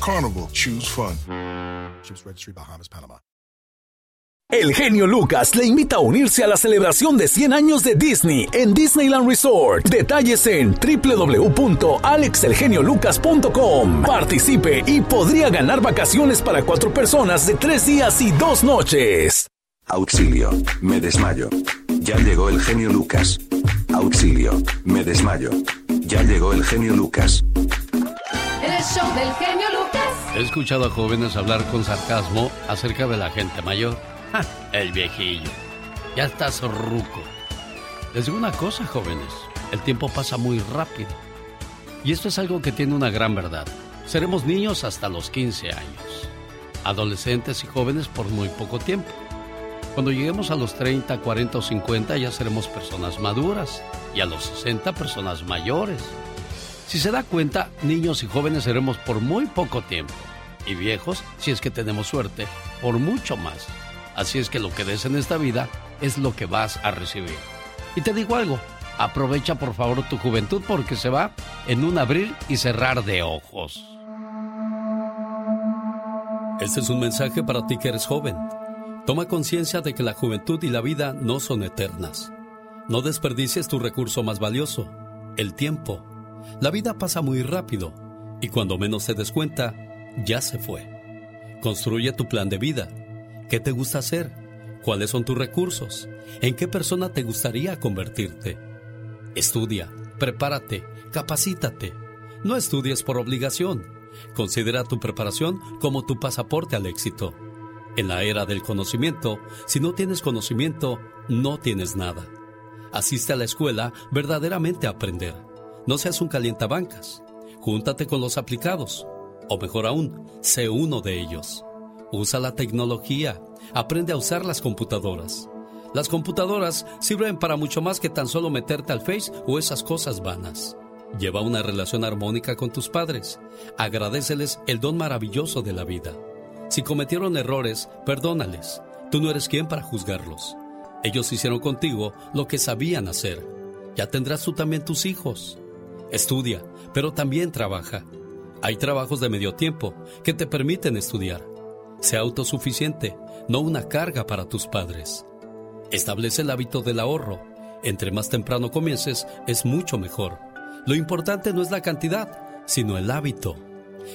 Carnival, choose fun. Ships Registry, Bahamas, Panama. El genio Lucas le invita a unirse a la celebración de 100 años de Disney en Disneyland Resort. Detalles en www.alexelgeniolucas.com. Participe y podría ganar vacaciones para cuatro personas de tres días y dos noches. Auxilio, me desmayo. Ya llegó el genio Lucas. Auxilio, me desmayo. Ya llegó el genio Lucas. He escuchado a jóvenes hablar con sarcasmo acerca de la gente mayor. el viejillo. Ya estás ruco. Les digo una cosa, jóvenes. El tiempo pasa muy rápido. Y esto es algo que tiene una gran verdad. Seremos niños hasta los 15 años. Adolescentes y jóvenes por muy poco tiempo. Cuando lleguemos a los 30, 40 o 50 ya seremos personas maduras y a los 60 personas mayores. Si se da cuenta, niños y jóvenes seremos por muy poco tiempo y viejos, si es que tenemos suerte, por mucho más. Así es que lo que des en esta vida es lo que vas a recibir. Y te digo algo, aprovecha por favor tu juventud porque se va en un abrir y cerrar de ojos. Este es un mensaje para ti que eres joven. Toma conciencia de que la juventud y la vida no son eternas. No desperdicies tu recurso más valioso, el tiempo. La vida pasa muy rápido y cuando menos te des cuenta, ya se fue. Construye tu plan de vida. ¿Qué te gusta hacer? ¿Cuáles son tus recursos? ¿En qué persona te gustaría convertirte? Estudia, prepárate, capacítate. No estudies por obligación. Considera tu preparación como tu pasaporte al éxito. En la era del conocimiento, si no tienes conocimiento, no tienes nada. Asiste a la escuela verdaderamente a aprender. No seas un calientabancas. Júntate con los aplicados. O mejor aún, sé uno de ellos. Usa la tecnología. Aprende a usar las computadoras. Las computadoras sirven para mucho más que tan solo meterte al Face o esas cosas vanas. Lleva una relación armónica con tus padres. Agradeceles el don maravilloso de la vida. Si cometieron errores, perdónales. Tú no eres quien para juzgarlos. Ellos hicieron contigo lo que sabían hacer. Ya tendrás tú también tus hijos. Estudia, pero también trabaja. Hay trabajos de medio tiempo que te permiten estudiar. Sea autosuficiente, no una carga para tus padres. Establece el hábito del ahorro. Entre más temprano comiences, es mucho mejor. Lo importante no es la cantidad, sino el hábito.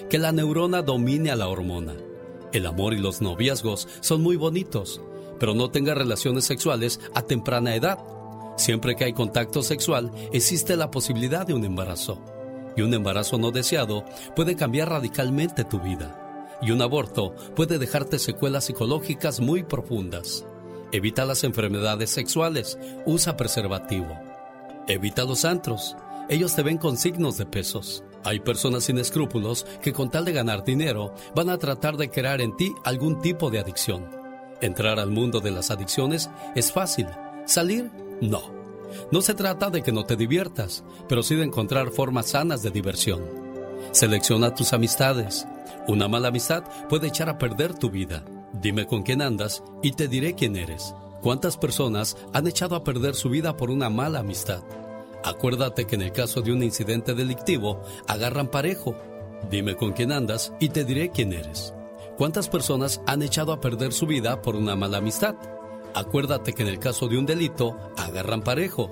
Que la neurona domine a la hormona. El amor y los noviazgos son muy bonitos, pero no tenga relaciones sexuales a temprana edad. Siempre que hay contacto sexual, existe la posibilidad de un embarazo. Y un embarazo no deseado puede cambiar radicalmente tu vida. Y un aborto puede dejarte secuelas psicológicas muy profundas. Evita las enfermedades sexuales, usa preservativo. Evita los antros, ellos te ven con signos de pesos. Hay personas sin escrúpulos que con tal de ganar dinero van a tratar de crear en ti algún tipo de adicción. Entrar al mundo de las adicciones es fácil, salir no. No se trata de que no te diviertas, pero sí de encontrar formas sanas de diversión. Selecciona tus amistades. Una mala amistad puede echar a perder tu vida. Dime con quién andas y te diré quién eres. ¿Cuántas personas han echado a perder su vida por una mala amistad? Acuérdate que en el caso de un incidente delictivo, agarran parejo. Dime con quién andas y te diré quién eres. ¿Cuántas personas han echado a perder su vida por una mala amistad? Acuérdate que en el caso de un delito, agarran parejo.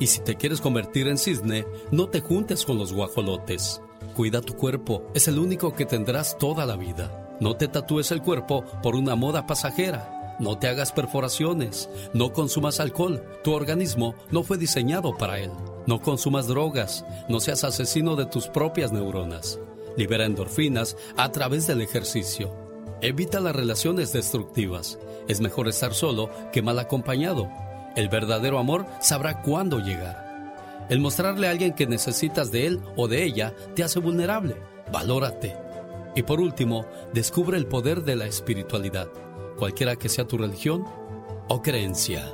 Y si te quieres convertir en cisne, no te juntes con los guajolotes. Cuida tu cuerpo, es el único que tendrás toda la vida. No te tatúes el cuerpo por una moda pasajera. No te hagas perforaciones, no consumas alcohol, tu organismo no fue diseñado para él. No consumas drogas, no seas asesino de tus propias neuronas. Libera endorfinas a través del ejercicio. Evita las relaciones destructivas. Es mejor estar solo que mal acompañado. El verdadero amor sabrá cuándo llegar. El mostrarle a alguien que necesitas de él o de ella te hace vulnerable. Valórate. Y por último, descubre el poder de la espiritualidad cualquiera que sea tu religión o creencia.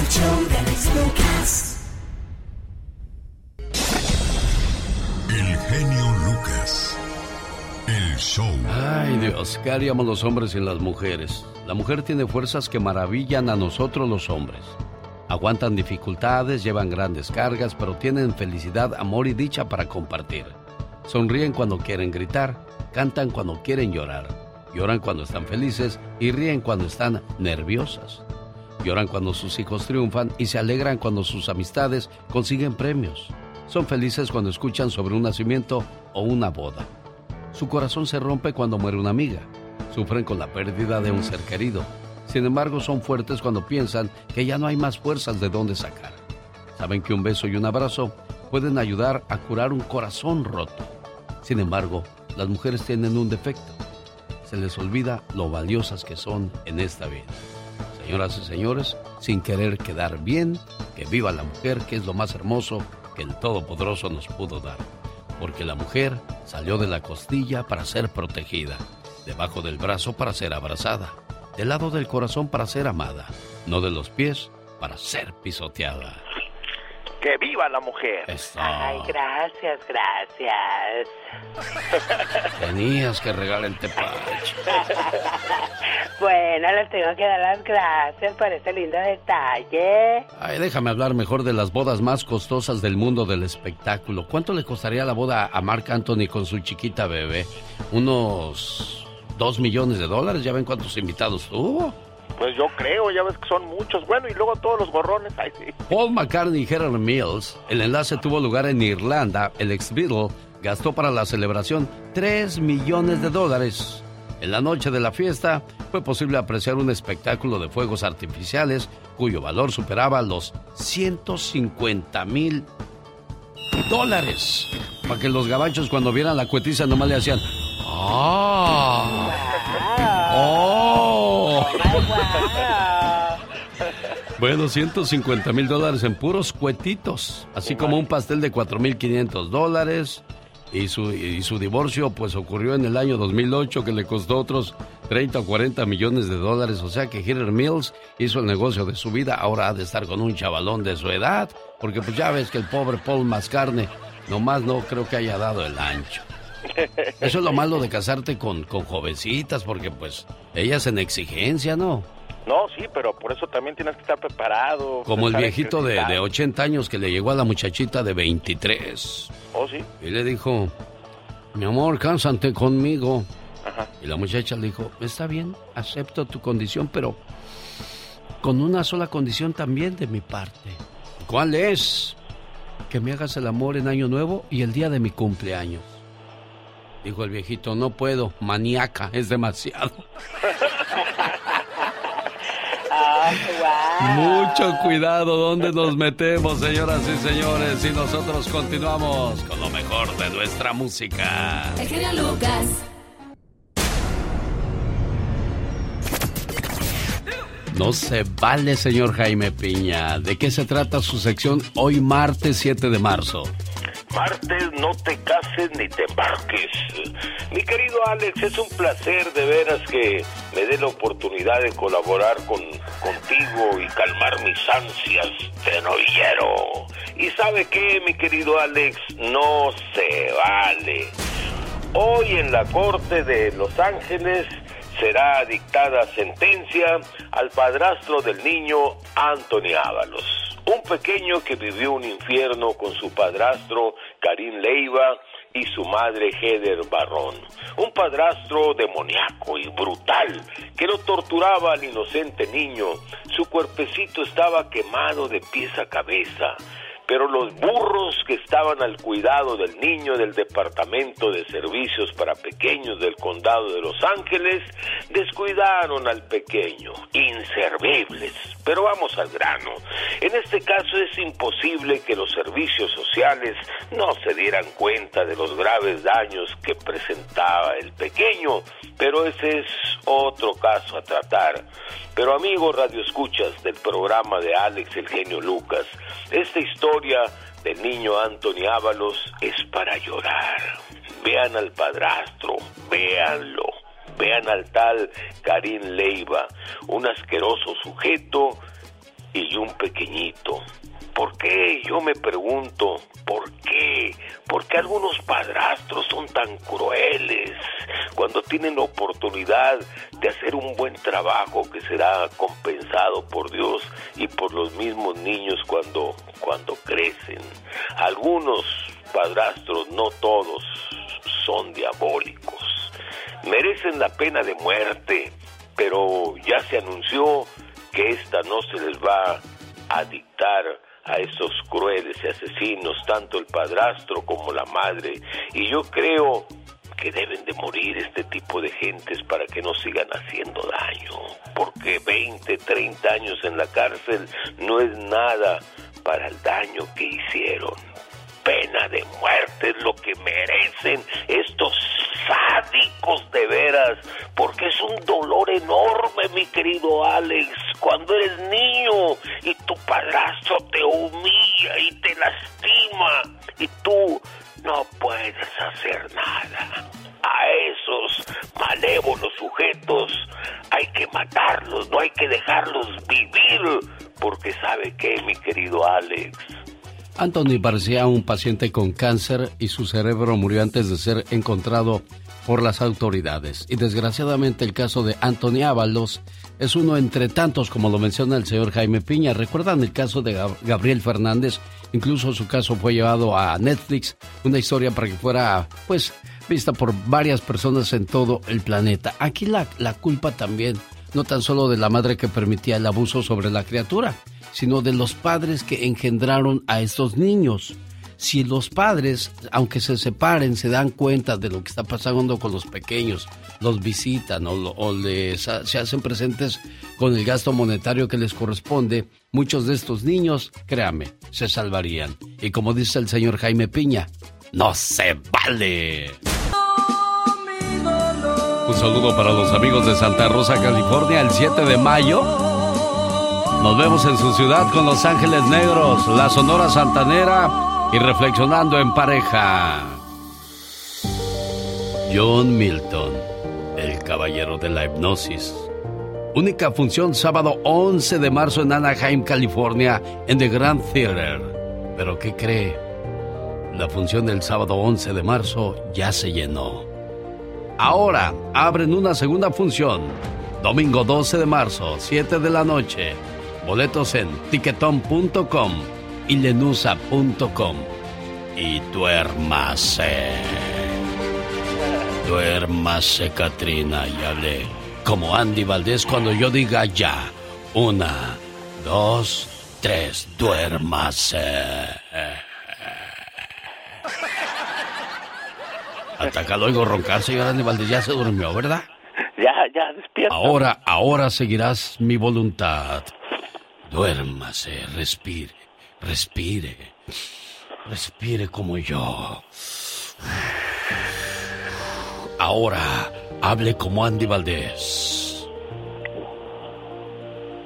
El show Lucas. Genio Lucas. El show. Ay Dios, ¿qué haríamos los hombres sin las mujeres? La mujer tiene fuerzas que maravillan a nosotros los hombres. Aguantan dificultades, llevan grandes cargas, pero tienen felicidad, amor y dicha para compartir. Sonríen cuando quieren gritar, cantan cuando quieren llorar, lloran cuando están felices y ríen cuando están nerviosas. Lloran cuando sus hijos triunfan y se alegran cuando sus amistades consiguen premios. Son felices cuando escuchan sobre un nacimiento o una boda. Su corazón se rompe cuando muere una amiga. Sufren con la pérdida de un ser querido. Sin embargo, son fuertes cuando piensan que ya no hay más fuerzas de dónde sacar. Saben que un beso y un abrazo pueden ayudar a curar un corazón roto. Sin embargo, las mujeres tienen un defecto. Se les olvida lo valiosas que son en esta vida. Señoras y señores, sin querer quedar bien, que viva la mujer, que es lo más hermoso que el Todopoderoso nos pudo dar. Porque la mujer salió de la costilla para ser protegida, debajo del brazo para ser abrazada, del lado del corazón para ser amada, no de los pies para ser pisoteada. ¡Que viva la mujer! Ay, gracias, gracias. Tenías que regalar el tepache. bueno, les tengo que dar las gracias por este lindo detalle. Ay, déjame hablar mejor de las bodas más costosas del mundo del espectáculo. ¿Cuánto le costaría la boda a Mark Anthony con su chiquita bebé? Unos dos millones de dólares. ¿Ya ven cuántos invitados tuvo? Pues yo creo, ya ves que son muchos. Bueno, y luego todos los gorrones. Sí. Paul McCartney y Gerard Mills. El enlace tuvo lugar en Irlanda. El ex Beatle gastó para la celebración 3 millones de dólares. En la noche de la fiesta fue posible apreciar un espectáculo de fuegos artificiales cuyo valor superaba los 150 mil dólares. Para que los gabachos cuando vieran la cuetiza nomás le hacían... ¡Ah! ¡Oh! Bueno, 150 mil dólares en puros cuetitos, así como un pastel de 4.500 dólares. Y su, y su divorcio pues ocurrió en el año 2008 que le costó otros 30 o 40 millones de dólares. O sea que Hitler Mills hizo el negocio de su vida, ahora ha de estar con un chavalón de su edad, porque pues ya ves que el pobre Paul Mascarne nomás no creo que haya dado el ancho. Eso es lo malo de casarte con, con jovencitas, porque pues ellas en exigencia, ¿no? No, sí, pero por eso también tienes que estar preparado. Como el viejito de, de 80 años que le llegó a la muchachita de 23. Oh, sí. Y le dijo, mi amor, cásate conmigo. Ajá. Y la muchacha le dijo, está bien, acepto tu condición, pero con una sola condición también de mi parte. ¿Cuál es? Que me hagas el amor en Año Nuevo y el día de mi cumpleaños. Dijo el viejito, no puedo, maníaca, es demasiado. Mucho cuidado donde nos metemos, señoras y señores, y nosotros continuamos con lo mejor de nuestra música. El genio Lucas. No se vale, señor Jaime Piña. ¿De qué se trata su sección hoy martes 7 de marzo? Martes, no te cases ni te embarques. Mi querido Alex, es un placer de veras que me dé la oportunidad de colaborar con, contigo y calmar mis ansias de novillero. Y sabe qué, mi querido Alex, no se vale. Hoy en la Corte de Los Ángeles será dictada sentencia al padrastro del niño Anthony Ábalos. Un pequeño que vivió un infierno con su padrastro Karim Leiva y su madre Heather Barrón. Un padrastro demoníaco y brutal que lo torturaba al inocente niño. Su cuerpecito estaba quemado de pies a cabeza. Pero los burros que estaban al cuidado del niño del Departamento de Servicios para Pequeños del Condado de Los Ángeles descuidaron al pequeño, inservibles. Pero vamos al grano. En este caso es imposible que los servicios sociales no se dieran cuenta de los graves daños que presentaba el pequeño, pero ese es otro caso a tratar. Pero amigos radioescuchas del programa de Alex el genio Lucas, esta historia del niño Anthony Ábalos es para llorar. Vean al padrastro, véanlo. Vean al tal Karim Leiva, un asqueroso sujeto y un pequeñito. ¿Por qué? Yo me pregunto, ¿por qué? ¿Por qué algunos padrastros son tan crueles cuando tienen la oportunidad de hacer un buen trabajo que será compensado por Dios y por los mismos niños cuando, cuando crecen? Algunos padrastros, no todos, son diabólicos. Merecen la pena de muerte, pero ya se anunció que esta no se les va a dictar a esos crueles y asesinos, tanto el padrastro como la madre. Y yo creo que deben de morir este tipo de gentes para que no sigan haciendo daño. Porque 20, 30 años en la cárcel no es nada para el daño que hicieron. Pena de muerte es lo que merecen estos sádicos de veras, porque es un dolor enorme, mi querido Alex, cuando eres niño y tu padrastro te humilla y te lastima y tú no puedes hacer nada. A esos malévolos sujetos hay que matarlos, no hay que dejarlos vivir, porque sabe que, mi querido Alex, Anthony parecía un paciente con cáncer y su cerebro murió antes de ser encontrado por las autoridades. Y desgraciadamente el caso de Anthony Ábalos es uno entre tantos, como lo menciona el señor Jaime Piña. ¿Recuerdan el caso de Gabriel Fernández? Incluso su caso fue llevado a Netflix, una historia para que fuera, pues, vista por varias personas en todo el planeta. Aquí la, la culpa también, no tan solo de la madre que permitía el abuso sobre la criatura, sino de los padres que engendraron a estos niños. Si los padres, aunque se separen, se dan cuenta de lo que está pasando con los pequeños, los visitan o, se hacen presentes con el gasto monetario que les corresponde, muchos de estos niños, créame, se salvarían. Y como dice el señor Jaime Piña, no se vale. Un saludo para los amigos de Santa Rosa, California, el 7 de mayo nos vemos en su ciudad con Los Ángeles Negros, la Sonora Santanera y reflexionando en pareja. John Milton, el caballero de la hipnosis. Única función sábado 11 de marzo en Anaheim, California, en The Grand Theater. Pero ¿qué cree? La función del sábado 11 de marzo ya se llenó. Ahora abren una segunda función. Domingo 12 de marzo, 7 de la noche Boletos en tiquetón.com y lenusa.com. Y duérmase. Duérmase, Katrina, y hable como Andy Valdés cuando yo diga ya. Una, dos, tres, duérmase. Hasta acá lo oigo roncar, señor Andy Valdés. Ya se durmió, ¿verdad? Ya, ya, despierta. Ahora, ahora seguirás mi voluntad. Duérmase, respire, respire, respire como yo. Ahora hable como Andy Valdés.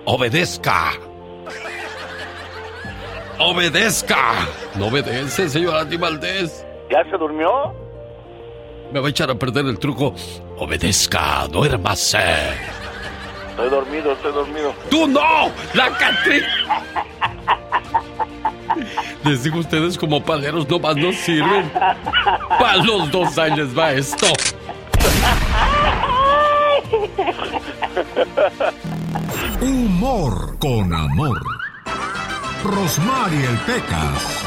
Obedezca. Obedezca. No obedece, señor Andy Valdés. ¿Ya se durmió? Me va a echar a perder el truco. Obedezca, duérmase. Estoy dormido, estoy dormido. ¡Tú no! ¡La Catrina! Les digo ustedes como paleros nomás no sirven. Para los dos años va esto. Humor con amor. Rosmarie el Pecas.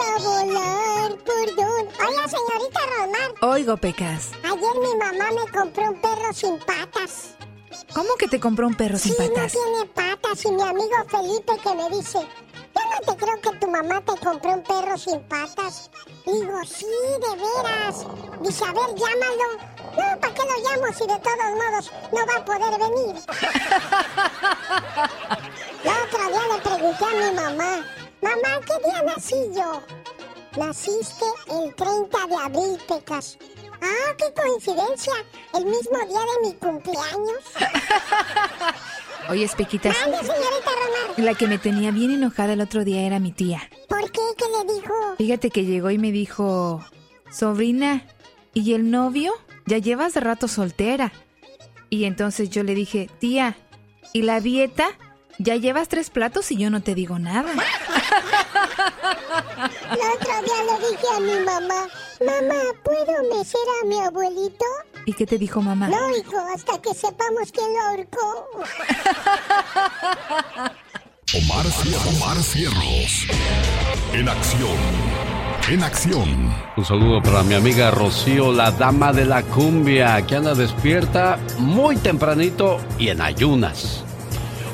A volar por don. Hola, señorita Román. Oigo, Pecas. Ayer mi mamá me compró un perro sin patas. ¿Cómo que te compró un perro sin patas? Sí, no tiene patas. Y mi amigo Felipe que me dice, yo no te creo que tu mamá te compró un perro sin patas. Digo, sí, de veras. Dice, a ver, llámalo. No, ¿para qué lo llamo si de todos modos no va a poder venir? El otro día le pregunté a mi mamá, mamá, ¿qué día nací yo? Naciste el 30 de abril, Pecas. Ah, qué coincidencia. El mismo día de mi cumpleaños. Oye, Espequitas. Mande, señorita Romar. La que me tenía bien enojada el otro día era mi tía. ¿Por qué? ¿Qué le dijo? Fíjate que llegó y me dijo, sobrina, ¿y el novio? Ya llevas rato soltera. Y entonces yo le dije, tía, ¿y la dieta? Ya llevas tres platos y yo no te digo nada. El otro día le dije a mi mamá, mamá, ¿puedo mecer a mi abuelito? ¿Y qué te dijo mamá? No, hijo, hasta que sepamos quién lo ahorcó. Omar, Omar Cierros. En acción. En acción. Un saludo para mi amiga Rocío, la dama de la cumbia, que anda despierta muy tempranito y en ayunas.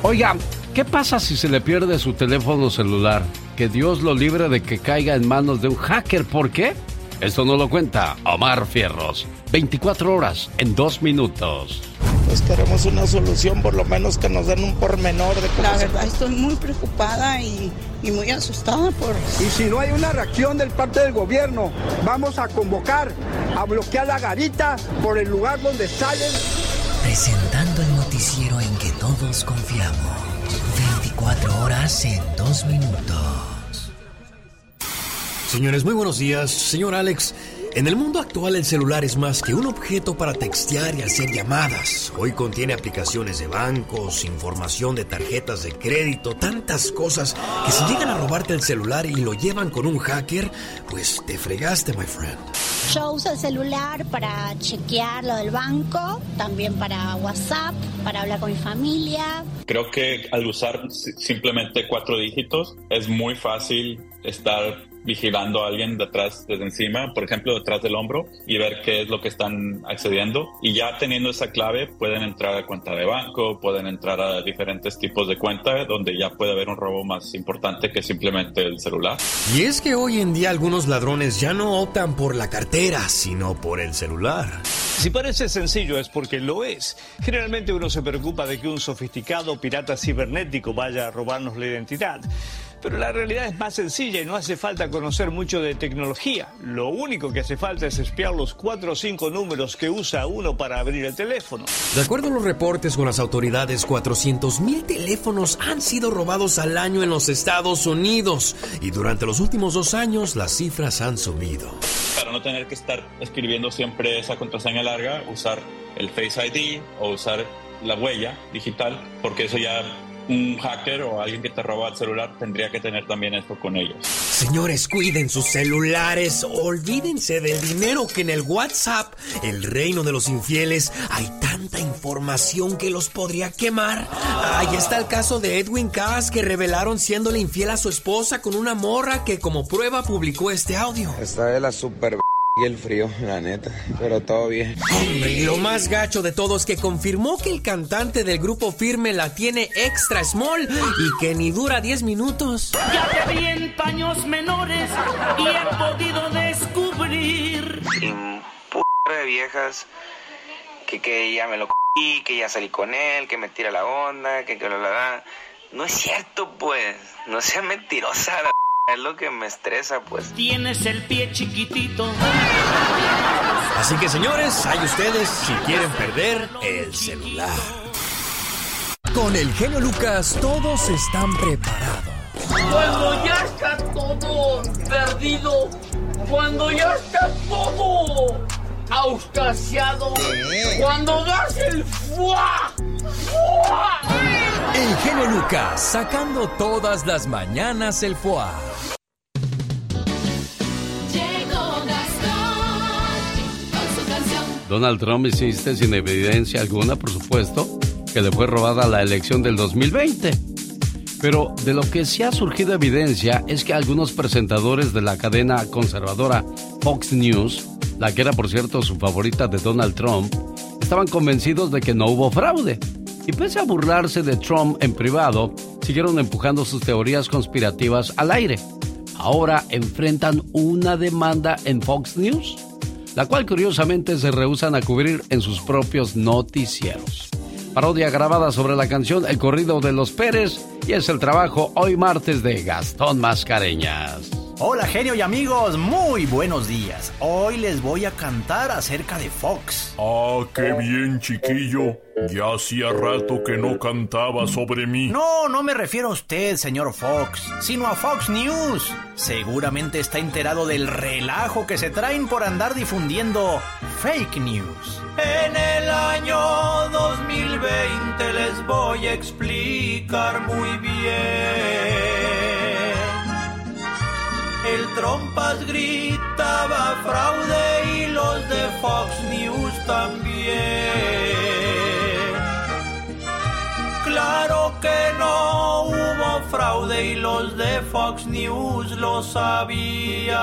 Oiga, ¿qué pasa si se le pierde su teléfono celular? Que Dios lo libre de que caiga en manos de un hacker. ¿Por qué? Esto no lo cuenta Omar Fierros. 24 horas en 2 minutos. Pues queremos una solución, por lo menos que nos den un pormenor de cómo La se- verdad estoy muy preocupada y, y muy asustada por... Y si no hay una reacción del parte del gobierno, vamos a convocar a bloquear la garita por el lugar donde salen. Presentando el noticiero en que todos confiamos. 24 horas en 2 minutos. Señores, muy buenos días. Señor Alex, en el mundo actual el celular es más que un objeto para textear y hacer llamadas. Hoy contiene aplicaciones de bancos, información de tarjetas de crédito, tantas cosas que si llegan a robarte el celular y lo llevan con un hacker, pues te fregaste, my friend. Yo uso el celular para chequear lo del banco, también para WhatsApp, para hablar con mi familia. Creo que al usar si- simplemente cuatro dígitos es muy fácil estar vigilando a alguien detrás, desde encima, por ejemplo, detrás del hombro y ver qué es lo que están accediendo. Y ya teniendo esa clave pueden entrar a cuenta de banco, pueden entrar a diferentes tipos de cuenta donde ya puede haber un robo más importante que simplemente el celular. Y es que hoy en día algunos ladrones ya no optan por la cartera, sino por el celular. Si parece sencillo es porque lo es. Generalmente uno se preocupa de que un sofisticado pirata cibernético vaya a robarnos la identidad. Pero la realidad es más sencilla y no hace falta conocer mucho de tecnología. Lo único que hace falta es espiar los cuatro o cinco números que usa uno para abrir el teléfono. De acuerdo a los reportes con las autoridades, 400.000 teléfonos han sido robados al año en los Estados Unidos y durante los últimos dos años las cifras han subido. Para no tener que estar escribiendo siempre esa contraseña larga, usar el Face ID o usar la huella digital, porque eso ya un hacker o alguien que te roba el celular tendría que tener también esto con ellos. Señores, cuiden sus celulares, olvídense del dinero que en el WhatsApp, el reino de los infieles, hay tanta información que los podría quemar. Ahí está el caso de Edwin Cass que revelaron siéndole infiel a su esposa con una morra que como prueba publicó este audio. Está de la super y el frío, la neta. Pero todo bien. Hombre, y lo más gacho de todo es que confirmó que el cantante del grupo Firme la tiene extra small y que ni dura 10 minutos. Ya te vi en paños menores y he podido descubrir. de viejas que, que ya me lo y que ya salí con él, que me tira la onda, que que la, la, la. No es cierto, pues. No sea mentirosa, la es lo que me estresa, pues. Tienes el pie chiquitito. Así que señores, hay ustedes si quieren perder el celular. Con el genio Lucas todos están preparados. Cuando ya está todo perdido, cuando ya está todo auscasiado, cuando das el fuá, fuá. El genio Lucas sacando todas las mañanas el canción. Donald Trump insiste sin evidencia alguna, por supuesto, que le fue robada la elección del 2020. Pero de lo que sí ha surgido evidencia es que algunos presentadores de la cadena conservadora Fox News, la que era por cierto su favorita de Donald Trump, estaban convencidos de que no hubo fraude. Y pese a burlarse de Trump en privado, siguieron empujando sus teorías conspirativas al aire. Ahora enfrentan una demanda en Fox News, la cual curiosamente se rehusan a cubrir en sus propios noticieros. Parodia grabada sobre la canción El corrido de los Pérez y es el trabajo hoy martes de Gastón Mascareñas. Hola genio y amigos, muy buenos días. Hoy les voy a cantar acerca de Fox. Ah, qué bien chiquillo. Ya hacía rato que no cantaba sobre mí. No, no me refiero a usted, señor Fox, sino a Fox News. Seguramente está enterado del relajo que se traen por andar difundiendo fake news. En el año 2020 les voy a explicar muy bien. El trompas gritaba fraude y los de Fox News también. Claro que no hubo fraude y los de Fox News lo sabían.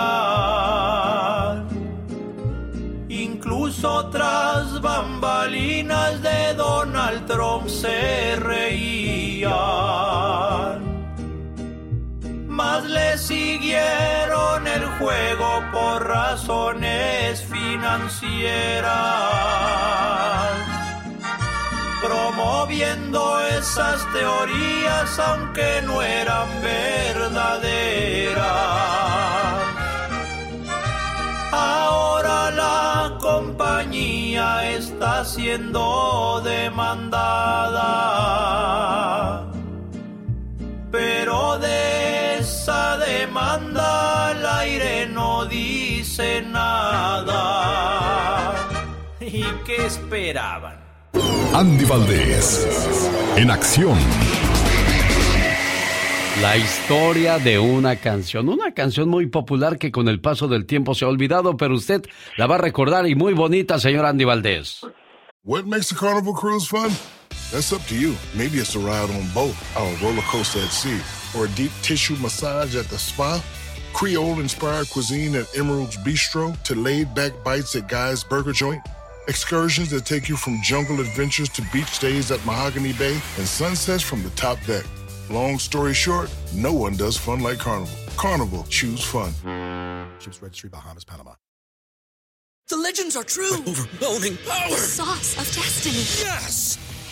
Incluso tras bambalinas de Donald Trump se reían. Más le siguieron el juego por razones financieras promoviendo esas teorías aunque no eran verdaderas. Ahora la compañía está siendo demandada, demanda al aire no dice nada. ¿Y qué esperaban? Andy Valdés, en acción. La historia de una canción, una canción muy popular que con el paso del tiempo se ha olvidado, pero usted la va a recordar y muy bonita, señor Andy Valdés. What makes a carnival cruise fun? That's up to you. Maybe it's a ride on boat, or a roller coaster at sea, or a deep tissue massage at the spa. Creole inspired cuisine at Emerald's Bistro to laid back bites at Guy's Burger Joint. Excursions that take you from jungle adventures to beach stays at Mahogany Bay and sunsets from the top deck. Long story short, no one does fun like Carnival. Carnival, choose fun. Ships Registry, Bahamas, Panama. The legends are true. overwhelming power! The sauce of destiny. Yes!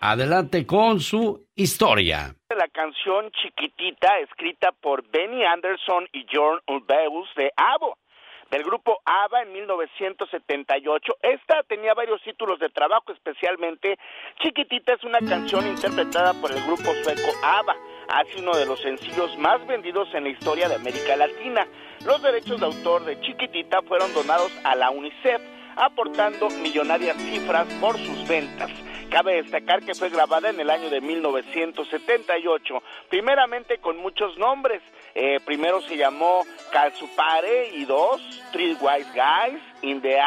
Adelante con su historia. La canción Chiquitita, escrita por Benny Anderson y John Ulvaeus de Avo, del grupo ABBA en 1978. Esta tenía varios títulos de trabajo, especialmente Chiquitita es una canción interpretada por el grupo sueco ABBA. Ha sido uno de los sencillos más vendidos en la historia de América Latina. Los derechos de autor de Chiquitita fueron donados a la UNICEF, aportando millonarias cifras por sus ventas. Cabe destacar que fue grabada en el año de 1978, primeramente con muchos nombres. Eh, primero se llamó Calzupare y dos, Three Wise Guys, In the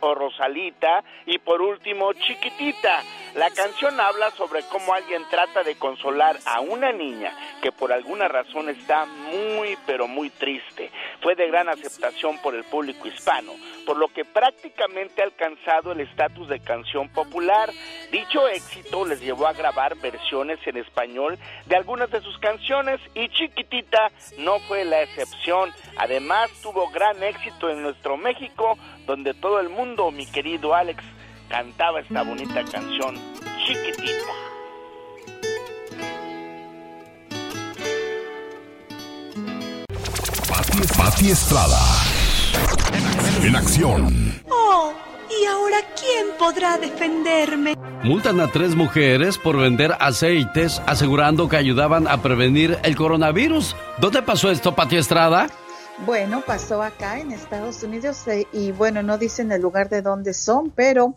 o Rosalita y por último Chiquitita. La canción habla sobre cómo alguien trata de consolar a una niña que por alguna razón está muy pero muy triste. Fue de gran aceptación por el público hispano, por lo que prácticamente ha alcanzado el estatus de canción popular. Dicho éxito les llevó a grabar versiones en español de algunas de sus canciones y Chiquitita no fue la excepción. Además tuvo gran éxito en nuestro México, donde todo el mundo, mi querido Alex, cantaba esta bonita canción, Chiquitita. Pati, Pati Estrada. En acción. Oh, ¿y ahora quién podrá defenderme? Multan a tres mujeres por vender aceites asegurando que ayudaban a prevenir el coronavirus. ¿Dónde pasó esto, Pati Estrada? Bueno, pasó acá en Estados Unidos eh, y bueno, no dicen el lugar de dónde son, pero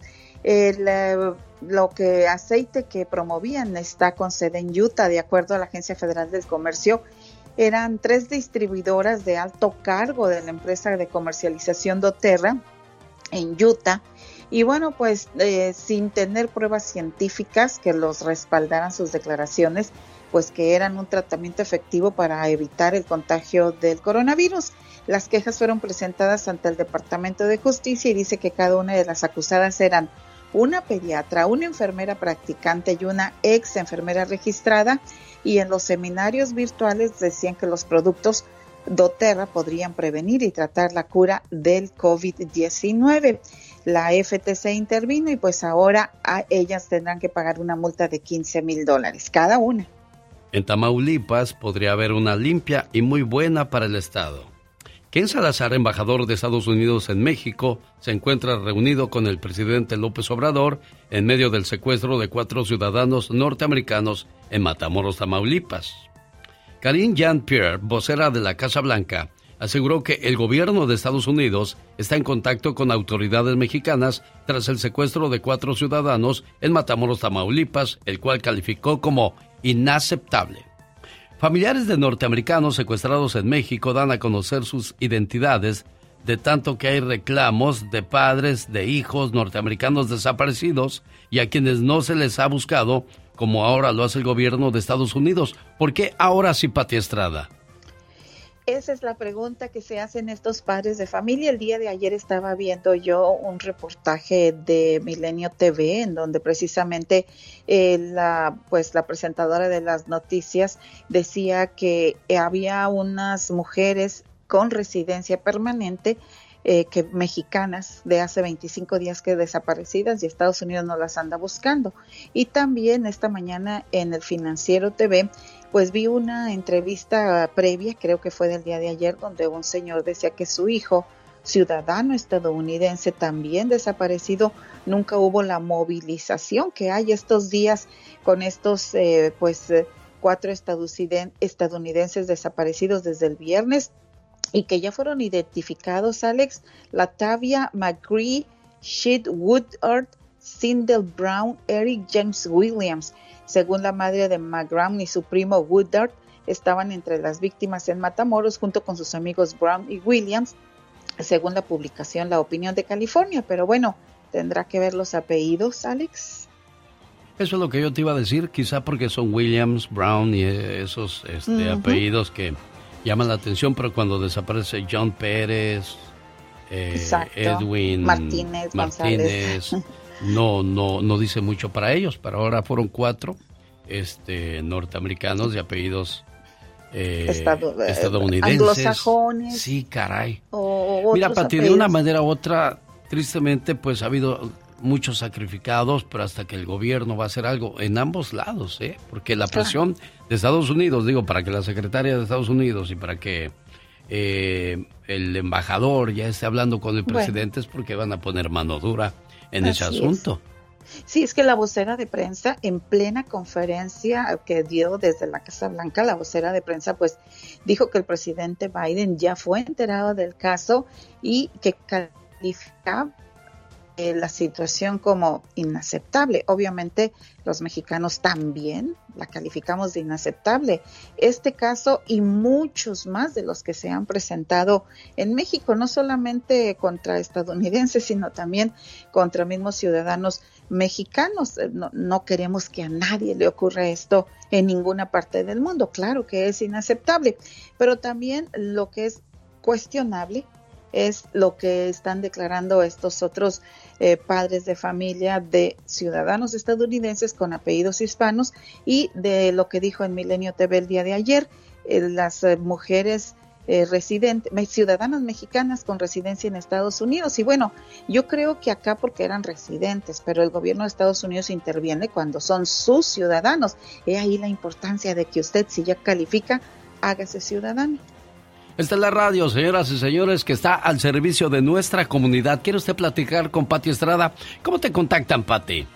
El, eh, lo que aceite que promovían está con sede en Utah, de acuerdo a la Agencia Federal del Comercio. Eran tres distribuidoras de alto cargo de la empresa de comercialización doTERRA en Utah. Y bueno, pues eh, sin tener pruebas científicas que los respaldaran sus declaraciones, pues que eran un tratamiento efectivo para evitar el contagio del coronavirus. Las quejas fueron presentadas ante el Departamento de Justicia y dice que cada una de las acusadas eran una pediatra, una enfermera practicante y una ex enfermera registrada. Y en los seminarios virtuales decían que los productos doTERRA podrían prevenir y tratar la cura del COVID-19. La FTC intervino y pues ahora a ellas tendrán que pagar una multa de 15 mil dólares cada una. En Tamaulipas podría haber una limpia y muy buena para el Estado. Ken Salazar, embajador de Estados Unidos en México, se encuentra reunido con el presidente López Obrador en medio del secuestro de cuatro ciudadanos norteamericanos en Matamoros, Tamaulipas. Karine Jean-Pierre, vocera de la Casa Blanca, aseguró que el gobierno de Estados Unidos está en contacto con autoridades mexicanas tras el secuestro de cuatro ciudadanos en Matamoros, Tamaulipas, el cual calificó como inaceptable. Familiares de norteamericanos secuestrados en México dan a conocer sus identidades, de tanto que hay reclamos de padres de hijos norteamericanos desaparecidos y a quienes no se les ha buscado, como ahora lo hace el gobierno de Estados Unidos. ¿Por qué ahora sí, Pati Estrada? Esa es la pregunta que se hacen estos padres de familia. El día de ayer estaba viendo yo un reportaje de Milenio TV en donde precisamente eh, la pues la presentadora de las noticias decía que había unas mujeres con residencia permanente eh, que mexicanas de hace 25 días que desaparecidas y Estados Unidos no las anda buscando. Y también esta mañana en el Financiero TV pues vi una entrevista previa, creo que fue del día de ayer, donde un señor decía que su hijo, ciudadano estadounidense, también desaparecido, nunca hubo la movilización que hay estos días con estos, eh, pues, eh, cuatro estadounidenses desaparecidos desde el viernes y que ya fueron identificados, Alex, Latavia McCree, Shid Woodard, Sindel Brown, Eric James Williams. Según la madre de McGraw y su primo Woodard, estaban entre las víctimas en Matamoros junto con sus amigos Brown y Williams, según la publicación La Opinión de California. Pero bueno, tendrá que ver los apellidos, Alex. Eso es lo que yo te iba a decir, quizá porque son Williams, Brown y esos este, apellidos que llaman la atención, pero cuando desaparece John Pérez, eh, Edwin Martínez, Martínez no, no, no dice mucho para ellos, pero ahora fueron cuatro este, norteamericanos de apellidos eh, eh estadounidenses. Sí, caray. Mira, Pati, de una manera u otra, tristemente, pues ha habido muchos sacrificados, pero hasta que el gobierno va a hacer algo en ambos lados, ¿eh? Porque la presión de Estados Unidos, digo, para que la secretaria de Estados Unidos y para que eh, el embajador ya esté hablando con el presidente es porque van a poner mano dura en ese asunto. Sí, es que la vocera de prensa, en plena conferencia que dio desde la Casa Blanca, la vocera de prensa, pues dijo que el presidente Biden ya fue enterado del caso y que calificaba eh, la situación como inaceptable. Obviamente los mexicanos también la calificamos de inaceptable. Este caso y muchos más de los que se han presentado en México, no solamente contra estadounidenses, sino también contra mismos ciudadanos mexicanos. Eh, no, no queremos que a nadie le ocurra esto en ninguna parte del mundo. Claro que es inaceptable, pero también lo que es cuestionable es lo que están declarando estos otros eh, padres de familia de ciudadanos estadounidenses con apellidos hispanos y de lo que dijo en Milenio TV el día de ayer, eh, las eh, mujeres residentes, ciudadanas mexicanas con residencia en Estados Unidos. Y bueno, yo creo que acá porque eran residentes, pero el gobierno de Estados Unidos interviene cuando son sus ciudadanos. He ahí la importancia de que usted, si ya califica, hágase ciudadano. Esta es la radio, señoras y señores, que está al servicio de nuestra comunidad. ¿Quiere usted platicar con Pati Estrada? ¿Cómo te contactan, Pati?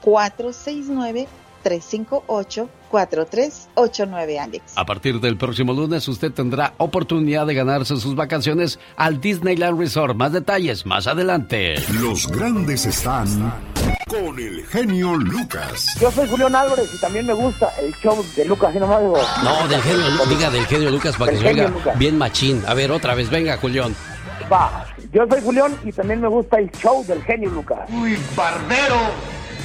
469 358-4389, Alex. A partir del próximo lunes usted tendrá oportunidad de ganarse sus vacaciones al Disneyland Resort. Más detalles más adelante. Los grandes están con el genio Lucas. Yo soy Julián Álvarez y también me gusta el show de Lucas, y digo. No, del genio, diga del genio Lucas para que Del se oiga genio Lucas. bien machín. A ver, otra vez, venga, Julián. Va, yo soy Julián y también me gusta el show del genio Lucas. Uy, barbero,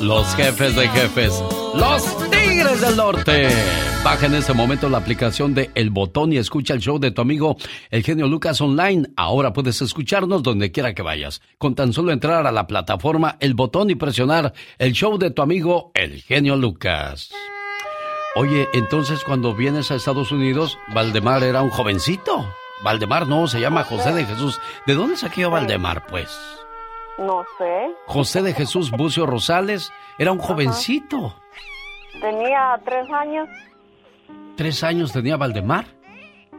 Los jefes de jefes, los Tigres del Norte. Baja en este momento la aplicación de El Botón y escucha el show de tu amigo El Genio Lucas online. Ahora puedes escucharnos donde quiera que vayas. Con tan solo entrar a la plataforma El Botón y presionar el show de tu amigo El Genio Lucas. Oye, entonces cuando vienes a Estados Unidos, Valdemar era un jovencito. Valdemar no, se llama José de Jesús. ¿De dónde saqué Valdemar, pues? No sé. José de Jesús Bucio Rosales era un jovencito. Tenía tres años. Tres años tenía Valdemar.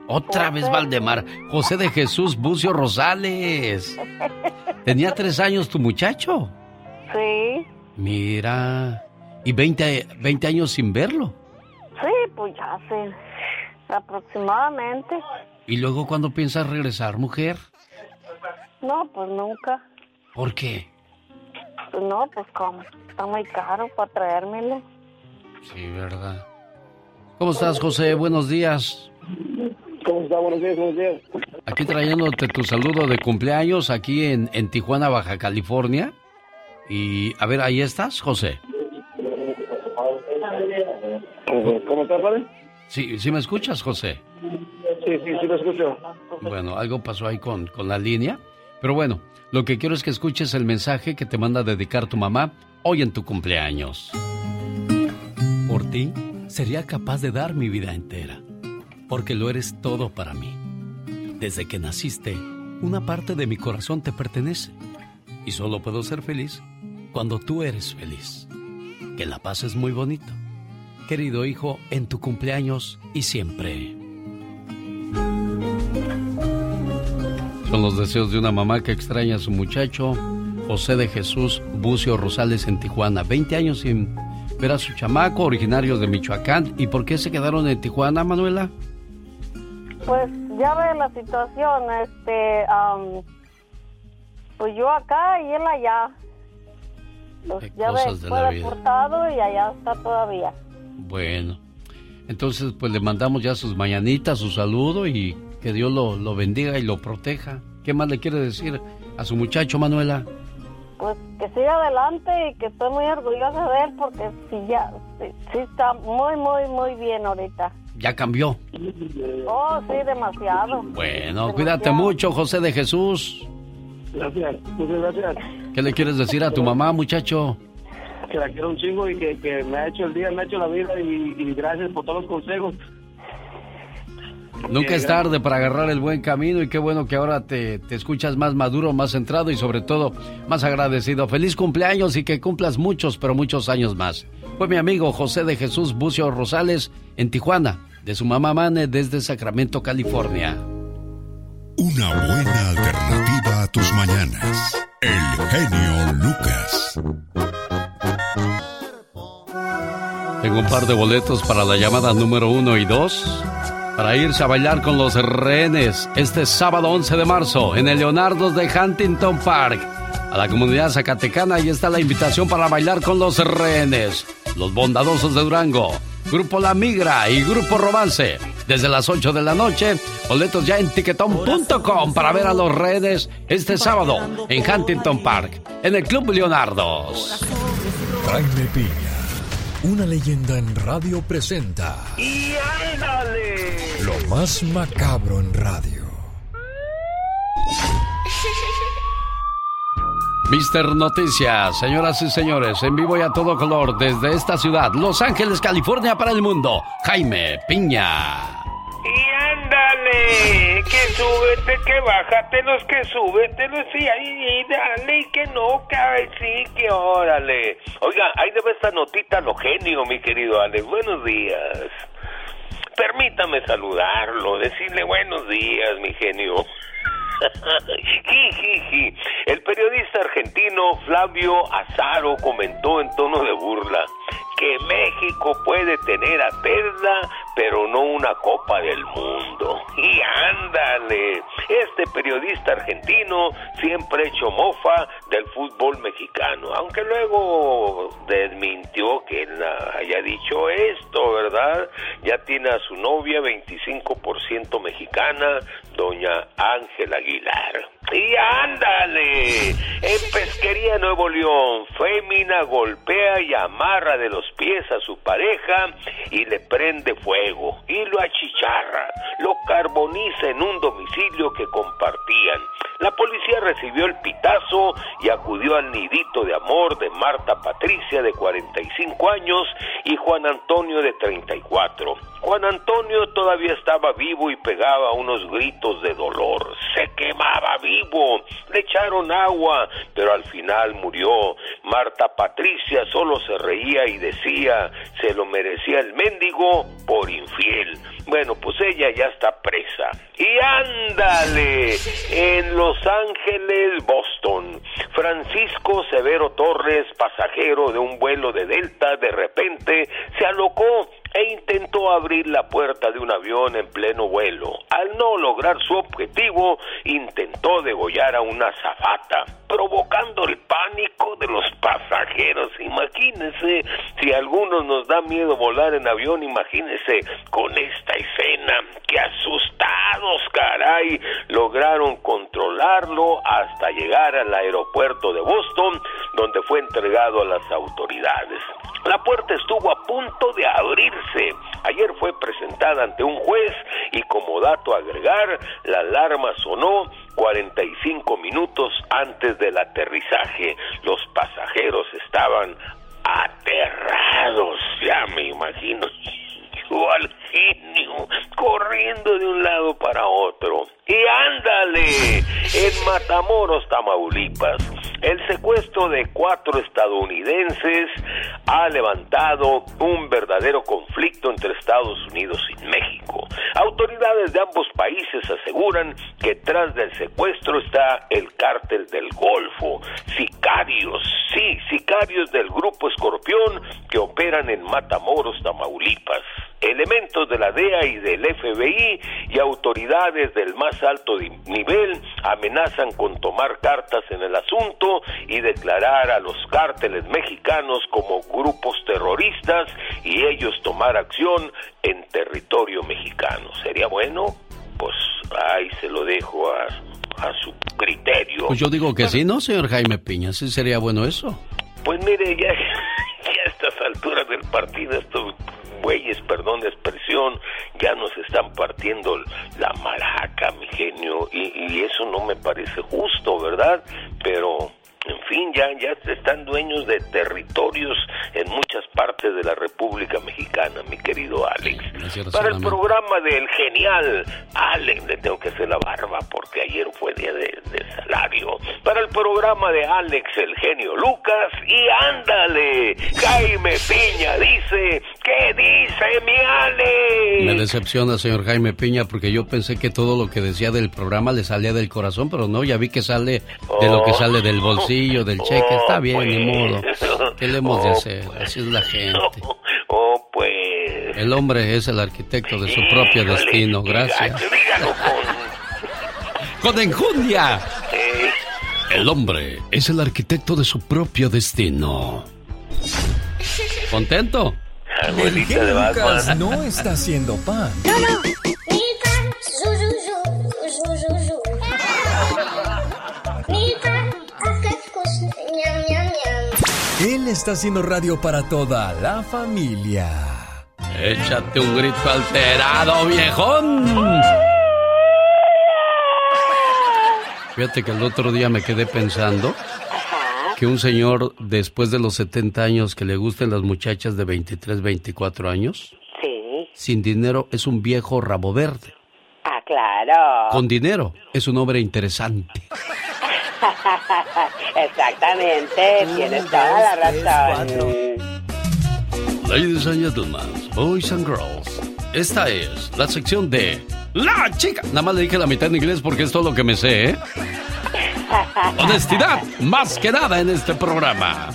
Otra vez Valdemar. José de Jesús Bucio Rosales. Tenía tres años tu muchacho. Sí. Mira. Y 20, 20 años sin verlo. Sí, pues ya sé. Aproximadamente. ¿Y luego cuándo piensas regresar, mujer? No, pues nunca. ¿Por qué? Pues no, pues como. Está muy caro para traérmelo. Sí, verdad. ¿Cómo estás, José? Buenos días. ¿Cómo está? Buenos días, buenos días. Aquí trayéndote tu saludo de cumpleaños aquí en, en Tijuana, Baja California. Y a ver, ahí estás, José. ¿Cómo está, padre? Sí, sí me escuchas, José. Sí, sí, sí lo escucho. Bueno, algo pasó ahí con, con la línea. Pero bueno, lo que quiero es que escuches el mensaje que te manda a dedicar tu mamá hoy en tu cumpleaños. Por ti, sería capaz de dar mi vida entera, porque lo eres todo para mí. Desde que naciste, una parte de mi corazón te pertenece, y solo puedo ser feliz cuando tú eres feliz. Que la paz es muy bonito. Querido hijo, en tu cumpleaños y siempre. Son los deseos de una mamá que extraña a su muchacho, José de Jesús Bucio Rosales en Tijuana. 20 años sin ver a su chamaco, originarios de Michoacán. ¿Y por qué se quedaron en Tijuana, Manuela? Pues ya ve la situación, este, am, pues yo acá y él allá. Pues ya ve, de fue vida. deportado y allá está todavía. Bueno, entonces pues le mandamos ya sus mañanitas, su saludo y que Dios lo, lo bendiga y lo proteja. ¿Qué más le quiere decir a su muchacho, Manuela? Pues que siga adelante y que estoy muy orgullosa de él porque sí, ya, sí, sí está muy, muy, muy bien ahorita. Ya cambió. Oh, sí, demasiado. Bueno, cuídate mucho, José de Jesús. Gracias, muchas gracias. ¿Qué le quieres decir a tu mamá, muchacho? Que la quiero un chingo y que, que me ha hecho el día, me ha hecho la vida y, y gracias por todos los consejos. Nunca es tarde para agarrar el buen camino y qué bueno que ahora te, te escuchas más maduro, más centrado y sobre todo más agradecido. Feliz cumpleaños y que cumplas muchos, pero muchos años más. Fue mi amigo José de Jesús Bucio Rosales en Tijuana, de su mamá Mane desde Sacramento, California. Una buena alternativa a tus mañanas. El genio Lucas. Tengo un par de boletos para la llamada número uno y dos para irse a bailar con los rehenes este sábado 11 de marzo en el Leonardo de Huntington Park. A la comunidad zacatecana ahí está la invitación para bailar con los rehenes. Los bondadosos de Durango, Grupo La Migra y Grupo Romance. Desde las 8 de la noche, boletos ya en tiquetón.com para ver a los rehenes este sábado en Huntington Park, en el Club Leonardos. Piña, una leyenda en radio presenta ¡Y ándale! lo más macabro en radio. Mister Noticias, señoras y señores, en vivo y a todo color desde esta ciudad, Los Ángeles, California para el mundo, Jaime Piña. Y ándale, que súbete, que bájate los que súbete, sí, ahí, dale, y que no, que sí, que órale. Oiga, ahí debe esta notita lo genio, mi querido Alex. Buenos días. Permítame saludarlo, decirle buenos días, mi genio. El periodista argentino Flavio Azaro comentó en tono de burla que México puede tener a Tesla, pero no una Copa del Mundo. Y ándale, este periodista argentino siempre ha hecho mofa del fútbol mexicano, aunque luego desmintió que él haya dicho esto, ¿verdad? Ya tiene a su novia 25% mexicana, doña Ángela Aguilar. Y ándale, en Pesquería Nuevo León, Fémina golpea y amarra de los pies a su pareja y le prende fuego y lo achicharra, lo carboniza en un domicilio que compartían. La policía recibió el pitazo y acudió al nidito de amor de Marta Patricia de 45 años y Juan Antonio de 34. Juan Antonio todavía estaba vivo y pegaba unos gritos de dolor. Se quemaba vivo. Le echaron agua, pero al final murió. Marta Patricia solo se reía y decía, se lo merecía el mendigo por infiel. Bueno, pues ella ya está presa. Y ándale, en Los Ángeles, Boston, Francisco Severo Torres, pasajero de un vuelo de Delta, de repente se alocó e intentó abrir la puerta de un avión en pleno vuelo. Al no lograr su objetivo, intentó degollar a una zafata, provocando el pánico de los pasajeros. Imagínense, si a algunos nos da miedo volar en avión, imagínense con esta escena. ¡Qué asustados, caray! Lograron controlarlo hasta llegar al aeropuerto de Boston, donde fue entregado a las autoridades. La puerta estuvo a punto de abrirse. Ayer fue presentada ante un juez y como dato a agregar, la alarma sonó 45 minutos antes del aterrizaje. Los pasajeros estaban aterrados, ya me imagino al genio corriendo de un lado para otro. Y ándale, en Matamoros, Tamaulipas, el secuestro de cuatro estadounidenses ha levantado un verdadero conflicto entre Estados Unidos y México. Autoridades de ambos países aseguran que tras del secuestro está el cártel del Golfo, sicarios, sí, sicarios del grupo Escorpión que operan en Matamoros, Tamaulipas. Elementos de la DEA y del FBI y autoridades del más alto di- nivel amenazan con tomar cartas en el asunto y declarar a los cárteles mexicanos como grupos terroristas y ellos tomar acción en territorio mexicano. ¿Sería bueno? Pues ahí se lo dejo a, a su criterio. Pues yo digo que sí, ¿no, señor Jaime Piña? Sí sería bueno eso. Pues mire, ya, ya a estas alturas del partido, estos güeyes, perdón la expresión, ya nos están partiendo la maraca, mi genio, y, y eso no me parece justo, ¿verdad? Pero, en fin, ya, ya están dueños de territorios en muchas partes de la República Mexicana, mi querido Alex. Para el programa del genial Alex, le tengo que hacer la barba porque ayer fue día de, de salario. Para el programa de Alex, el genio Lucas, y ándale, Jaime Piña dice, ¿qué dice mi Alex? Me decepciona, señor Jaime Piña, porque yo pensé que todo lo que decía del programa le salía del corazón, pero no, ya vi que sale de lo que sale del bolsillo, del cheque. Está bien, ni modo. ¿Qué le hemos de hacer? Así es la gente. Oh, pues. El hombre es el arquitecto de su propio destino. Gracias. Con enjundia. El hombre es el arquitecto de su propio destino. ¿Contento? El genio Lucas no está haciendo pan. Él está haciendo radio para toda la familia. Échate un grito alterado, viejón. Fíjate que el otro día me quedé pensando que un señor después de los 70 años que le gusten las muchachas de 23, 24 años, sin dinero es un viejo rabo verde. Ah, claro. Con dinero es un hombre interesante. Exactamente, tienes toda la razón. Ladies and gentlemen, boys and girls, esta es la sección de La Chica. Nada más le dije la mitad en inglés porque es todo lo que me sé, ¿eh? Honestidad, más que nada en este programa.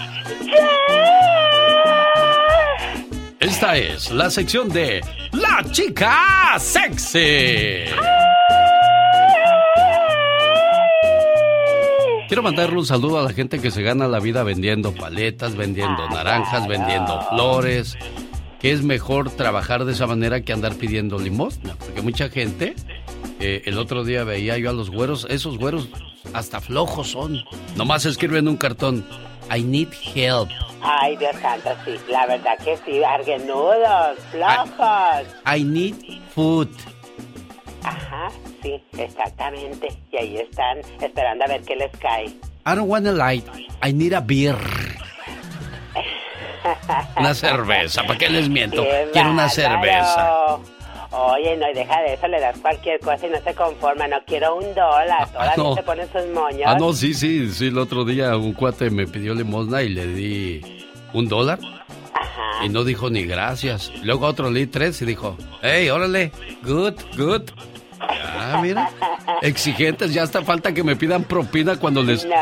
Esta es la sección de La Chica Sexy. Quiero mandarle un saludo a la gente que se gana la vida vendiendo paletas, vendiendo naranjas, vendiendo flores. Que es mejor trabajar de esa manera que andar pidiendo limosna. Porque mucha gente, eh, el otro día veía yo a los güeros, esos güeros hasta flojos son. Nomás escriben un cartón. I need help. Ay, Dios santo, sí, la verdad que sí, arguenudos, flojos. I need food. Ajá, sí, exactamente. Y ahí están esperando a ver qué les cae. I don't want a light. I need a beer. Una cerveza, ¿para qué les miento? Qué Quiero una cerveza. Oye, no, y deja de eso, le das cualquier cosa y no se conforma. No quiero un dólar, todavía no. se ponen sus moños. Ah, no, sí, sí, sí. El otro día un cuate me pidió limosna y le di un dólar. Y no dijo ni gracias. Luego otro le di tres y dijo, hey, órale, good, good. Ya, mira. Exigentes, ya hasta falta que me pidan propina cuando les... No.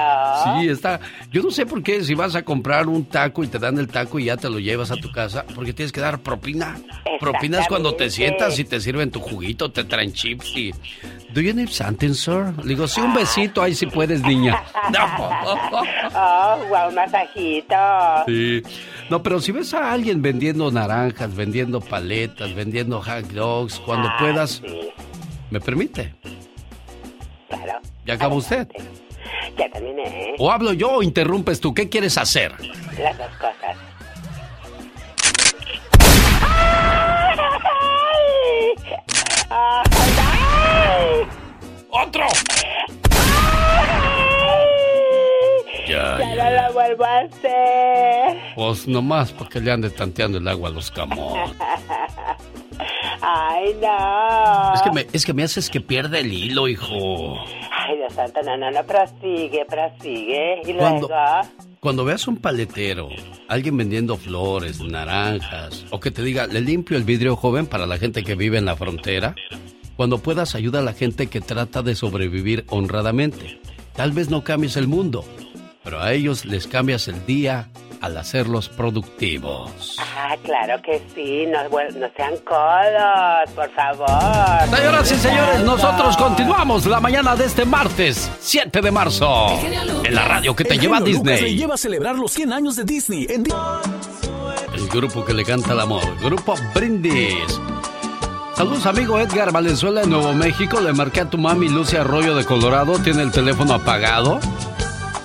Sí, está... Yo no sé por qué si vas a comprar un taco y te dan el taco y ya te lo llevas a tu casa, porque tienes que dar propina. Propina es cuando te sientas y te sirven tu juguito, te traen chips y... ¿Do you need something, sir? Le digo, sí, un besito, ahí si puedes, niña. Oh, guau, un masajito. Sí. No, pero si ves a alguien vendiendo naranjas, vendiendo paletas, vendiendo hot dogs, cuando Ah, puedas, ¿me permite? Claro. ¿Ya acabó usted? Ya terminé, ¿eh? ¿O hablo yo o interrumpes tú? ¿Qué quieres hacer? Las dos cosas. ¡Ay! ¡Otro! Ya, Ya ya. no lo vuelvo a hacer. Pues nomás porque le ande tanteando el agua a los camotes. Ay, no. Es que me, es que me haces que pierda el hilo, hijo. Ay, Dios santo, no, no, no, prosigue, prosigue. Y Cuando- luego... Cuando veas un paletero, alguien vendiendo flores, naranjas, o que te diga, le limpio el vidrio joven para la gente que vive en la frontera, cuando puedas ayuda a la gente que trata de sobrevivir honradamente. Tal vez no cambies el mundo, pero a ellos les cambias el día al hacerlos productivos. Ah, claro que sí, no, sean codos, por favor. Señoras y señores, nosotros continuamos la mañana de este martes, 7 de marzo, en la radio que te El lleva a Disney. lleva a celebrar los 100 años de Disney en Di- El grupo que le canta el amor, Grupo Brindis. Saludos amigo Edgar Valenzuela de Nuevo México, le marqué a tu mami Lucia Arroyo de Colorado, tiene el teléfono apagado.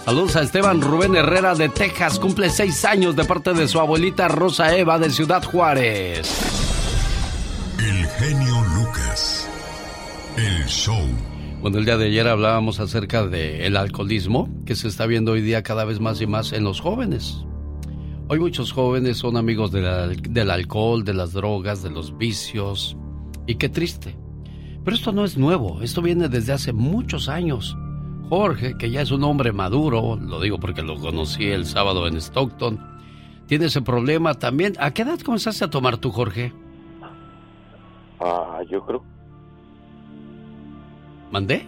Saludos a Esteban Rubén Herrera de Texas, cumple seis años de parte de su abuelita Rosa Eva de Ciudad Juárez. El genio Lucas. El show. Bueno, el día de ayer hablábamos acerca del alcoholismo que se está viendo hoy día cada vez más y más en los jóvenes. Hoy muchos jóvenes son amigos del, al- del alcohol, de las drogas, de los vicios. Y qué triste. Pero esto no es nuevo, esto viene desde hace muchos años. Jorge, que ya es un hombre maduro, lo digo porque lo conocí el sábado en Stockton, tiene ese problema también. ¿A qué edad comenzaste a tomar tú, Jorge? Ah, yo creo. ¿Mandé?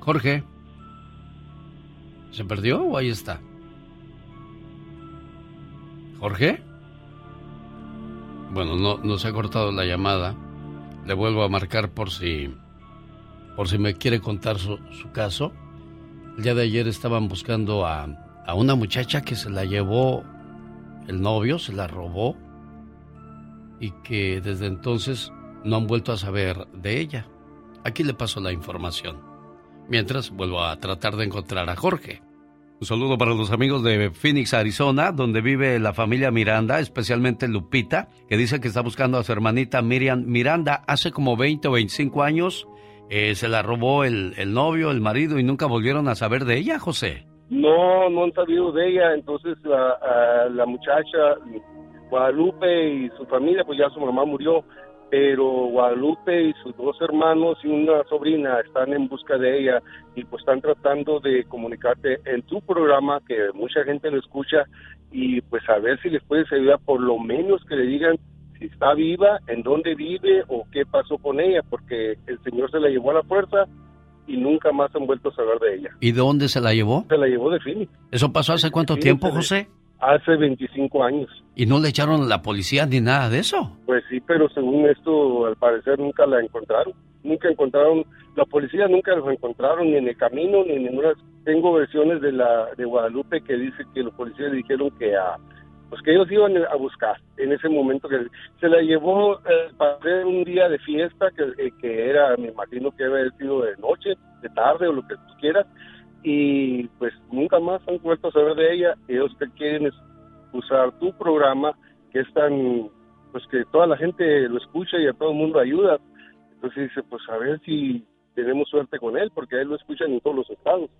Jorge. ¿Se perdió o ahí está? ¿Jorge? Bueno, no, no se ha cortado la llamada. Le vuelvo a marcar por si. Por si me quiere contar su, caso. El día de ayer estaban buscando a, a una muchacha que se la llevó el novio, se la robó. Y que desde entonces no han vuelto a saber de ella. Aquí le paso la información. Mientras vuelvo a tratar de encontrar a Jorge. Un saludo para los amigos de Phoenix, Arizona, donde vive la familia Miranda, especialmente Lupita, que dice que está buscando a su hermanita Miriam Miranda. Hace como 20 o 25 años eh, se la robó el, el novio, el marido, y nunca volvieron a saber de ella, José. No, no han sabido de ella, entonces la, la muchacha Guadalupe y su familia, pues ya su mamá murió, pero Guadalupe y sus dos hermanos y una sobrina están en busca de ella y pues están tratando de comunicarte en tu programa, que mucha gente lo escucha, y pues a ver si les puedes ayudar, por lo menos que le digan si está viva, en dónde vive o qué pasó con ella, porque el Señor se la llevó a la fuerza y nunca más han vuelto a saber de ella. ¿Y de dónde se la llevó? Se la llevó de Phoenix. ¿Eso pasó hace cuánto tiempo, José? Hace 25 años. ¿Y no le echaron a la policía ni nada de eso? Pues sí, pero según esto, al parecer nunca la encontraron. Nunca encontraron, la policía nunca los encontraron ni en el camino ni en ninguna. Tengo versiones de la de Guadalupe que dice que los policías dijeron que a pues que ellos iban a buscar en ese momento que se la llevó eh, para hacer un día de fiesta que, eh, que era, me imagino que había sido de noche, de tarde o lo que tú quieras y pues nunca más han vuelto a saber de ella. Ellos que quieren usar tu programa que es tan, pues que toda la gente lo escucha y a todo el mundo ayuda. Entonces dice, pues a ver si tenemos suerte con él, porque él lo escuchan en todos los estados.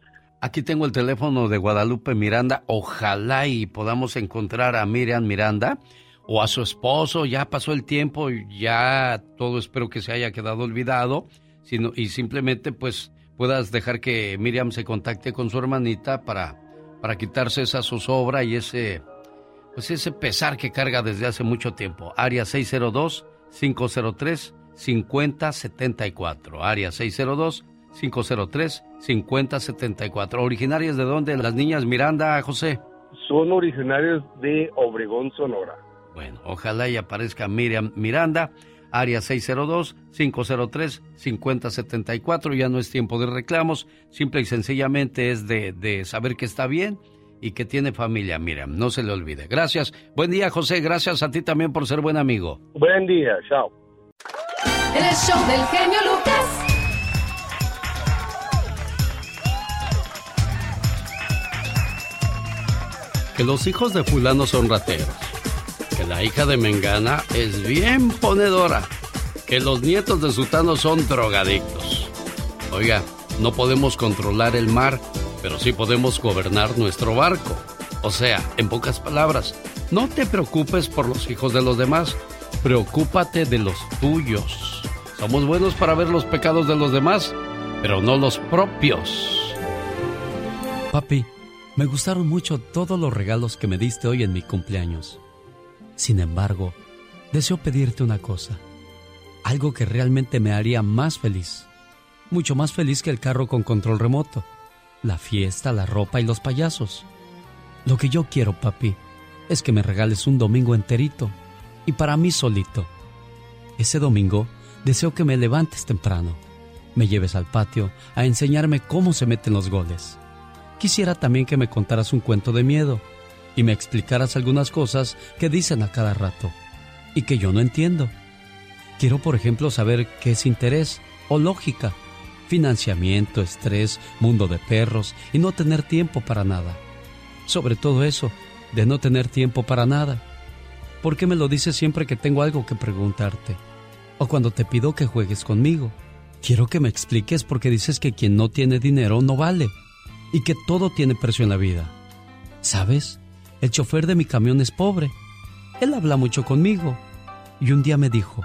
Aquí tengo el teléfono de Guadalupe Miranda. Ojalá y podamos encontrar a Miriam Miranda o a su esposo. Ya pasó el tiempo, ya todo espero que se haya quedado olvidado. Sino, y simplemente pues puedas dejar que Miriam se contacte con su hermanita para, para quitarse esa zozobra y ese, pues ese pesar que carga desde hace mucho tiempo. Área 602-503-5074. Área 602 503-5074. ¿Originarias de dónde las niñas Miranda, José? Son originarias de Obregón, Sonora. Bueno, ojalá y aparezca Miriam Miranda, área 602-503-5074. Ya no es tiempo de reclamos, simple y sencillamente es de, de saber que está bien y que tiene familia, Miriam, no se le olvide. Gracias. Buen día, José. Gracias a ti también por ser buen amigo. Buen día, chao. El show del genio Lucas. Que los hijos de fulano son rateros, que la hija de Mengana es bien ponedora, que los nietos de Sutano son drogadictos. Oiga, no podemos controlar el mar, pero sí podemos gobernar nuestro barco. O sea, en pocas palabras, no te preocupes por los hijos de los demás, preocúpate de los tuyos. Somos buenos para ver los pecados de los demás, pero no los propios. Papi, me gustaron mucho todos los regalos que me diste hoy en mi cumpleaños. Sin embargo, deseo pedirte una cosa. Algo que realmente me haría más feliz. Mucho más feliz que el carro con control remoto, la fiesta, la ropa y los payasos. Lo que yo quiero, papi, es que me regales un domingo enterito y para mí solito. Ese domingo deseo que me levantes temprano, me lleves al patio a enseñarme cómo se meten los goles Quisiera también que me contaras un cuento de miedo y me explicaras algunas cosas que dicen a cada rato y que yo no entiendo. Quiero, por ejemplo, saber qué es interés o lógica, financiamiento, estrés, mundo de perros y no tener tiempo para nada. Sobre todo eso, de no tener tiempo para nada. ¿Por qué me lo dices siempre que tengo algo que preguntarte? O cuando te pido que juegues conmigo. Quiero que me expliques por qué dices que quien no tiene dinero no vale y que todo tiene precio en la vida. ¿Sabes? El chofer de mi camión es pobre. Él habla mucho conmigo. Y un día me dijo,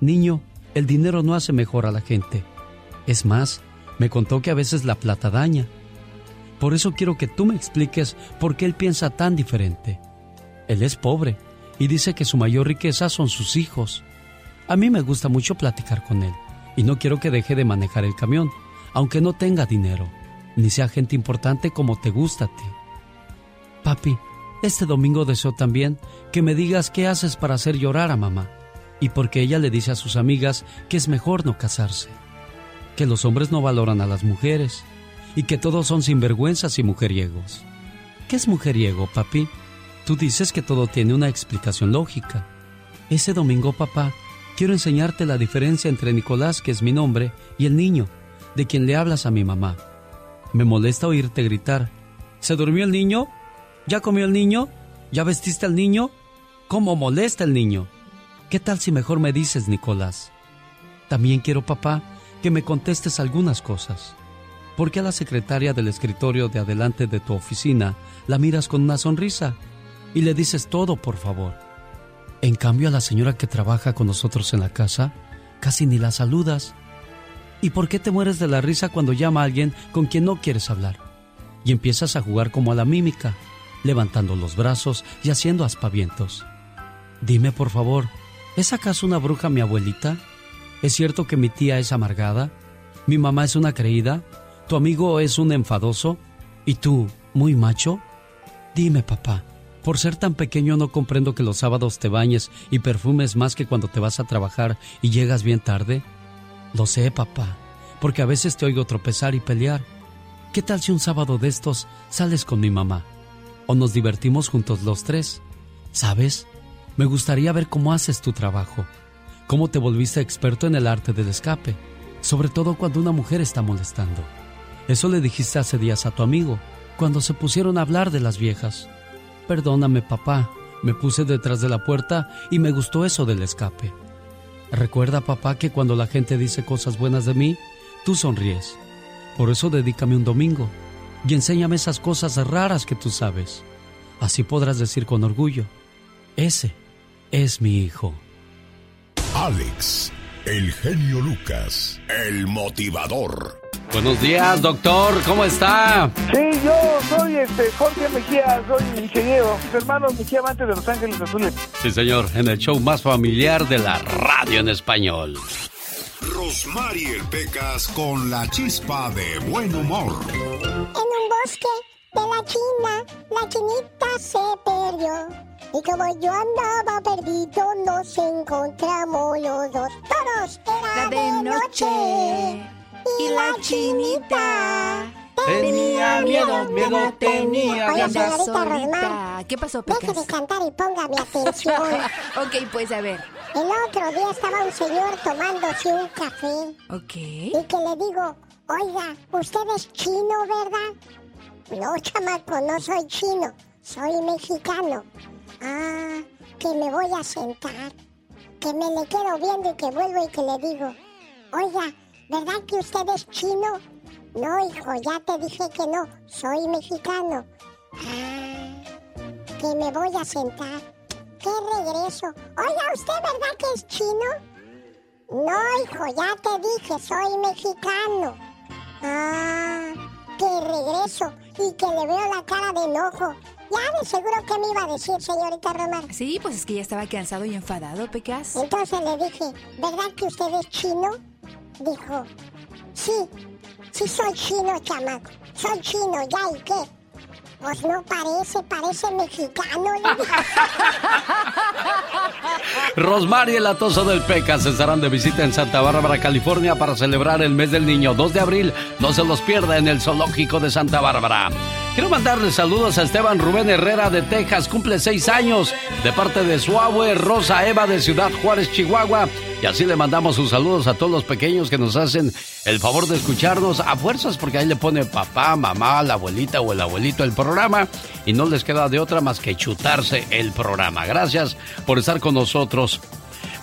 Niño, el dinero no hace mejor a la gente. Es más, me contó que a veces la plata daña. Por eso quiero que tú me expliques por qué él piensa tan diferente. Él es pobre y dice que su mayor riqueza son sus hijos. A mí me gusta mucho platicar con él y no quiero que deje de manejar el camión, aunque no tenga dinero ni sea gente importante como te gusta a ti. Papi, este domingo deseo también que me digas qué haces para hacer llorar a mamá y porque ella le dice a sus amigas que es mejor no casarse, que los hombres no valoran a las mujeres y que todos son sinvergüenzas y mujeriegos. ¿Qué es mujeriego, papi? Tú dices que todo tiene una explicación lógica. Ese domingo, papá, quiero enseñarte la diferencia entre Nicolás, que es mi nombre, y el niño, de quien le hablas a mi mamá. Me molesta oírte gritar. ¿Se durmió el niño? ¿Ya comió el niño? ¿Ya vestiste al niño? ¿Cómo molesta el niño? ¿Qué tal si mejor me dices, Nicolás? También quiero, papá, que me contestes algunas cosas. ¿Por qué a la secretaria del escritorio de adelante de tu oficina la miras con una sonrisa y le dices todo, por favor? En cambio, a la señora que trabaja con nosotros en la casa, casi ni la saludas. ¿Y por qué te mueres de la risa cuando llama a alguien con quien no quieres hablar? Y empiezas a jugar como a la mímica, levantando los brazos y haciendo aspavientos. Dime, por favor, ¿es acaso una bruja mi abuelita? ¿Es cierto que mi tía es amargada? ¿Mi mamá es una creída? ¿Tu amigo es un enfadoso? ¿Y tú, muy macho? Dime, papá, por ser tan pequeño no comprendo que los sábados te bañes y perfumes más que cuando te vas a trabajar y llegas bien tarde. Lo sé, papá, porque a veces te oigo tropezar y pelear. ¿Qué tal si un sábado de estos sales con mi mamá? O nos divertimos juntos los tres. ¿Sabes? Me gustaría ver cómo haces tu trabajo, cómo te volviste experto en el arte del escape, sobre todo cuando una mujer está molestando. Eso le dijiste hace días a tu amigo, cuando se pusieron a hablar de las viejas. Perdóname, papá, me puse detrás de la puerta y me gustó eso del escape. Recuerda, papá, que cuando la gente dice cosas buenas de mí, tú sonríes. Por eso dedícame un domingo y enséñame esas cosas raras que tú sabes. Así podrás decir con orgullo, ese es mi hijo. Alex, el genio Lucas, el motivador. Buenos días, doctor, ¿cómo está? Sí, yo soy este Jorge Mejía, soy ingeniero. Mis hermanos Mejía Amantes de Los Ángeles Azules. Sí, señor, en el show más familiar de la radio en español. Rosmarie Pecas con la chispa de buen humor. En un bosque de la China, la chinita se perdió. Y como yo andaba perdido, nos encontramos los dos. Todos era de noche. Y la chinita tenía miedo, miedo tenía. Oye, señorita ¿Qué pasó, deje Pecas? de cantar y póngame atención. ok, pues a ver. El otro día estaba un señor tomándose un café. Ok. Y que le digo, oiga, usted es chino, ¿verdad? No, chamaco, no soy chino, soy mexicano. Ah, que me voy a sentar, que me le quedo viendo y que vuelvo y que le digo, oiga, ¿verdad que usted es chino? No, hijo, ya te dije que no, soy mexicano. Ah, que me voy a sentar. ¿Qué regreso? Oiga, ¿usted verdad que es chino? No, hijo, ya te dije, soy mexicano. Ah, que regreso y que le veo la cara de enojo. Ya de seguro que me iba a decir, señorita Romar. Sí, pues es que ya estaba cansado y enfadado, Pecas. Entonces le dije, ¿verdad que usted es chino? Dijo, sí, sí soy chino, chamaco. Soy chino, ¿ya y qué? Pues no parece, parece mexicano. le dije. Rosmar y el atoso del Pecas estarán de visita en Santa Bárbara, California para celebrar el mes del niño 2 de abril. No se los pierda en el Zoológico de Santa Bárbara. Quiero mandarle saludos a Esteban Rubén Herrera de Texas, cumple seis años, de parte de su abue Rosa Eva de Ciudad Juárez, Chihuahua. Y así le mandamos sus saludos a todos los pequeños que nos hacen el favor de escucharnos a fuerzas, porque ahí le pone papá, mamá, la abuelita o el abuelito el programa y no les queda de otra más que chutarse el programa. Gracias por estar con nosotros.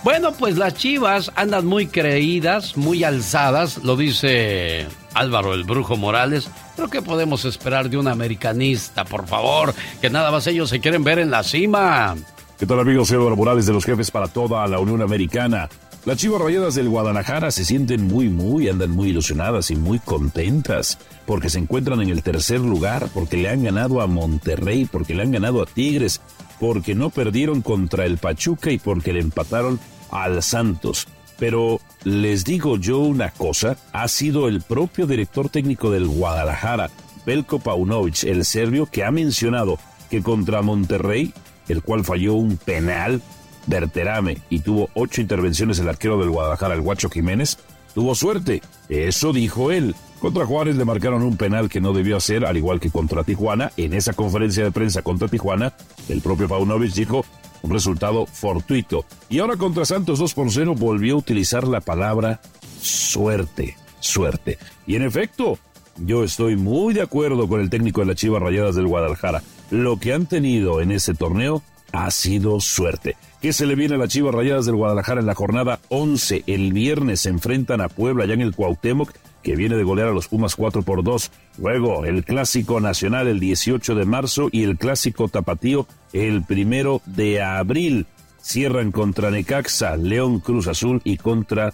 Bueno, pues las chivas andan muy creídas, muy alzadas, lo dice Álvaro el Brujo Morales. Pero ¿qué podemos esperar de un americanista, por favor? Que nada más ellos se quieren ver en la cima. ¿Qué tal amigos? Álvaro Morales de los jefes para toda la Unión Americana. Las chivas rayadas del Guadalajara se sienten muy, muy, andan muy ilusionadas y muy contentas porque se encuentran en el tercer lugar, porque le han ganado a Monterrey, porque le han ganado a Tigres, porque no perdieron contra el Pachuca y porque le empataron al Santos. Pero les digo yo una cosa, ha sido el propio director técnico del Guadalajara, Belko Paunovic, el serbio, que ha mencionado que contra Monterrey, el cual falló un penal, Berterame, y tuvo ocho intervenciones el arquero del Guadalajara, el Guacho Jiménez, tuvo suerte. Eso dijo él. Contra Juárez le marcaron un penal que no debió hacer, al igual que contra Tijuana. En esa conferencia de prensa contra Tijuana, el propio Paunovic dijo un resultado fortuito. Y ahora contra Santos 2 por 0 volvió a utilizar la palabra suerte, suerte. Y en efecto, yo estoy muy de acuerdo con el técnico de las Chivas Rayadas del Guadalajara. Lo que han tenido en ese torneo ha sido suerte. ¿Qué se le viene a las Chivas Rayadas del Guadalajara en la jornada 11? El viernes se enfrentan a Puebla allá en el Cuauhtémoc, que viene de golear a los Pumas 4 por 2. Luego, el Clásico Nacional el 18 de marzo y el Clásico Tapatío el primero de abril. cierran contra Necaxa, León Cruz Azul y contra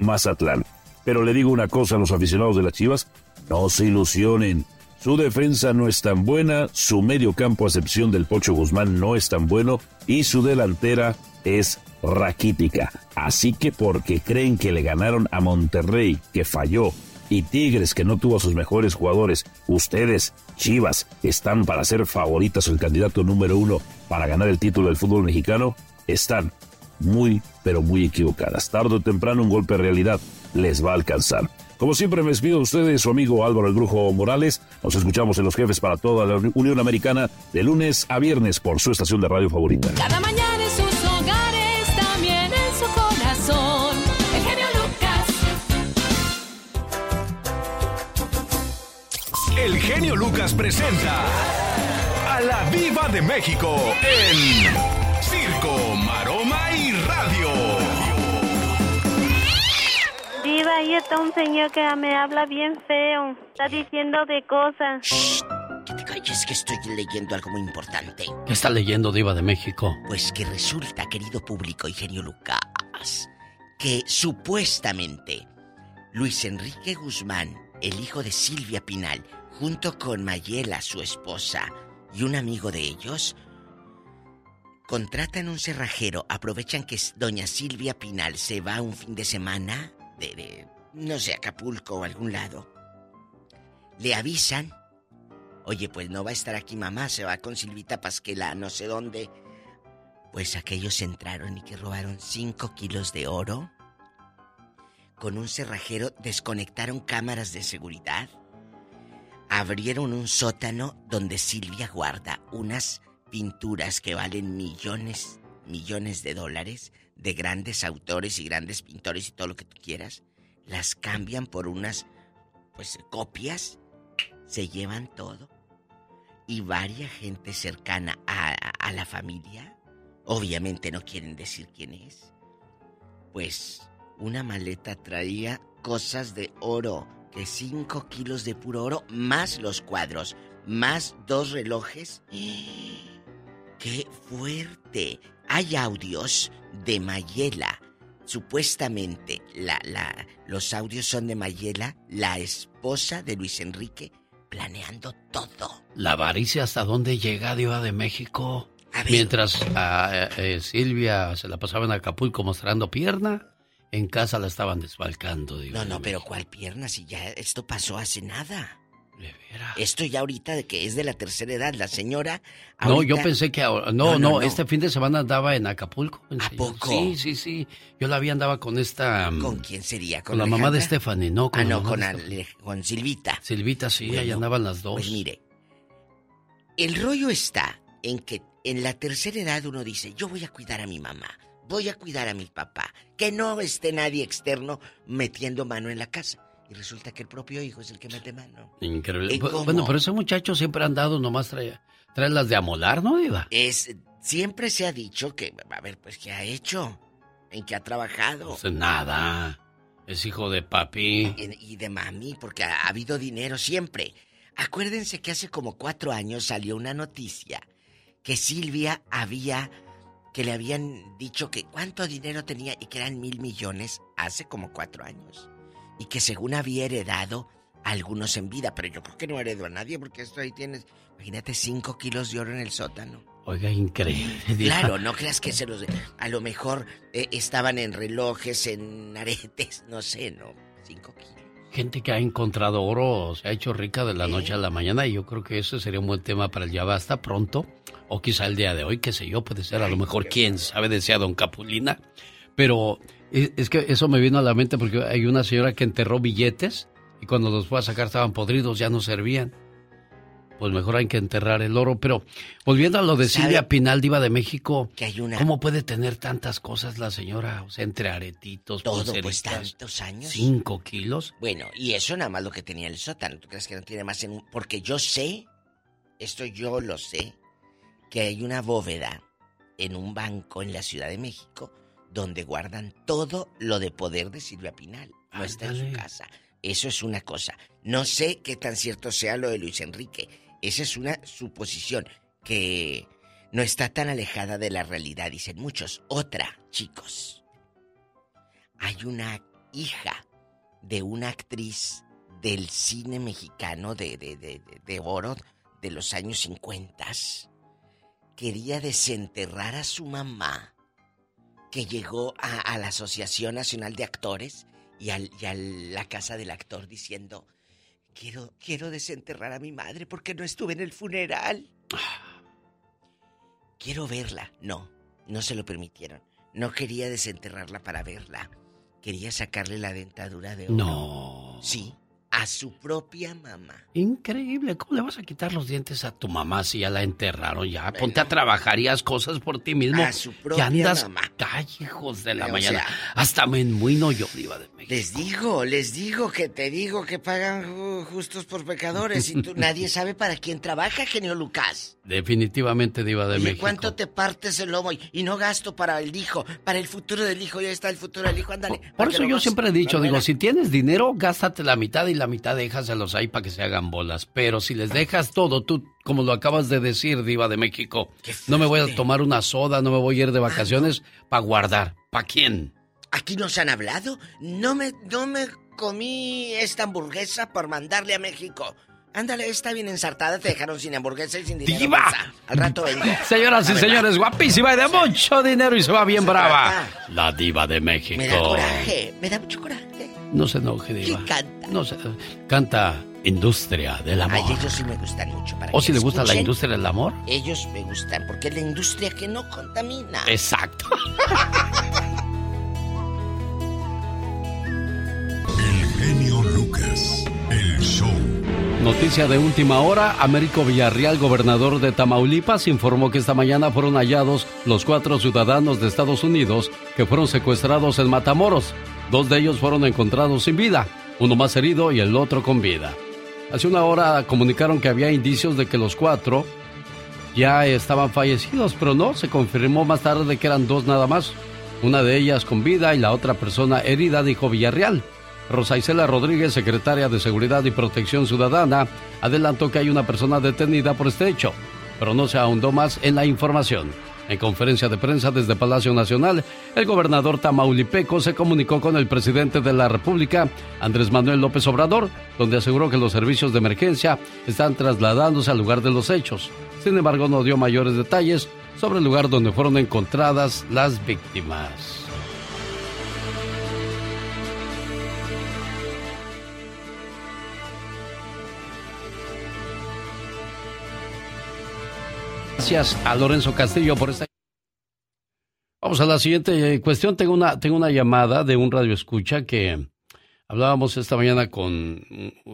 Mazatlán. Pero le digo una cosa a los aficionados de las Chivas, no se ilusionen. Su defensa no es tan buena, su medio campo a excepción del Pocho Guzmán no es tan bueno y su delantera es raquítica. Así que porque creen que le ganaron a Monterrey, que falló, y Tigres, que no tuvo a sus mejores jugadores, ustedes, Chivas, están para ser favoritas o el candidato número uno para ganar el título del fútbol mexicano, están muy, pero muy equivocadas. Tarde o temprano un golpe de realidad les va a alcanzar. Como siempre me despido de ustedes, su amigo Álvaro El Brujo Morales. Nos escuchamos en Los Jefes para toda la Unión Americana de lunes a viernes por su estación de radio favorita. Cada mañana en sus hogares, El genio Lucas presenta a la Viva de México en Circo, Maroma y Radio. Diva, ahí está un señor que me habla bien feo. Está diciendo de cosas. Que te calles que estoy leyendo algo muy importante. ¿Qué está leyendo Diva de México? Pues que resulta, querido público y genio Lucas, que supuestamente Luis Enrique Guzmán, el hijo de Silvia Pinal, junto con Mayela, su esposa, y un amigo de ellos, contratan un cerrajero, aprovechan que doña Silvia Pinal se va un fin de semana de, no sé, Acapulco o algún lado. Le avisan, oye, pues no va a estar aquí mamá, se va con Silvita Pasquela, no sé dónde. Pues aquellos entraron y que robaron 5 kilos de oro. Con un cerrajero desconectaron cámaras de seguridad. Abrieron un sótano donde Silvia guarda unas pinturas que valen millones, millones de dólares de grandes autores y grandes pintores y todo lo que tú quieras, las cambian por unas, pues, copias, se llevan todo. Y varia gente cercana a, a la familia, obviamente no quieren decir quién es, pues una maleta traía cosas de oro, que 5 kilos de puro oro, más los cuadros, más dos relojes. ¡Qué fuerte! Hay audios de Mayela. Supuestamente, la, la, los audios son de Mayela, la esposa de Luis Enrique, planeando todo. La avaricia hasta dónde llega Diva de México. Mientras a eh, Silvia se la pasaba en Acapulco mostrando pierna, en casa la estaban desfalcando. Diva no, de no, pero. ¿cuál pierna? Si ya esto pasó hace nada. Esto ya ahorita de que es de la tercera edad, la señora. No, yo pensé que ahora. No, no, este fin de semana andaba en Acapulco. ¿A poco? Sí, sí, sí. Yo la vi andaba con esta. mm, ¿Con quién sería? Con, la mamá de? Stephanie, no, con ah, no, con, de Ale- con Silvita. Silvita, sí, ahí Bueno, andaban las dos. Pues mire, el rollo está en que en la tercera edad uno dice, yo voy a cuidar a mi mamá, voy a cuidar a mi papá, que no esté nadie externo metiendo mano en la casa. Y resulta que el propio hijo es el que mete mano. Increíble. Bueno, pero ese muchacho siempre ha andado, nomás trae, trae las de amolar, ¿no, Diva? Es, siempre se ha dicho que, a ver, pues, ¿qué ha hecho? ¿En qué ha trabajado? Pues nada. Es hijo de papi. Y, y de mami, porque ha, ha habido dinero siempre. Acuérdense que hace como cuatro años salió una noticia que Silvia había, que le habían dicho que cuánto dinero tenía y que eran mil millones hace como cuatro años. Y que según había heredado a algunos en vida, pero yo creo que no heredó a nadie porque esto ahí tienes, imagínate, cinco kilos de oro en el sótano. Oiga, increíble. Claro, no creas que se los... A lo mejor eh, estaban en relojes, en aretes, no sé, ¿no? Cinco kilos. Gente que ha encontrado oro se ha hecho rica de la noche a la mañana y yo creo que ese sería un buen tema para el ya basta pronto o quizá el día de hoy, qué sé yo, puede ser a lo mejor quién sabe, decía don Capulina. Pero es, es que eso me vino a la mente porque hay una señora que enterró billetes y cuando los fue a sacar estaban podridos, ya no servían. Pues mejor hay que enterrar el oro. Pero volviendo a lo de ¿Sabe? Silvia Pinal, diva de México, Que hay una... ¿cómo puede tener tantas cosas la señora? O sea, entre aretitos, Todo, pues tantos años. Cinco kilos. Bueno, y eso nada más lo que tenía el sótano. ¿Tú crees que no tiene más en un...? Porque yo sé, esto yo lo sé, que hay una bóveda en un banco en la Ciudad de México donde guardan todo lo de poder de Silvia Pinal. No está en su casa. Eso es una cosa. No sé qué tan cierto sea lo de Luis Enrique. Esa es una suposición que no está tan alejada de la realidad, dicen muchos. Otra, chicos. Hay una hija de una actriz del cine mexicano de, de, de, de oro de los años 50. Quería desenterrar a su mamá, que llegó a, la Asociación Nacional de Actores y, al, y a la casa del actor diciendo, quiero, quiero desenterrar a mi madre porque no estuve en el funeral. Quiero verla. No, no se lo permitieron. No quería desenterrarla para verla. Quería sacarle la dentadura de oro. No. Sí, a su propia mamá. Increíble, ¿cómo le vas a quitar los dientes a tu mamá si ya la enterraron? Ya, ponte a trabajar y haz cosas por ti mismo. A su propia andas, mamá. hijos de la mañana. Hasta me enmuino yo, Diva de México. Les digo, les digo que te digo que pagan justos por pecadores y tú, nadie sabe para quién trabaja, genio Lucas. Definitivamente, Diva de México. ¿Cuánto te partes el lomo? Y, no gasto para el hijo, para el futuro del hijo, ya está el futuro del hijo, ándale. Por, eso yo siempre he dicho, digo, si tienes dinero, gástate la mitad y la mitad déjaselos ahí para que se hagan bolas. Pero si les dejas todo, tú, como lo acabas de decir, Diva de México, no me voy a tomar una soda, no me voy a ir de ah, vacaciones para guardar. ¿Para quién? Aquí nos han hablado. No me, no me comí esta hamburguesa por mandarle a México. Ándale, está bien ensartada, te dejaron sin hamburguesa y sin dinero. ¡Diva! Al rato vengo. Señoras y señores, guapísima y de mucho dinero y se va bien brava. La diva de México. Me da coraje, me da mucho coraje. No se enoje, diva. ¿Qué canta? No se... Canta Industria del Amor. Ay, ellos sí me gustan mucho. ¿O si le gusta la industria del amor? Ellos me gustan, porque es la industria que no contamina. Exacto. Lucas, el show. Noticia de última hora, Américo Villarreal, gobernador de Tamaulipas, informó que esta mañana fueron hallados los cuatro ciudadanos de Estados Unidos que fueron secuestrados en Matamoros. Dos de ellos fueron encontrados sin vida, uno más herido y el otro con vida. Hace una hora comunicaron que había indicios de que los cuatro ya estaban fallecidos, pero no, se confirmó más tarde que eran dos nada más. Una de ellas con vida y la otra persona herida, dijo Villarreal. Rosa Isela Rodríguez, secretaria de Seguridad y Protección Ciudadana, adelantó que hay una persona detenida por este hecho, pero no se ahondó más en la información. En conferencia de prensa desde Palacio Nacional, el gobernador tamaulipeco se comunicó con el presidente de la República, Andrés Manuel López Obrador, donde aseguró que los servicios de emergencia están trasladándose al lugar de los hechos. Sin embargo, no dio mayores detalles sobre el lugar donde fueron encontradas las víctimas. Gracias a Lorenzo Castillo por esta. Vamos a la siguiente cuestión. Tengo una, tengo una llamada de un radio escucha que hablábamos esta mañana con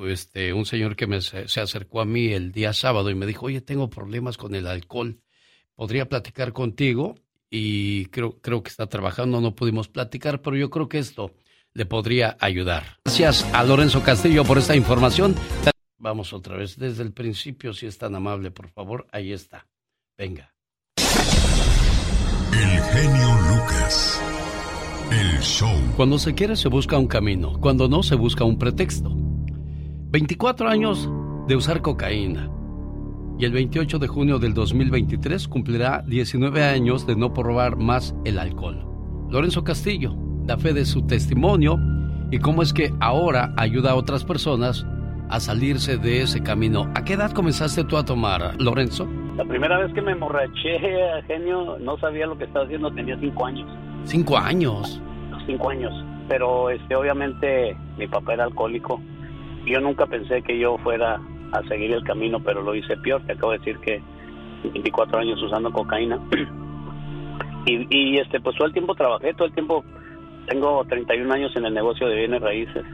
este, un señor que me, se acercó a mí el día sábado y me dijo, oye, tengo problemas con el alcohol. ¿Podría platicar contigo? Y creo, creo que está trabajando, no pudimos platicar, pero yo creo que esto le podría ayudar. Gracias a Lorenzo Castillo por esta información. Vamos otra vez desde el principio, si es tan amable, por favor. Ahí está. Venga. El genio Lucas. El show. Cuando se quiere se busca un camino, cuando no se busca un pretexto. 24 años de usar cocaína. Y el 28 de junio del 2023 cumplirá 19 años de no probar más el alcohol. Lorenzo Castillo da fe de su testimonio y cómo es que ahora ayuda a otras personas a salirse de ese camino. ¿A qué edad comenzaste tú a tomar, Lorenzo? La primera vez que me emborraché, genio, no sabía lo que estaba haciendo, tenía cinco años. ¿Cinco años? Cinco años. Pero este, obviamente mi papá era alcohólico. Yo nunca pensé que yo fuera a seguir el camino, pero lo hice peor. Te acabo de decir que 24 años usando cocaína. y, y este, pues todo el tiempo trabajé, todo el tiempo tengo 31 años en el negocio de bienes raíces.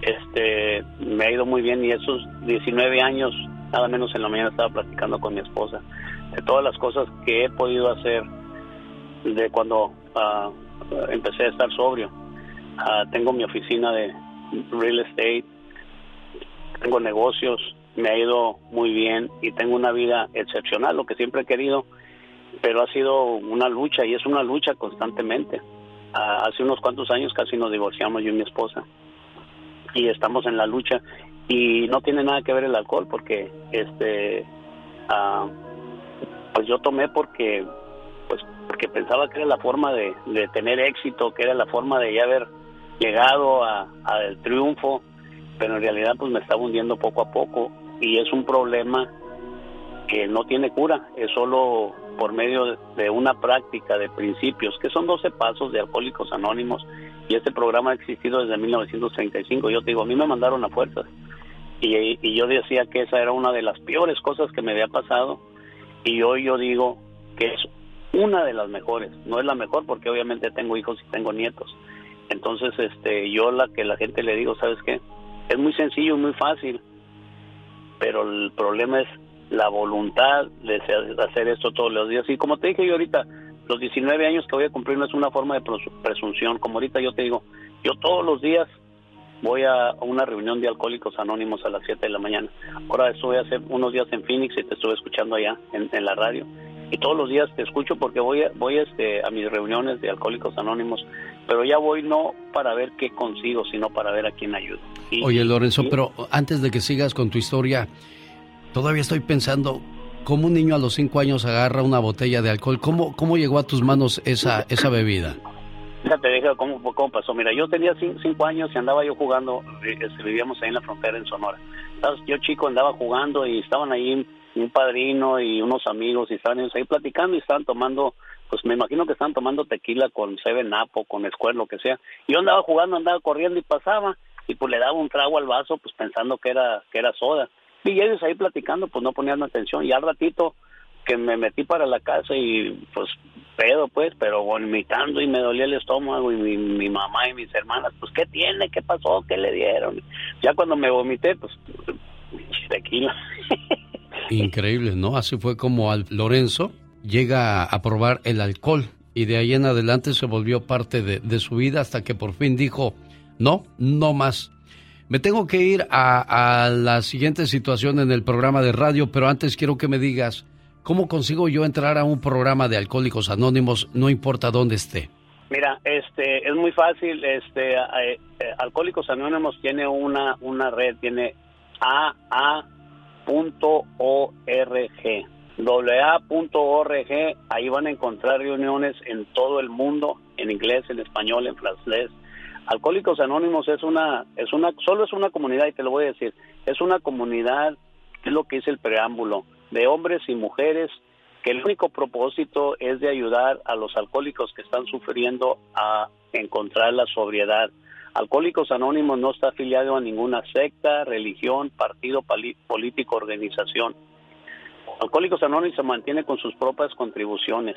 Este, me ha ido muy bien y esos 19 años nada menos en la mañana estaba platicando con mi esposa de todas las cosas que he podido hacer de cuando ah, empecé a estar sobrio. Ah, tengo mi oficina de real estate, tengo negocios, me ha ido muy bien y tengo una vida excepcional, lo que siempre he querido, pero ha sido una lucha y es una lucha constantemente. Ah, hace unos cuantos años casi nos divorciamos yo y mi esposa y estamos en la lucha y no tiene nada que ver el alcohol porque este ah, pues yo tomé porque pues porque pensaba que era la forma de, de tener éxito, que era la forma de ya haber llegado a- al triunfo, pero en realidad pues me estaba hundiendo poco a poco y es un problema que no tiene cura, es solo por medio de- una práctica de principios, que son 12 pasos de Alcohólicos Anónimos y este programa ha existido desde 1935. Yo te digo, a mí me mandaron a fuerzas y, y yo decía que esa era una de las peores cosas que me había pasado y hoy yo digo que es una de las mejores, no es la mejor porque obviamente tengo hijos y tengo nietos. Entonces, este, yo la que la gente le digo, ¿sabes qué? Es muy sencillo, muy fácil, pero el problema es la voluntad de hacer esto todos los días. Y como te dije yo ahorita, los 19 años que voy a cumplir no es una forma de presu- presunción. Como ahorita yo te digo, yo todos los días voy a una reunión de alcohólicos anónimos a las 7 de la mañana. Ahora estuve hace unos días en Phoenix y te estuve escuchando allá en, en la radio. Y todos los días te escucho porque voy a, voy este, a mis reuniones de alcohólicos anónimos, pero ya voy no para ver qué consigo, sino para ver a quién ayudo. Y- Oye, Lorenzo, y- pero antes de que sigas con tu historia, todavía estoy pensando cómo un niño a los cinco años agarra una botella de alcohol. ¿Cómo, cómo llegó a tus manos esa, esa bebida? Fíjate, deja cómo, cómo pasó. Mira, yo tenía cin- cinco años y andaba yo jugando, eh, este, vivíamos ahí en la frontera en Sonora. Yo chico andaba jugando y estaban ahí un padrino y unos amigos y estaban ahí platicando y estaban tomando, pues me imagino que estaban tomando tequila con Seven Up o con Square, lo que sea. Yo andaba jugando, andaba corriendo y pasaba y pues le daba un trago al vaso pues pensando que era, que era soda. Y ellos ahí platicando pues no ponían atención y al ratito que me metí para la casa y pues pedo pues, pero vomitando y me dolía el estómago y mi, mi mamá y mis hermanas, pues ¿qué tiene? ¿Qué pasó? ¿Qué le dieron? Ya cuando me vomité, pues tequila. Increíble, ¿no? Así fue como al Lorenzo llega a probar el alcohol y de ahí en adelante se volvió parte de, de su vida hasta que por fin dijo, no, no más. Me tengo que ir a, a la siguiente situación en el programa de radio, pero antes quiero que me digas, ¿cómo consigo yo entrar a un programa de Alcohólicos Anónimos, no importa dónde esté? Mira, este es muy fácil, este eh, eh, Alcohólicos Anónimos tiene una una red, tiene aa.org. AA.org, ahí van a encontrar reuniones en todo el mundo, en inglés, en español, en francés. Alcohólicos Anónimos es una, es una, solo es una comunidad y te lo voy a decir, es una comunidad, es lo que dice el preámbulo, de hombres y mujeres que el único propósito es de ayudar a los alcohólicos que están sufriendo a encontrar la sobriedad. Alcohólicos Anónimos no está afiliado a ninguna secta, religión, partido político, organización. Alcohólicos Anónimos se mantiene con sus propias contribuciones,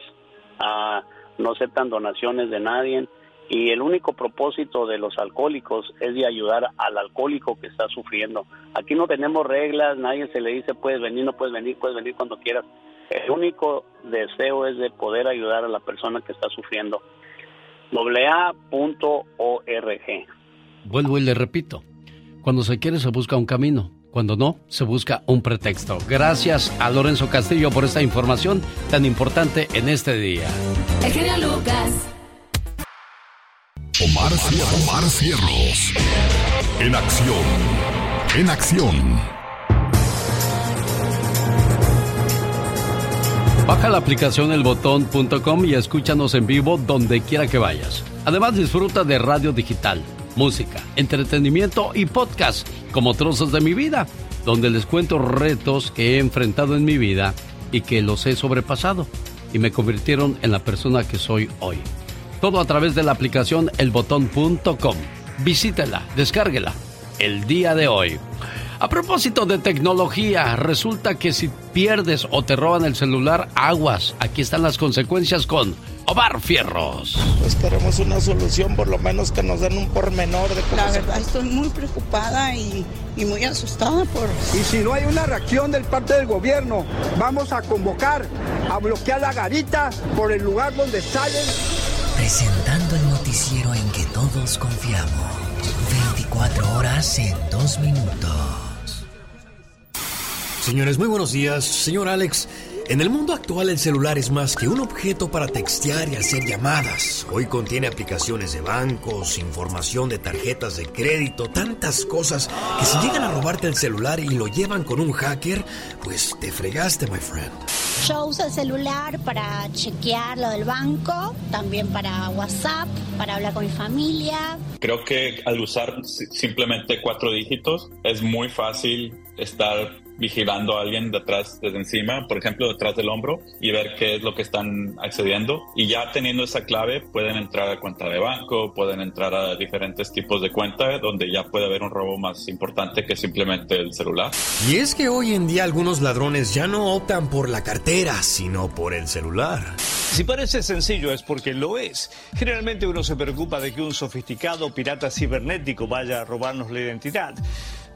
Ah, no aceptan donaciones de nadie y el único propósito de los alcohólicos es de ayudar al alcohólico que está sufriendo. Aquí no tenemos reglas, nadie se le dice puedes venir, no puedes venir, puedes venir cuando quieras. El único deseo es de poder ayudar a la persona que está sufriendo. AA.org. Vuelvo y le repito, cuando se quiere se busca un camino, cuando no, se busca un pretexto. Gracias a Lorenzo Castillo por esta información tan importante en este día. El genio Lucas. Omar, Omar Cierros. En acción. En acción. Baja la aplicación elbotón.com y escúchanos en vivo donde quiera que vayas. Además disfruta de radio digital, música, entretenimiento y podcast como Trozos de mi vida, donde les cuento retos que he enfrentado en mi vida y que los he sobrepasado y me convirtieron en la persona que soy hoy. Todo a través de la aplicación elbotón.com. Visítela, descárguela el día de hoy. A propósito de tecnología, resulta que si pierdes o te roban el celular, aguas. Aquí están las consecuencias con Omar Fierros. Pues queremos una solución, por lo menos que nos den un pormenor de cómo La se- verdad estoy muy preocupada y, y muy asustada por... Y si no hay una reacción del parte del gobierno, vamos a convocar a bloquear la garita por el lugar donde salen. Presentando el noticiero en que todos confiamos. 24 horas en 2 minutos. Señores, muy buenos días. Señor Alex, en el mundo actual el celular es más que un objeto para textear y hacer llamadas. Hoy contiene aplicaciones de bancos, información de tarjetas de crédito, tantas cosas que si llegan a robarte el celular y lo llevan con un hacker, pues te fregaste, my friend. Yo uso el celular para chequear lo del banco, también para WhatsApp, para hablar con mi familia. Creo que al usar si- simplemente cuatro dígitos es muy fácil estar vigilando a alguien detrás, desde encima, por ejemplo, detrás del hombro y ver qué es lo que están accediendo. Y ya teniendo esa clave pueden entrar a cuenta de banco, pueden entrar a diferentes tipos de cuenta donde ya puede haber un robo más importante que simplemente el celular. Y es que hoy en día algunos ladrones ya no optan por la cartera, sino por el celular. Si parece sencillo es porque lo es. Generalmente uno se preocupa de que un sofisticado pirata cibernético vaya a robarnos la identidad.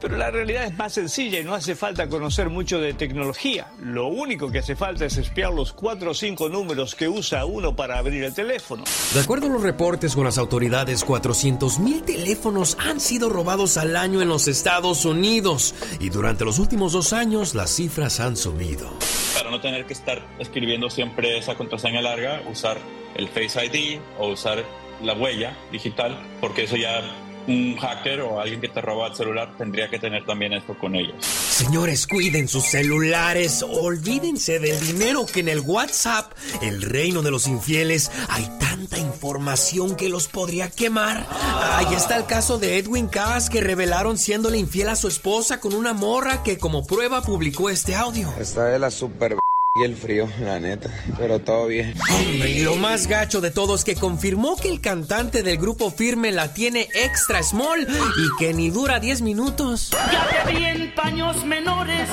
Pero la realidad es más sencilla y no hace falta conocer mucho de tecnología. Lo único que hace falta es espiar los cuatro o cinco números que usa uno para abrir el teléfono. De acuerdo a los reportes con las autoridades, 400.000 teléfonos han sido robados al año en los Estados Unidos. Y durante los últimos dos años las cifras han subido. Para no tener que estar escribiendo siempre esa contraseña larga, usar el Face ID o usar la huella digital, porque eso ya un hacker o alguien que te roba el celular tendría que tener también esto con ellos. Señores, cuiden sus celulares. Olvídense del dinero que en el WhatsApp, el reino de los infieles, hay tanta información que los podría quemar. Ahí está el caso de Edwin Cass que revelaron siéndole infiel a su esposa con una morra que como prueba publicó este audio. Está de la super y el frío, la neta. Pero todo bien. Hombre, y lo más gacho de todo es que confirmó que el cantante del grupo Firme la tiene extra small y que ni dura 10 minutos. Ya te vi en paños menores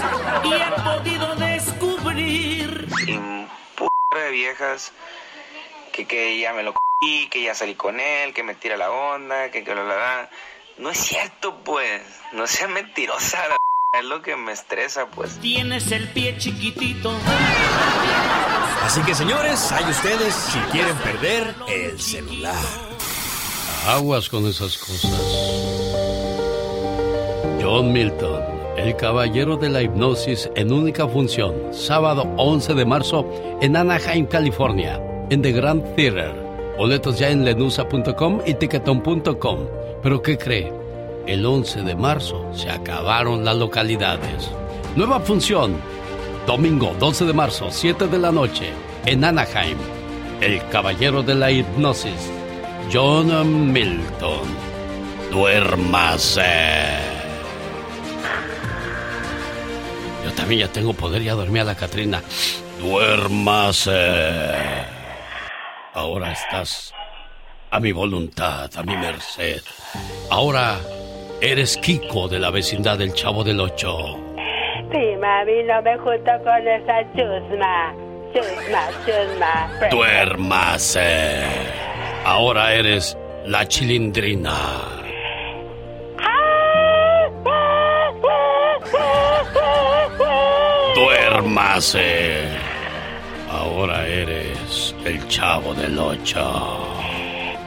y he podido descubrir. de viejas que, que ya me lo y que ya salí con él, que me tira la onda, que que la, la, la. No es cierto, pues. No sea mentirosa, la es lo que me estresa, pues. Tienes el pie chiquitito. Así que señores, hay ustedes si quieren perder el celular. Aguas con esas cosas. John Milton, el caballero de la hipnosis en única función, sábado 11 de marzo en Anaheim, California, en The Grand Theater. Boletos ya en lenusa.com y ticketon.com. Pero ¿qué cree? El 11 de marzo se acabaron las localidades. Nueva función, domingo 12 de marzo, 7 de la noche, en Anaheim. El caballero de la hipnosis, John Milton. Duérmase. Yo también ya tengo poder, ya dormí a la Catrina. Duérmase. Ahora estás a mi voluntad, a mi merced. Ahora eres Kiko de la vecindad del Chavo del Ocho. Sí, mami, no me junto con esa chusma. Chusma, chusma. Duérmase. Ahora eres la chilindrina. Duérmase. Ahora eres el Chavo del Ocho.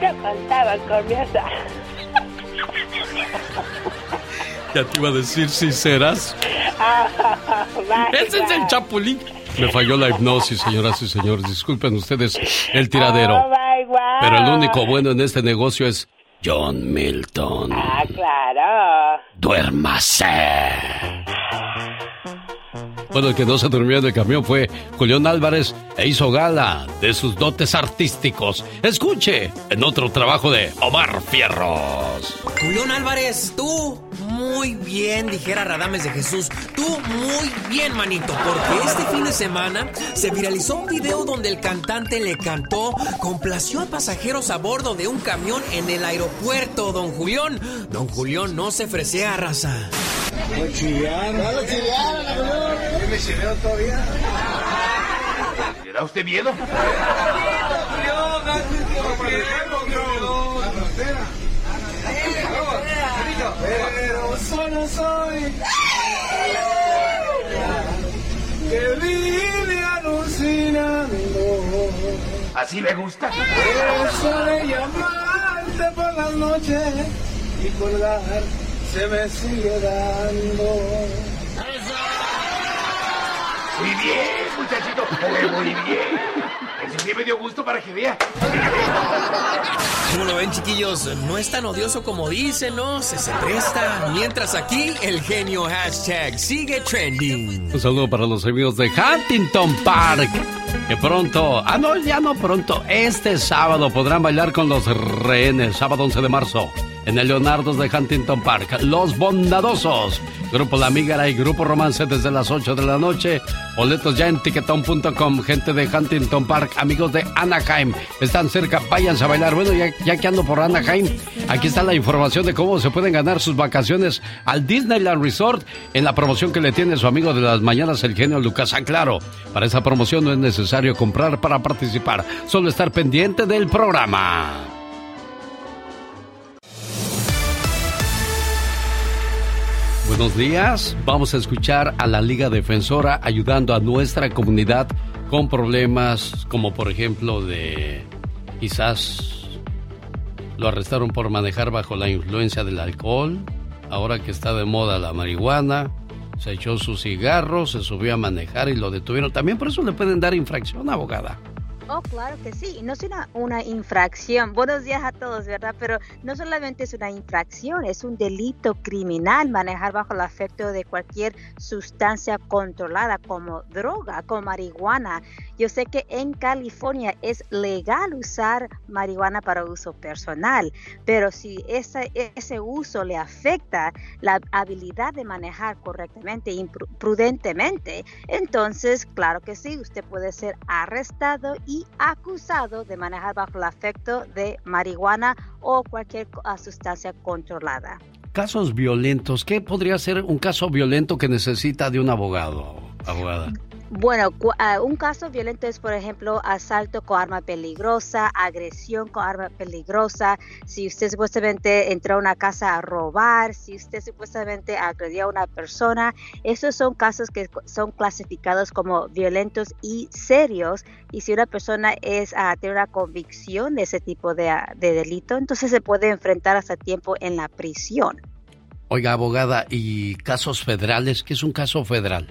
No contaban con mi asa. Ya te iba a decir sinceras. Ese es el chapulín. Me falló la hipnosis, señoras y señores. Disculpen ustedes el tiradero. Oh. Pero el único bueno en este negocio es John Milton. Ah, claro. Duérmase. Bueno, el que no se durmió en el camión fue Julián Álvarez e hizo gala de sus dotes artísticos. Escuche en otro trabajo de Omar Fierros. Julián Álvarez, tú muy bien, dijera Radames de Jesús. Tú muy bien, manito, porque este fin de semana se viralizó un video donde el cantante le cantó, complació a pasajeros a bordo de un camión en el aeropuerto, don Julián. Don Julián no se fresea, raza. Lo chillaron, Yo me chilleo todavía. ¿Le da usted miedo? Pero solo soy que vive alucinando. Así me gusta. Eso de llamarte por las noches y colgar se me sigue dando. Muy bien, muchachito. Muy bien. Ese sí me dio gusto para que vea. Como lo ven, chiquillos, no es tan odioso como dicen, ¿no? Se, se presta. Mientras aquí, el genio hashtag sigue trending. Un saludo para los amigos de Huntington Park. Que pronto, ah, no, ya no pronto, este sábado podrán bailar con los rehenes, sábado 11 de marzo, en el Leonardo de Huntington Park. Los Bondadosos, Grupo La Mígara y Grupo Romance desde las 8 de la noche. Boletos ya en tiquetón.com, gente de Huntington Park, amigos de Anaheim, están cerca, váyanse a bailar. Bueno, ya, ya que ando por Anaheim, aquí está la información de cómo se pueden ganar sus vacaciones al Disneyland Resort en la promoción que le tiene su amigo de las mañanas, el genio Lucas Aclaro. Para esa promoción no es necesario comprar para participar, solo estar pendiente del programa. Buenos días, vamos a escuchar a la Liga Defensora ayudando a nuestra comunidad con problemas como por ejemplo de quizás lo arrestaron por manejar bajo la influencia del alcohol, ahora que está de moda la marihuana, se echó su cigarro, se subió a manejar y lo detuvieron. También por eso le pueden dar infracción, abogada. Oh, claro que sí, no es una, una infracción. Buenos días a todos, ¿verdad? Pero no solamente es una infracción, es un delito criminal manejar bajo el afecto de cualquier sustancia controlada como droga, como marihuana. Yo sé que en California es legal usar marihuana para uso personal, pero si ese, ese uso le afecta la habilidad de manejar correctamente y prudentemente, entonces, claro que sí, usted puede ser arrestado y acusado de manejar bajo el afecto de marihuana o cualquier sustancia controlada. Casos violentos, ¿qué podría ser un caso violento que necesita de un abogado, abogada? Bueno, ah, un caso violento es, por ejemplo, asalto con arma peligrosa, agresión con arma peligrosa, si usted supuestamente entró a una casa a robar, si usted supuestamente agredió a una persona, esos son casos que son clasificados como violentos y serios. Y si una persona es uh, tiene una convicción de ese tipo de, de delito, entonces se puede enfrentar hasta tiempo en la prisión. Oiga, abogada, ¿y casos federales? ¿Qué es un caso federal?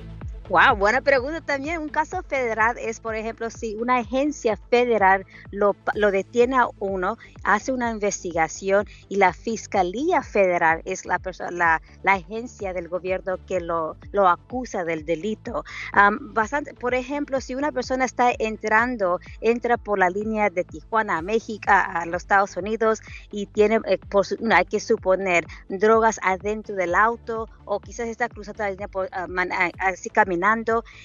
Wow, buena pregunta también. Un caso federal es, por ejemplo, si una agencia federal lo, lo, detiene a uno, hace una investigación y la Fiscalía Federal es la, la, la agencia del gobierno que lo, acusa del delito. bastante, por ejemplo, si una persona está entrando, entra por la línea de Tijuana a México, a, los Estados Unidos y tiene, eh, hay que suponer, drogas adentro del auto o quizás está cruzando la línea por, así caminando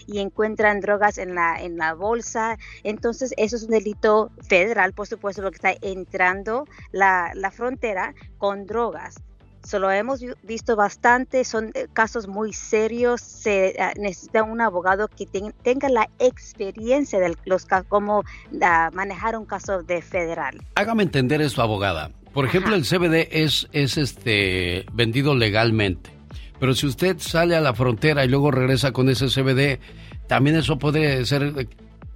y encuentran drogas en la, en la bolsa. Entonces, eso es un delito federal, por supuesto, lo que está entrando la, la frontera con drogas. Solo hemos visto bastante, son eh, casos muy serios, se eh, necesita un abogado que tenga la experiencia de los cómo manejar un caso de federal. Hágame entender esto, abogada. Por ejemplo, el CBD es, es este vendido legalmente. Pero si usted sale a la frontera y luego regresa con ese CBD, también eso puede ser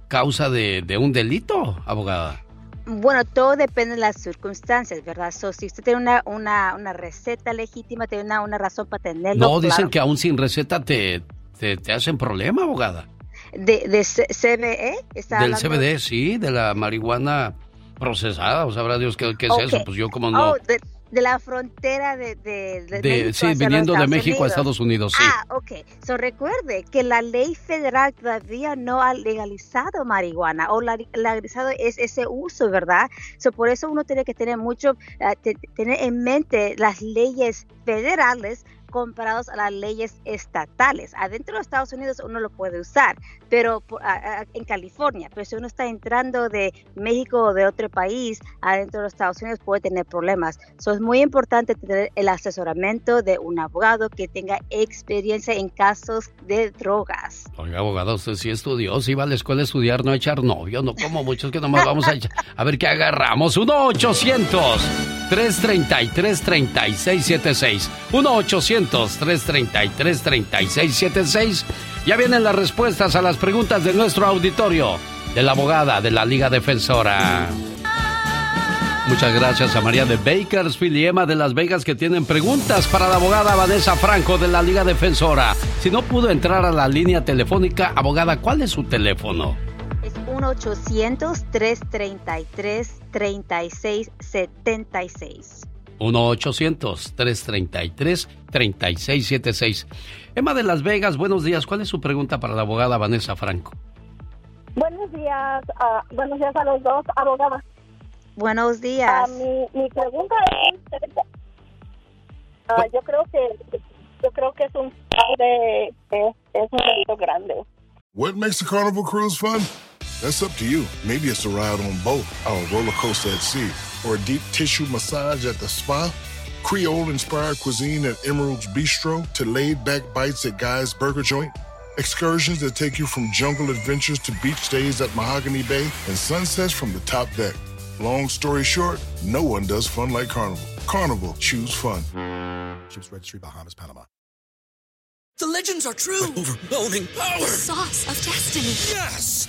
causa de, un delito, abogada. Bueno, todo depende de las circunstancias, ¿verdad? si usted tiene una, una, receta legítima, tiene una, una, razón para tenerlo. No, dicen que aún sin receta te, te, hacen problema, abogada. ¿De, de CBE? Del CBD, sí, de la marihuana procesada, o sabrá Dios qué, es eso, pues yo como no... Oh, de la frontera de, de, de, sí, viniendo de México a Estados Unidos, sí. Ah, ok. So recuerde que la ley federal todavía no ha legalizado marihuana o la, legalizado es ese uso, ¿verdad? So por eso uno tiene que tener mucho, uh, tener en mente las leyes federales comparados a las leyes estatales. Adentro de Estados Unidos uno lo puede usar, pero en California, pero si uno está entrando de México o de otro país adentro de los Estados Unidos puede tener problemas. So, es muy importante tener el asesoramiento de un abogado que tenga experiencia en casos de drogas. Oiga, abogado, usted sí estudió, sí va a la escuela a estudiar, no a echar novio, no como muchos que nomás vamos a echar. A ver qué agarramos. 1-800-333-3676. 1-800-333-3676. Ya vienen las respuestas a las preguntas de nuestro auditorio, de la abogada de la Liga Defensora. Muchas gracias a María de Bakersfield y Emma de Las Vegas que tienen preguntas para la abogada Vanessa Franco de la Liga Defensora. Si no pudo entrar a la línea telefónica, abogada, ¿cuál es su teléfono? Es 1-800-333-3676. 1-800-333-3676. Emma de Las Vegas, buenos días. ¿Cuál es su pregunta para la abogada Vanessa Franco? Buenos días, uh, buenos días a los dos, abogada. Buenos días. Uh, mi, mi, pregunta es, uh, yo creo que yo creo que es un de, es, es un delito grande. What makes a carnival cruise fun? That's up to you. Maybe it's a ride on boat, or a roller coaster at sea, or a deep tissue massage at the spa. Creole inspired cuisine at Emerald's Bistro to laid back bites at Guy's Burger Joint. Excursions that take you from jungle adventures to beach stays at Mahogany Bay and sunsets from the top deck. Long story short, no one does fun like Carnival. Carnival, choose fun. Ships Registry, Bahamas, Panama. The legends are true. overwhelming power! The sauce of destiny. Yes!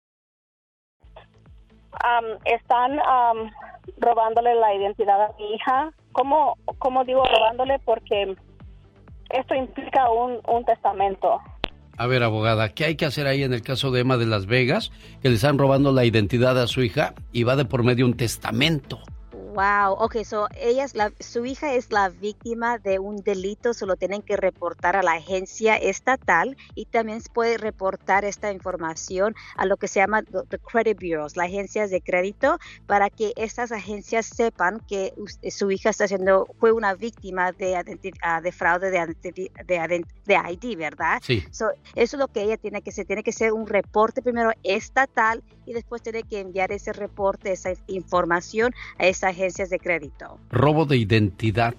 Um, están um, robándole la identidad a mi hija. ¿Cómo, cómo digo robándole? Porque esto implica un, un, testamento. A ver, abogada, ¿qué hay que hacer ahí en el caso de Emma de Las Vegas? Que le están robando la identidad a su hija y va de por medio un testamento. Wow, ok, so ella es la, su hija es la víctima de un delito, solo tienen que reportar a la agencia estatal y también se puede reportar esta información a lo que se llama the credit bureaus, las agencias de crédito, para que estas agencias sepan que su hija está siendo, fue una víctima de, de fraude de, de, de, ID, ¿verdad? Sí. So, eso es lo que ella tiene que hacer, tiene que ser un reporte primero estatal y después tiene que enviar ese reporte, esa información a esa agencia agencias de crédito. Robo de identidad.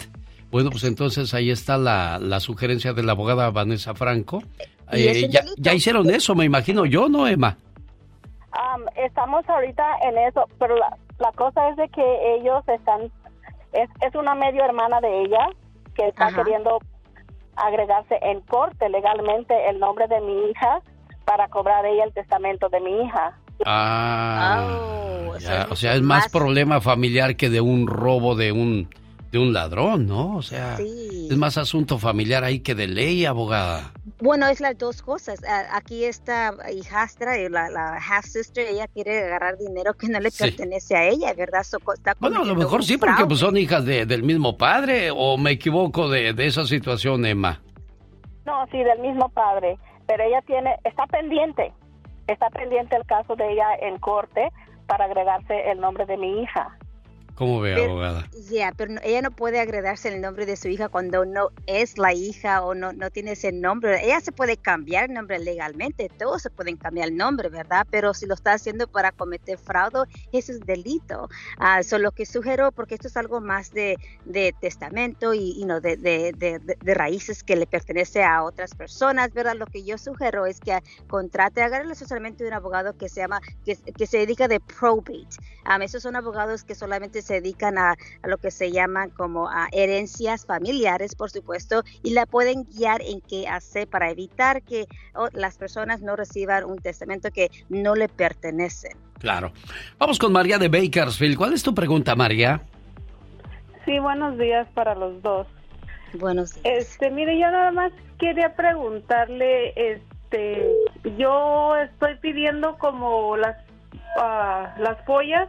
Bueno, pues entonces ahí está la, la sugerencia de la abogada Vanessa Franco. Eh, ya, ya, hicieron eso, me imagino yo, ¿no, Emma? Um, estamos ahorita en eso, pero la, la, cosa es de que ellos están, es, es una medio hermana de ella que está Ajá. queriendo agregarse en corte legalmente el nombre de mi hija para cobrar ella el testamento de mi hija. Ah, oh, ya, o sea, es más, más, problema familiar que de un robo de un de un ladrón, ¿no? O sea, sí. es más asunto familiar ahí que de ley, abogada. Bueno, es las dos cosas. Aquí esta hijastra, la, la half sister, ella quiere agarrar dinero que no le sí. pertenece a ella, ¿verdad? So, bueno, a lo mejor sí, porque pues, son hijas de, del mismo padre, o me equivoco de, de esa situación, Emma. No, sí, del mismo padre, pero ella tiene, está pendiente, está pendiente el caso de ella en corte para agregarse el nombre de mi hija. ¿Cómo ve, pero, abogada? Ya, yeah, pero no, ella no puede agregarse el nombre de su hija cuando no es la hija o no, no tiene ese nombre. Ella se puede cambiar el nombre legalmente, todos se pueden cambiar el nombre, ¿verdad? Pero si lo está haciendo para cometer fraude, eso es delito. Uh, so lo que sugiero, porque esto es algo más de, de testamento y, y no de, de, de, raíces que le pertenece a otras personas, ¿verdad? Lo que yo sugiero es que contrate, agarre asesoramiento de un abogado que se llama, que, que se dedica de probate. Um, esos son abogados que solamente se dedican a, a, lo que se llaman como a herencias familiares, por supuesto, y la pueden guiar en qué hacer para evitar que oh, las personas no reciban un testamento que no le pertenece. Claro. Vamos con María de Bakersfield. ¿Cuál es tu pregunta, María? Sí, buenos días para los dos. Buenos días. Este, mire, yo nada más quería preguntarle, este, yo estoy pidiendo como las uh, las follas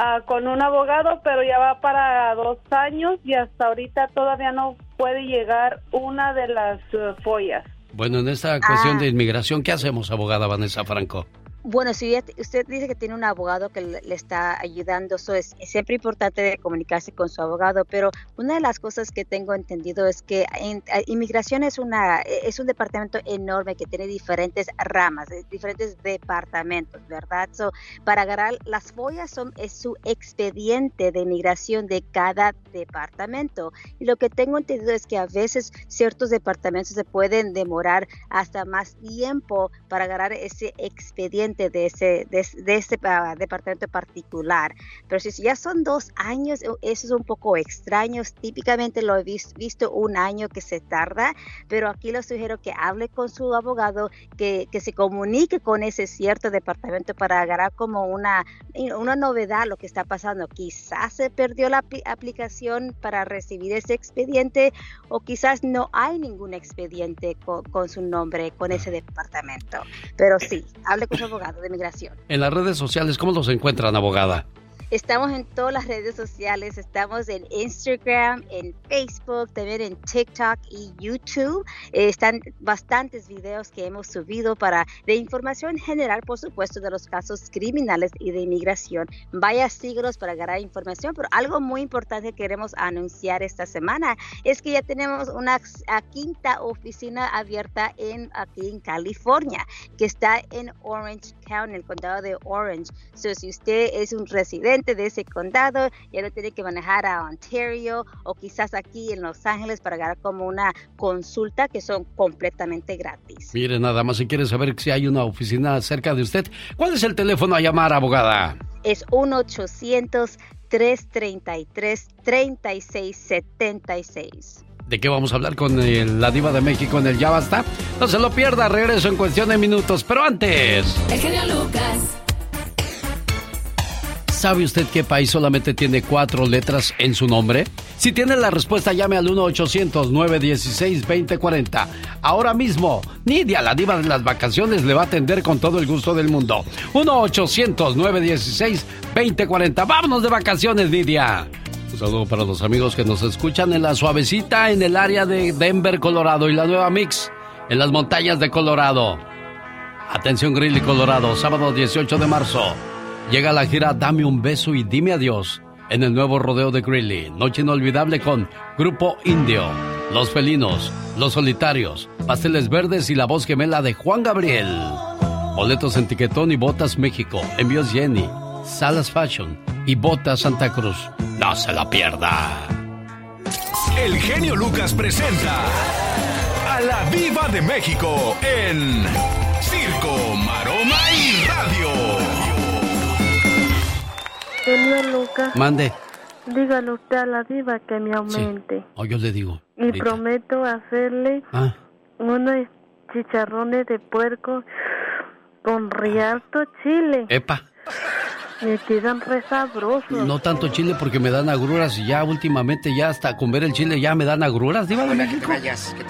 uh, con un abogado, pero ya va para dos años y hasta ahorita todavía no puede llegar una de las uh, follas. Bueno, en esta cuestión ah. de inmigración, ¿qué hacemos, abogada Vanessa Franco? Bueno, si usted dice que tiene un abogado que le, está ayudando, eso es, siempre importante comunicarse con su abogado, pero una de las cosas que tengo entendido es que inmigración es, una, es un departamento enorme que tiene diferentes ramas, diferentes departamentos, ¿verdad? So, para agarrar las follas son, es su expediente de inmigración de cada departamento. Y lo que tengo entendido es que a veces ciertos departamentos se pueden demorar hasta más tiempo para agarrar ese expediente de ese, de, ese ah, departamento particular. Pero si ya son dos años, eso es un poco extraño. Típicamente lo he visto, un año que se tarda, pero aquí le sugiero que hable con su abogado, que, que se comunique con ese cierto departamento para agarrar como una, una novedad lo que está pasando. Quizás se perdió la aplicación para recibir ese expediente o quizás no hay ningún expediente con, con su nombre, con ese departamento. Pero sí, hable con su abogado En las redes sociales, ¿cómo los encuentran, abogada? Estamos en todas las redes sociales, estamos en Instagram, en Facebook, también en TikTok y YouTube. Eh, están bastantes videos que hemos subido para de información general, por supuesto, de los casos criminales y de inmigración. Vaya siglos para agarrar información, pero algo muy importante que queremos anunciar esta semana es que ya tenemos una quinta oficina abierta en aquí en California, que está en Orange County, el condado de Orange. So, si usted es un residente de ese condado, ya no tiene que manejar a Ontario o quizás aquí en Los Ángeles para ganar como una consulta que son completamente gratis. Mire, nada más si quiere saber si hay una oficina cerca de usted, ¿cuál es el teléfono a llamar, abogada? Es 1-800-333-3676. ¿De qué vamos a hablar con la diva de México en el Ya Basta? No se lo pierda, regreso en cuestión de minutos, pero antes... El genio Lucas. ¿Sabe usted qué país solamente tiene cuatro letras en su nombre? Si tiene la respuesta, llame al 1-800-916-2040. Ahora mismo, Nidia, la diva de las vacaciones, le va a atender con todo el gusto del mundo. 1-800-916-2040. Vámonos de vacaciones, Nidia. Un saludo para los amigos que nos escuchan en la suavecita en el área de Denver, Colorado y la nueva Mix en las montañas de Colorado. Atención Greeley, Colorado, sábado 18 de marzo. Llega la gira Dame un beso y dime adiós en el nuevo rodeo de Greeley. Noche inolvidable con Grupo Indio, Los Felinos, Los Solitarios, Pasteles Verdes y la voz gemela de Juan Gabriel. Boletos en Tiquetón y Botas México, Envíos Jenny, Salas Fashion y Botas Santa Cruz. No se la pierda. El genio Lucas presenta a la Viva de México en Circo, Maroma y Radio. Señor Lucas. Mande. Dígale usted a la diva que me aumente. O yo le digo. Y prometo hacerle ah. unos chicharrones de puerco con rialto chile. Epa. Me quedan re sabrosos. No tanto chile porque me dan agruras y ya últimamente ya hasta con ver el chile ya me dan agruras, diva de México.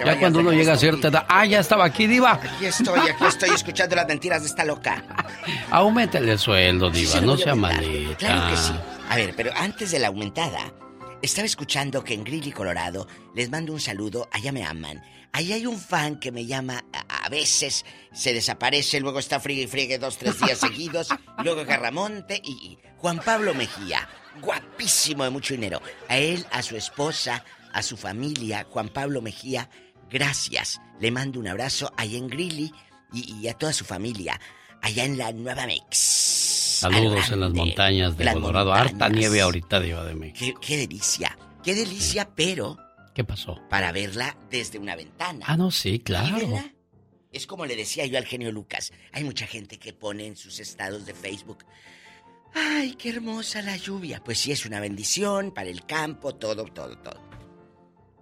ya cuando uno llega a cierta edad, ah, ya estaba aquí, diva. Aquí estoy, aquí estoy escuchando las mentiras de esta loca. Aumentele el sueldo, diva, no sea malita. Claro que sí. A ver, pero antes de la aumentada, estaba escuchando que en Greeley, Colorado, les mando un saludo, allá me aman. Ahí hay un fan que me llama a, veces, se desaparece, luego está friegue y friegue dos, tres días seguidos, luego Garramonte y, Juan Pablo Mejía, guapísimo de mucho dinero. A él, a su esposa, a su familia, Juan Pablo Mejía, gracias. Le mando un abrazo ahí en Greeley y, a toda su familia, allá en la Nueva Mex. Saludos en las montañas de Colorado. Harta nieve ahorita, Diva de México. Qué, qué delicia, qué delicia, pero ¿Qué pasó? Para verla desde una ventana. Ah, no, sí, claro. Es como le decía yo al genio Lucas. Hay mucha gente que pone en sus estados de Facebook. ¡Ay, qué hermosa la lluvia! Pues sí, es una bendición para el campo, todo, todo, todo.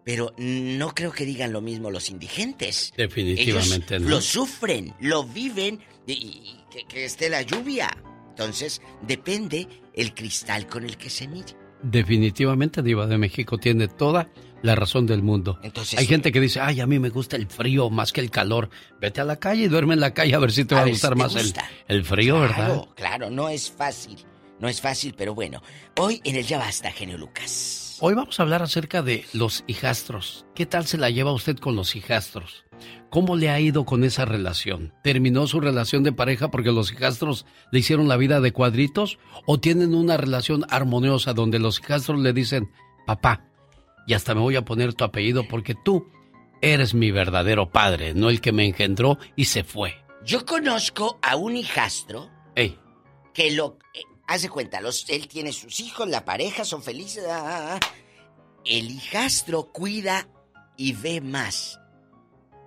Pero no creo que digan lo mismo los indigentes. Definitivamente no. Lo sufren, lo viven y, que, que esté la lluvia. Entonces, depende el cristal con el que se mire. Definitivamente Diva de México tiene toda la razón del mundo. Hay gente que dice, ay, a mí me gusta el frío más que el calor. Vete a la calle y duerme en la calle a ver si te va a gustar más el, el, frío, ¿verdad? Claro, no es fácil. No es fácil, pero bueno. Hoy en el Ya Basta, genio Lucas. Hoy vamos a hablar acerca de los hijastros. ¿Qué tal se la lleva usted con los hijastros? ¿Cómo le ha ido con esa relación? ¿Terminó su relación de pareja porque los hijastros le hicieron la vida de cuadritos? ¿O tienen una relación armoniosa donde los hijastros le dicen, papá, y hasta me voy a poner tu apellido porque tú eres mi verdadero padre, no el que me engendró y se fue? Yo conozco a un hijastro Ey, que lo... eh, haz de cuenta, los, él tiene sus hijos, la pareja, son felices. ah, ah, ah. El hijastro cuida y ve más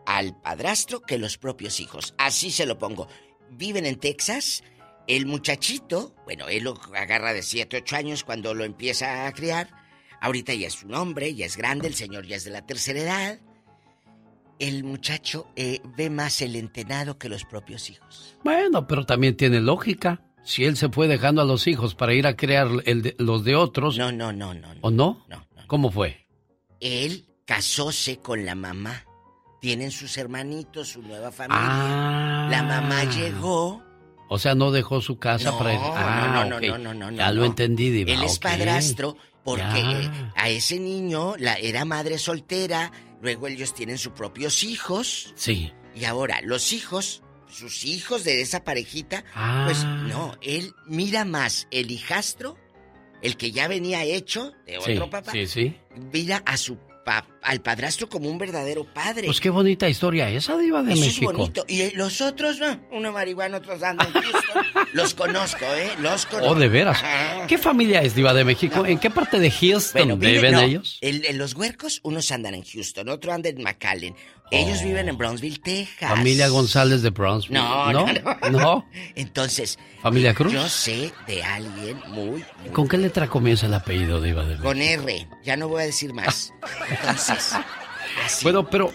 al padrastro que los propios hijos. Así se lo pongo. Viven en Texas. El muchachito, bueno, él lo agarra de 7, 8 años cuando lo empieza a criar. Ahorita ya es un hombre, ya es grande, el señor ya es de la tercera edad. El muchacho eh, ve más el entenado que los propios hijos. Bueno, pero también tiene lógica. Si él se fue dejando a los hijos para ir a crear el de- los de otros. No, no, no, no. ¿O no? ¿Cómo fue? Él casóse con la mamá. Tienen sus hermanitos, su nueva familia. Ah. La mamá llegó. O sea, no dejó su casa No, para. Ah, no, no, ok. no, no, no, Ya no, lo no. entendí, Diva. Él es padrastro porque Ya. a ese niño la, era madre soltera. Luego ellos tienen sus propios hijos. Sí. Y ahora, los hijos, sus hijos de esa parejita, Ah. pues no, él mira más el hijastro, el que ya venía hecho de Sí, otro papá, sí, sí. mira a su pa- al padrastro como un verdadero padre. Pues qué bonita historia esa, Diva de Eso México. es bonito. Y los otros, no, uno marihuana, otros andan en Houston. los conozco, ¿eh? Los conozco. Oh, de veras. ¿Qué familia es Diva de México? ¿En qué parte de Houston Bueno, vive- viven no, ellos? el- el- los huercos, unos andan en Houston, otro anda en McAllen. Ellos viven en Brownsville, Texas. Familia González de Brownsville. No, no, no. Entonces, ¿Familia Cruz? yo sé de alguien muy, ¿Con qué letra comienza el apellido de México? Con R, ya no voy a decir más. Entonces, Bueno, pero,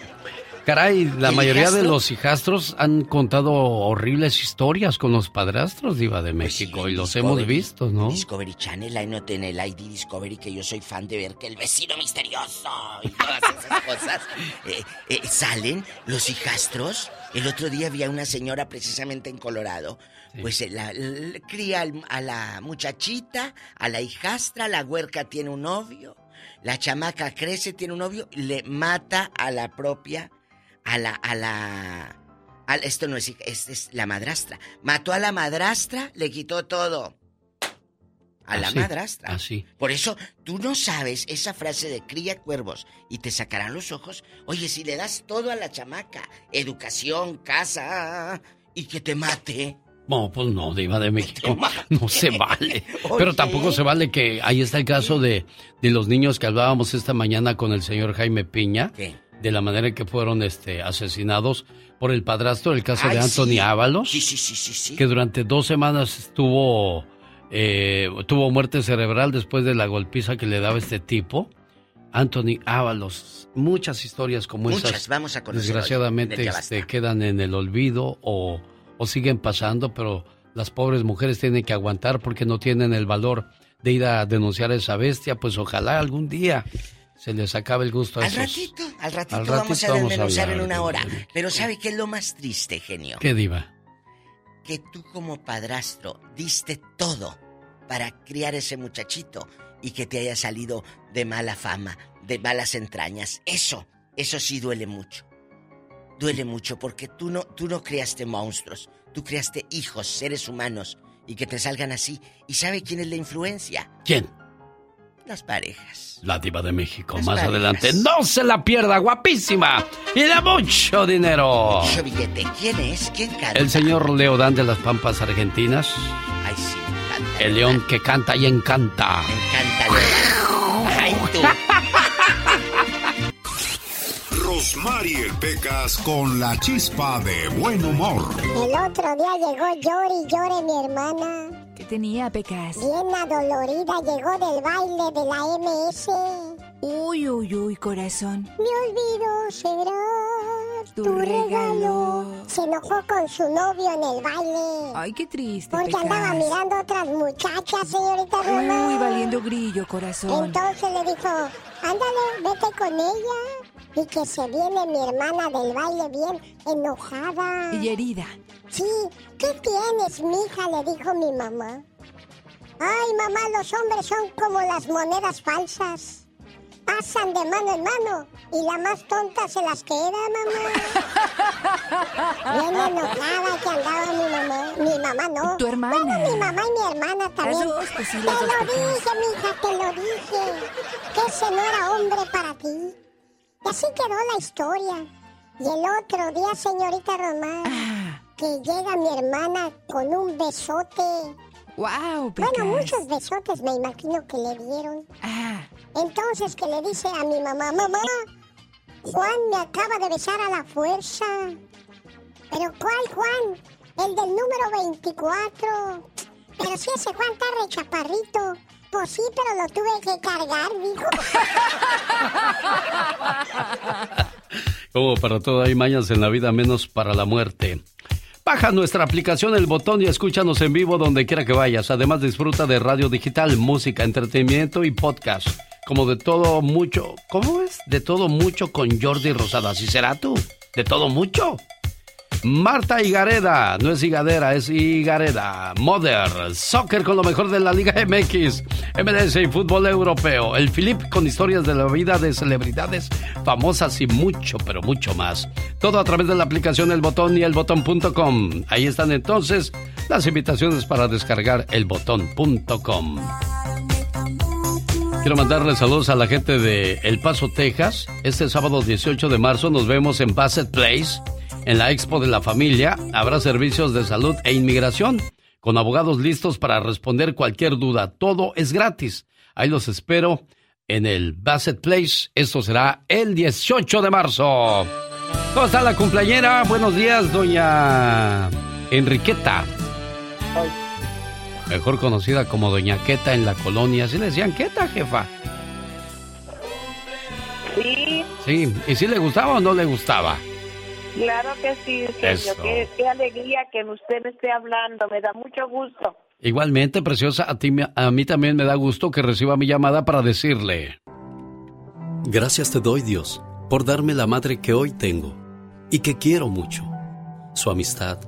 caray, la ¿El mayoría de los hijastros han contado horribles historias con los padrastros, Diva de Pues México, y los hemos visto, ¿no? Discovery Channel, ahí no tiene el ID Discovery, que yo soy fan de ver que el vecino misterioso y todas esas cosas eh, eh, salen los hijastros. El otro día había una señora precisamente en Colorado, pues eh, la, la- cría a la muchachita, a la hijastra, la huerca tiene un novio, la chamaca crece, tiene un novio, le mata a la propia, a la, a la, a- esto no es es, es la madrastra. Mató a la madrastra, le quitó todo. A la madrastra. Así. Por eso, tú no sabes esa frase de cría cuervos y te sacarán los ojos. Oye, si le das todo a la chamaca, educación, casa, y que te mate. No, pues no, Diva de México. No se vale. Pero tampoco se vale que ahí está el caso de, de los niños que hablábamos esta mañana con el señor Jaime Piña. De la manera en que fueron este, asesinados por el padrastro, el caso de Anthony sí. Ábalos. Sí, sí. Que durante dos semanas estuvo, eh, tuvo muerte cerebral después de la golpiza que le daba este tipo. Anthony Ábalos. Muchas historias como Muchas, esas. vamos a conocer Desgraciadamente este, quedan en el olvido o, o siguen pasando, pero las pobres mujeres tienen que aguantar porque no tienen el valor de ir a denunciar a esa bestia. Pues ojalá algún día se les acabe el gusto a Al esos. ratito, al ratito, Al ratito vamos a desmenuzar en una de- hora. Pero ¿sabe qué es lo más triste, genio? ¿Qué diva? que tú como padrastro diste todo para criar ese muchachito y que te haya salido de mala fama, de malas entrañas. Eso, eso sí duele mucho. Duele mucho porque tú no, tú no creaste monstruos, tú creaste hijos, seres humanos, y que te salgan así. ¿Y sabe quién es la influencia? ¿Quién? Las parejas. La diva de México. Las Más parejas. adelante. No se la pierda, guapísima. Y de mucho dinero. Mucho billete. ¿Quién es? ¿Quién canta? El señor Leodán de las Pampas Argentinas. Ay, sí, me encanta. El león que canta y encanta. Canta, Leodán. Ay, tú. Rosmarie Pecas con la chispa de buen humor. El otro día llegó llore y llore mi hermana. ¿Qué tenía, Pecas? Bien adolorida, llegó del baile de la MS. Uy, uy, uy, corazón. Me olvidó será Tu tu, regalo. regalo. Se enojó con su novio en el baile. Ay, qué triste, Porque Pecas. andaba mirando a otras muchachas, señorita Román. Uy, valiendo grillo, corazón. Entonces le dijo, ándale, vete con ella. Y que se viene mi hermana del baile bien enojada. Y herida. Sí, ¿qué tienes, mija? Le dijo mi mamá. Ay, mamá, los hombres son como las monedas falsas. pasan de mano en mano y la más tonta se las queda, mamá. Bien enojada que andaba mi mamá. Mi mamá no. Tu hermana. Bueno, mi mamá y mi hermana también. Dos, pues sí, te lo dije, mija, te lo dije. Que ese no era hombre para ti. Y así quedó la historia. Y el otro día, señorita Román, Ah. que llega mi hermana con un besote. ¡Wow! Bueno, muchos besotes me imagino que le dieron. Ah. Entonces que le dice a mi mamá, mamá, Juan me acaba de besar a la fuerza. ¿Pero cuál Juan? El del número 24. Pero si ese Juan está re chaparrito. Pues sí, pero lo tuve que cargar, dijo. Como para todo hay mañas en la vida, menos para la muerte. Baja nuestra aplicación El Botón y escúchanos en vivo donde quiera que vayas. Además disfruta de radio digital, música, entretenimiento y podcast. Como de todo mucho. ¿Cómo es? De todo mucho con Jordi Rosado. ¿Así será tú? ¿De todo mucho? Marta Higareda, no es Higadera, es Higareda. Mother, soccer con lo mejor de la Liga MX, MLS y fútbol europeo. El Philip con historias de la vida de celebridades famosas y mucho, pero mucho más. Todo a través de la aplicación El Botón y elbotón.com. Ahí están entonces las invitaciones para descargar elbotón.com. Quiero mandarle saludos a la gente de El Paso, Texas. Este sábado 18 de marzo nos vemos en Bassett Place. En la Expo de la Familia habrá servicios de salud e inmigración con abogados listos para responder cualquier duda. Todo es gratis. Ahí los espero en el Bassett Place. Esto será el 18 de marzo. ¿Cómo está la cumpleañera? Buenos días, doña Enriqueta. Mejor conocida como Doña Queta en la colonia. ¿Así le decían Queta, jefa? Sí, Sí. ¿Y si le gustaba o no le gustaba? Claro que sí, señor. Eso. Qué, qué alegría que usted me esté hablando. Me da mucho gusto. Igualmente, preciosa, a, ti, me- a mí también me da gusto que reciba mi llamada para decirle. Gracias te doy, Dios, por darme la madre que hoy tengo y que quiero mucho. Su amistad,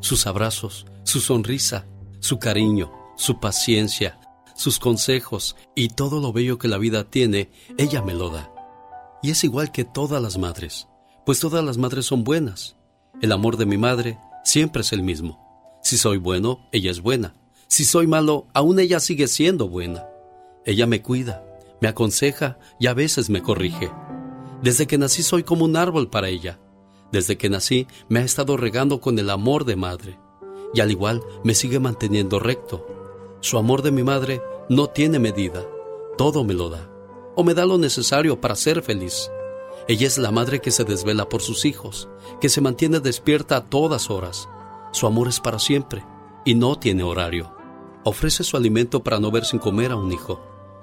sus abrazos, su sonrisa, su cariño, su paciencia, sus consejos y todo lo bello que la vida tiene, ella me lo da. Y es igual que todas las madres, pues todas las madres son buenas. El amor de mi madre siempre es el mismo. Si soy bueno, ella es buena. Si soy malo, aún ella sigue siendo buena. Ella me cuida, me aconseja y a veces me corrige. Desde que nací soy como un árbol para ella. Desde que nací me ha estado regando con el amor de madre. Y al igual me sigue manteniendo recto. Su amor de mi madre no tiene medida. Todo me lo da. O me da lo necesario para ser feliz. Ella es la madre que se desvela por sus hijos, que se mantiene despierta a todas horas. Su amor es para siempre y no tiene horario. Ofrece su alimento para no ver sin comer a un hijo.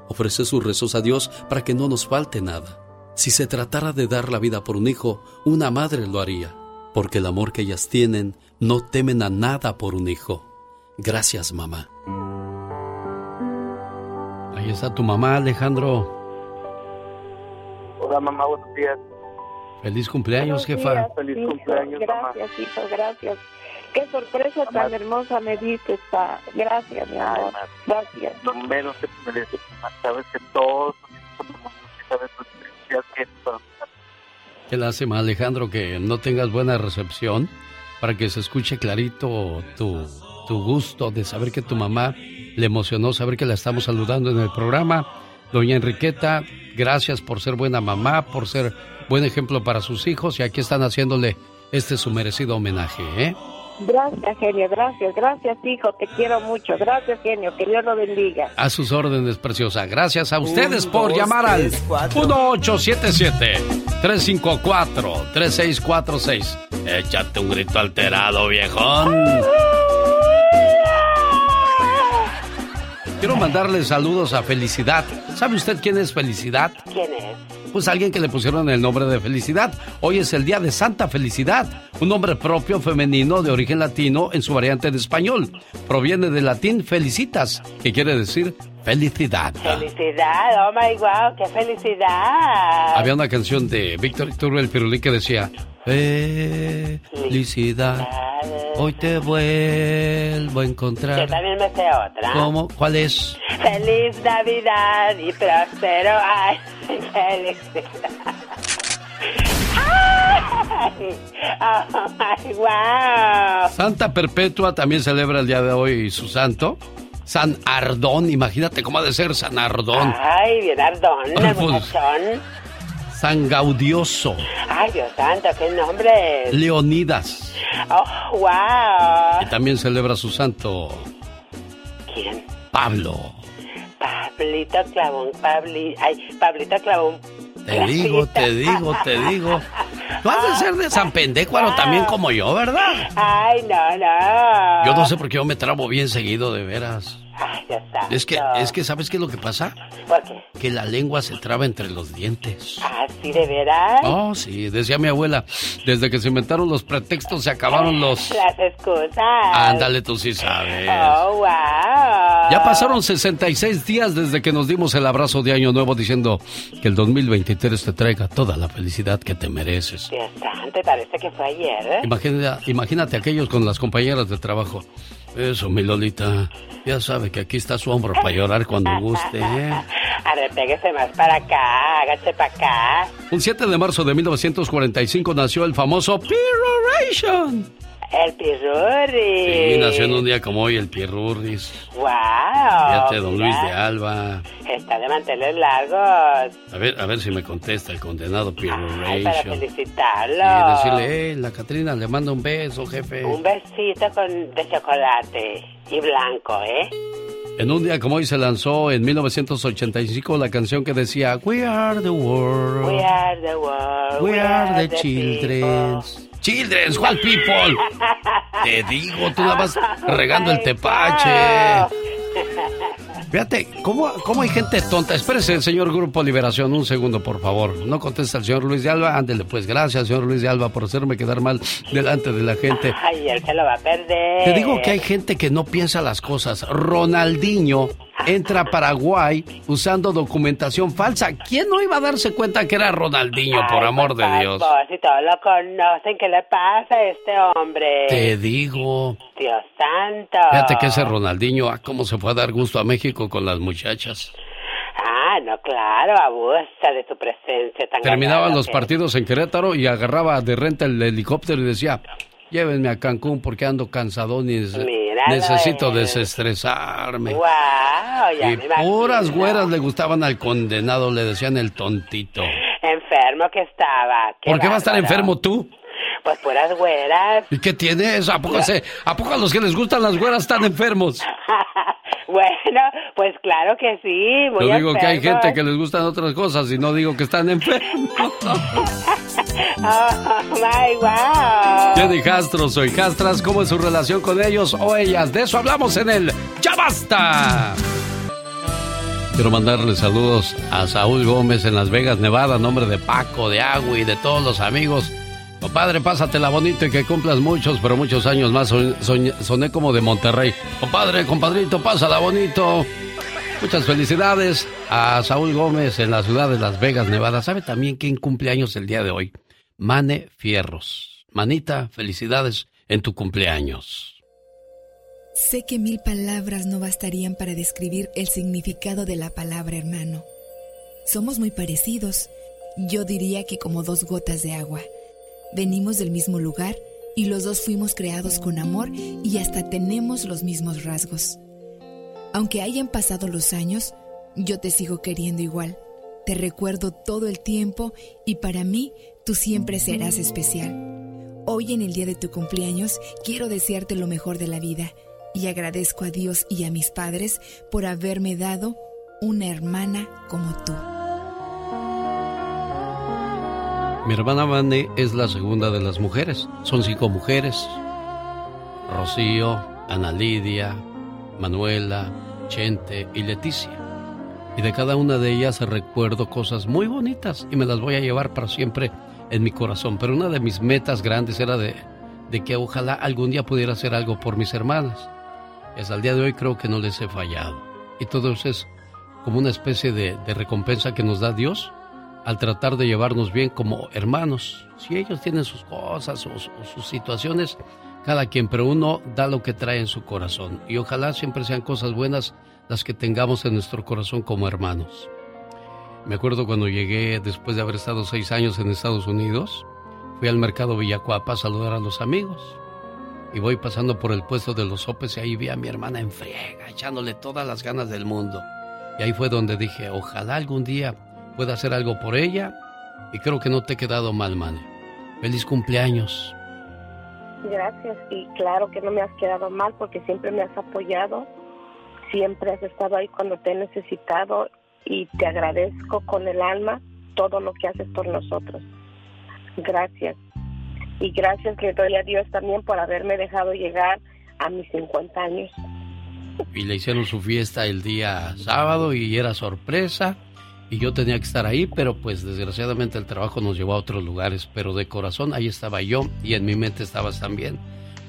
Ofrece sus rezos a Dios para que no nos falte nada. Si se tratara de dar la vida por un hijo, una madre lo haría, porque el amor que ellas tienen no temen a nada por un hijo. Gracias, mamá. Ahí está tu mamá, Alejandro. Hola mamá, buenos días. Feliz cumpleaños, Buenos jefa. días, Feliz hijo. cumpleaños, mamá. Gracias, hijo, gracias. Qué sorpresa tan hermosa me diste. Pa. Gracias, mi amor. Gracias. Lo menos que te mereces, mamá. Sabes que todos somos sabes lo especial que. Qué lástima, Alejandro, que no tengas buena recepción para que se escuche clarito tu, tu gusto de saber que tu mamá le emocionó saber que la estamos saludando en el programa. Doña Enriqueta, gracias por ser buena mamá, por ser buen ejemplo para sus hijos y aquí están haciéndole este su merecido homenaje, ¿eh? Gracias, genio. Gracias, gracias, hijo. Te quiero mucho. Gracias, genio. Que Dios lo bendiga. A sus órdenes, preciosa. Gracias a ustedes Un, por dos, llamar al tres, cuatro. 1877-354-3646. Échate un grito alterado, viejón. Quiero mandarle saludos a Felicidad. ¿Sabe usted quién es Felicidad? ¿Quién es? Pues alguien que le pusieron el nombre de Felicidad. Hoy es el día de Santa Felicidad, un nombre propio femenino de origen latino en su variante de español. Proviene del latín felicitas, que quiere decir felicidad. Felicidad, oh my wow, qué felicidad. Había una canción de Víctor Iturbe el Pirulí que decía, Felicidad. Hoy te vuelvo a encontrar. Yo también me sé otra. ¿Cómo? ¿Cuál es? Feliz Navidad y próspero año. Felicidad. ¡Ay! ¡Ay, wow! Santa Perpetua también celebra el día de hoy su santo. San Ardón, imagínate cómo ha de ser San Ardón. Ay, bien ardón, el pues. muchachón. San Gaudioso. Ay, Dios santo, qué nombre. es? Leonidas. Oh, wow. Y también celebra su santo ¿Quién? Pablo. Pablito Clavón, Pabli... Ay, Pablito Clavón. Te digo, te digo, te digo. Tú has de ser de San Pendécuaro también como yo, ¿verdad? Ay, no, no. Yo no sé por qué yo me trabo bien seguido, de veras. Ay, Dios santo. Es que, es que, ¿sabes qué es lo que pasa? ¿Por qué? Que la lengua se traba entre los dientes. ¿Así de veras? Oh, sí, decía mi abuela, desde que se inventaron los pretextos se acabaron los... Las excusas. Ándale, tú sí sabes. Oh, wow. Ya pasaron 66 días desde que nos dimos el abrazo de Año Nuevo diciendo que el 2023 te traiga toda la felicidad que te mereces. Dios santo, parece que fue ayer, ¿eh? Imagina, imagínate aquellos con las compañeras de trabajo. Eso, mi Lolita. Ya sabe que aquí está su hombro para llorar cuando guste. ¿eh? A ver, más para acá, hágase para acá. Un 7 de marzo de 1945 nació el famoso Piroration. El pirurri. Sí, nació en un día como hoy el Pirurris. Wow. Fíjate, don mira, Luis de Alba. Está de mantener largos. A ver, a ver si me contesta el condenado Ay, para felicitarlo. Y decirle, eh, la Catrina le manda un beso, jefe. Un besito con, de chocolate y blanco, ¿eh? En un día como hoy se lanzó en 1985 la canción que decía We are the world. We are the world. We are the children. Children, ¿cuál people? Te digo, tú la vas regando el tepache. Fíjate, ¿cómo, ¿cómo hay gente tonta? Espérese, señor Grupo Liberación, un segundo, por favor. No contesta el señor Luis de Alba. Ándele, pues, gracias, señor Luis de Alba, por hacerme quedar mal delante de la gente. Ay, él se lo va a perder. Te digo que hay gente que no piensa las cosas. Ronaldinho entra a Paraguay usando documentación falsa. ¿Quién no iba a darse cuenta que era Ronaldinho, por amor de Dios? Si todos lo conocen, ¿qué le pasa a este hombre? Te digo. Dios santo. Fíjate que ese Ronaldinho, ah, cómo se fue a dar gusto a México con las muchachas. Ah, no, claro, abusa de su presencia tan Terminaban los que- partidos en Querétaro y agarraba de renta el helicóptero y decía, llévenme a Cancún porque ando cansado y nece- Necesito eh. desestresarme. Wow, ya Y me puras güeras le gustaban al condenado, le decían el tontito. Enfermo que estaba. ¿Por qué va a estar enfermo tú? Pues puras güeras. ¿Y qué tienes? ¿A poco, se- ¿A poco a los que les gustan las güeras están enfermos? Bueno, pues claro que sí. Muy Yo digo que hay gente que les gustan otras cosas y no digo que están enfermos. Oh, my, wow. Jenny Castro, soy Castras. ¿Cómo es su relación con ellos o ellas? De eso hablamos en el ¡Ya basta! Quiero mandarle saludos a Saúl Gómez en Las Vegas, Nevada, en nombre de Paco, de Agua y de todos los amigos. Compadre, pásatela bonito y que cumplas muchos, pero muchos años más. Son- soñ- soné como de Monterrey. Compadre, compadrito, pásala bonito. Muchas felicidades a Saúl Gómez en la ciudad de Las Vegas, Nevada. ¿Sabe también quién cumple años el día de hoy? Mane Fierros. Manita, felicidades en tu cumpleaños. Sé que mil palabras no bastarían para describir el significado de la palabra hermano. Somos muy parecidos. Yo diría que como dos gotas de agua. Venimos del mismo lugar y los dos fuimos creados con amor y hasta tenemos los mismos rasgos. Aunque hayan pasado los años, yo te sigo queriendo igual. Te recuerdo todo el tiempo y para mí tú siempre serás especial. Hoy en el día de tu cumpleaños quiero desearte lo mejor de la vida y agradezco a Dios y a mis padres por haberme dado una hermana como tú. Mi hermana Mane es la segunda de las mujeres. Son cinco mujeres. Rocío, Ana Lidia, Manuela, Chente y Leticia. Y de cada una de ellas recuerdo cosas muy bonitas y me las voy a llevar para siempre en mi corazón. Pero una de mis metas grandes era de, de que ojalá algún día pudiera hacer algo por mis hermanas. Y hasta el día de hoy creo que no les he fallado. Y todo eso es como una especie de, de recompensa que nos da Dios al tratar de llevarnos bien como hermanos. Si ellos tienen sus cosas o, sus situaciones, cada quien, pero uno da lo que trae en su corazón. Y ojalá siempre sean cosas buenas las que tengamos en nuestro corazón como hermanos. Me acuerdo cuando llegué, después de haber estado seis años en Estados Unidos, fui al mercado Villacuapa a saludar a los amigos. Y voy pasando por el puesto de los sopes y ahí vi a mi hermana en friega, echándole todas las ganas del mundo. Y ahí fue donde dije, ojalá algún día pueda hacer algo por ella. Y creo que no te he quedado mal, Mane. Feliz cumpleaños. Gracias. Y claro que no me has quedado mal porque siempre me has apoyado. Siempre has estado ahí cuando te he necesitado y te agradezco con el alma todo lo que haces por nosotros. Gracias. Y gracias le doy a Dios también por haberme dejado llegar a mis 50 años. Y le hicieron su fiesta el día sábado y era sorpresa. Y yo tenía que estar ahí, pero pues desgraciadamente el trabajo nos llevó a otros lugares. Pero de corazón ahí estaba yo y en mi mente estabas también.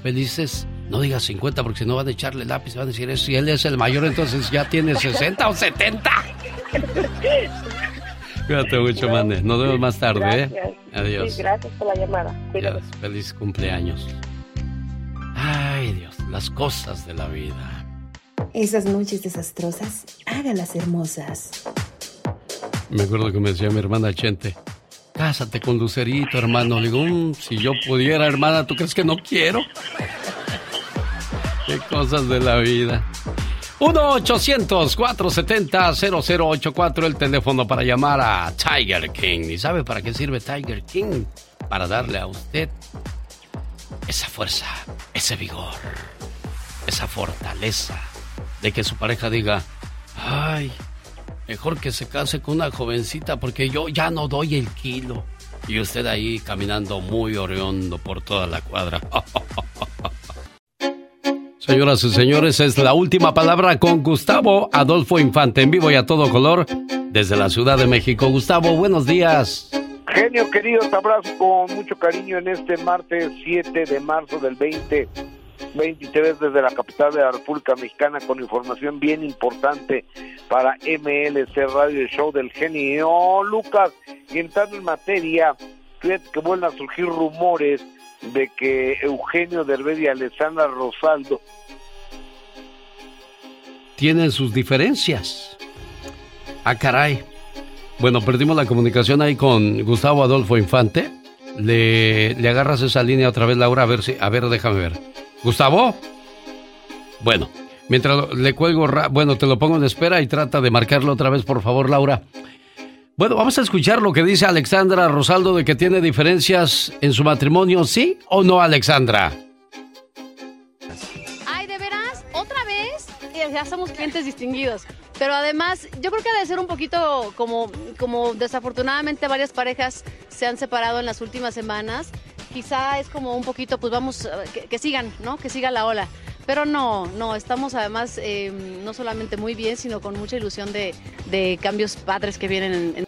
Felices, no digas 50 porque si no van a echarle lápiz, van a decir, si él es el mayor, entonces ya tiene 60 o 70. Cuídate mucho, Mane. Nos vemos más tarde, ¿eh? Adiós. gracias por la llamada. feliz cumpleaños. Ay, Dios, las cosas de la vida. Esas noches desastrosas, hágalas hermosas. Me acuerdo que me decía mi hermana Chente, cásate con Lucerito, hermano. Le digo, mm, si yo pudiera, hermana, ¿tú crees que no quiero? Qué cosas de la vida. 1-800-470-0084, el teléfono para llamar a Tiger King. ¿Y sabe para qué sirve Tiger King? Para darle a usted esa fuerza, ese vigor, esa fortaleza de que su pareja diga, ay, mejor que se case con una jovencita porque yo ya no doy el kilo. Y usted ahí caminando muy oreondo por toda la cuadra. Señoras y señores, es la última palabra con Gustavo Adolfo Infante en vivo y a todo color desde la Ciudad de México. Gustavo, buenos días. Genio querido, te abrazo con mucho cariño en este martes 7 de marzo del 2023 desde la capital de la República Mexicana con información bien importante para MLC Radio, show del genio. Lucas, y entrando en materia, que vuelven a surgir rumores de que Eugenio Derbez y Alessandra Rosaldo tienen sus diferencias. Ah, caray. Bueno, perdimos la comunicación ahí con Gustavo Adolfo Infante. Le, le agarras esa línea otra vez, Laura, a ver si, a ver, déjame ver. Gustavo. Bueno, mientras le cuelgo, bueno, te lo pongo en espera y trata de marcarlo otra vez, por favor, Laura. Bueno, vamos a escuchar lo que dice Alexandra Rosaldo de que tiene diferencias en su matrimonio, ¿sí o no, Alexandra? Ay, ¿de veras? ¿Otra vez? Ya somos clientes distinguidos. Pero además, yo creo que ha de ser un poquito como, como desafortunadamente varias parejas se han separado en las últimas semanas. Quizá es como un poquito, pues vamos, que, sigan, ¿no? Que siga la ola. Pero no, no, estamos además eh, no solamente muy bien, sino con mucha ilusión de, cambios padres que vienen en,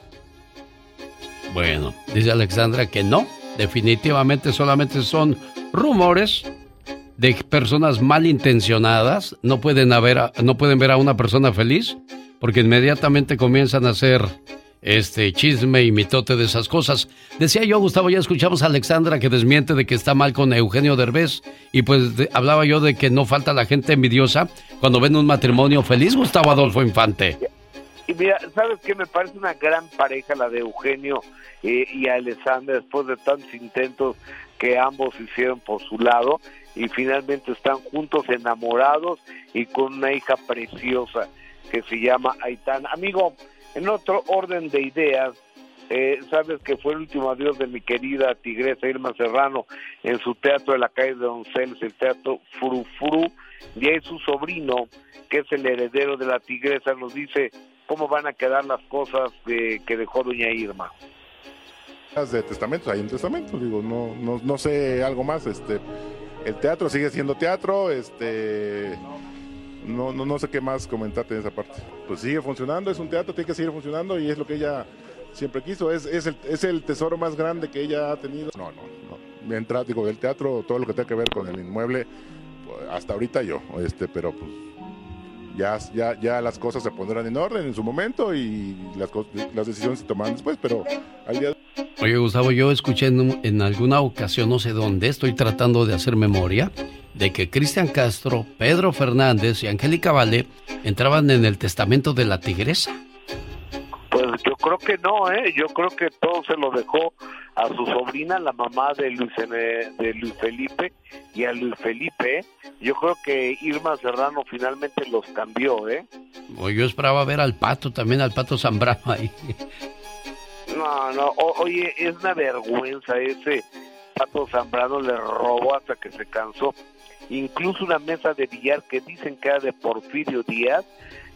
Bueno, dice Alexandra que no, definitivamente solamente son rumores de personas malintencionadas, no pueden, haber, no pueden ver a una persona feliz porque inmediatamente comienzan a hacer este chisme y mitote de esas cosas. Decía yo, Gustavo, ya escuchamos a Alexandra que desmiente de que está mal con Eugenio Derbez y pues hablaba yo de que no falta la gente envidiosa cuando ven un matrimonio feliz, Gustavo Adolfo Infante. Y mira, ¿sabes qué? Me parece una gran pareja la de Eugenio eh, y Alexandra después de tantos intentos que ambos hicieron por su lado y finalmente están juntos enamorados y con una hija preciosa que se llama Aitana. Amigo, en otro orden de ideas, eh, sabes que fue el último adiós de mi querida tigresa Irma Serrano en su teatro de la calle de Donceles, el teatro Furu y ahí su sobrino, que es el heredero de la tigresa, nos dice cómo van a quedar las cosas de, que dejó doña Irma. De testamentos, hay un testamento, digo, no, no, no sé algo más, este, el teatro sigue siendo teatro, este no, no, no sé qué más comentarte en esa parte. Pues sigue funcionando, es un teatro, tiene que seguir funcionando y es lo que ella siempre quiso, es, es, el, es el tesoro más grande que ella ha tenido. No, no, no. Mientras, digo, del teatro, todo lo que tenga que ver con el inmueble, hasta ahorita yo, este, pero pues ya, ya, ya las cosas se pondrán en orden en su momento y las, las decisiones se tomarán después, pero al día de Oye, Gustavo, yo escuché en, en alguna ocasión, no sé dónde, estoy tratando de hacer memoria, de que Cristian Castro, Pedro Fernández y Angélica Vale entraban en el testamento de la tigresa. Pues yo creo que no, ¿eh? Yo creo que todo se lo dejó a su sobrina, la mamá de Luis, eh, de Luis Felipe, y a Luis Felipe. ¿eh? Yo creo que Irma Serrano finalmente los cambió, ¿eh? Yo esperaba ver al pato, también al pato Zambrano ahí. No, no, o- oye, es una vergüenza ese Pato Zambrano le robó hasta que se cansó. Incluso una mesa de billar que dicen que era de Porfirio Díaz,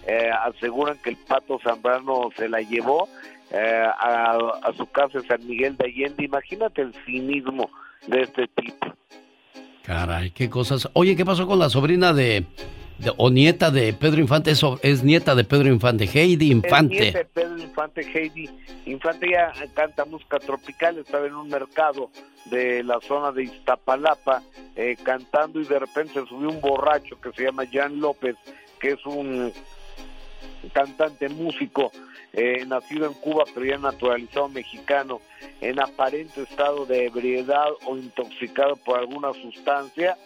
eh, aseguran que el Pato Zambrano se la llevó eh, a, a su casa en San Miguel de Allende. Imagínate el cinismo de este tipo. Caray, qué cosas. Oye, ¿qué pasó con la sobrina de, de- o nieta de Pedro Infante? Es, es nieta de Pedro Infante, Heidi Infante. nieto de Pedro Infante, Heidi Infante ya canta música tropical, estaba en un mercado de la zona de Iztapalapa eh, cantando y de repente subió un borracho que se llama Jan López, que es un cantante músico eh, nacido en Cuba pero ya naturalizado mexicano en aparente estado de ebriedad o intoxicado por alguna sustancia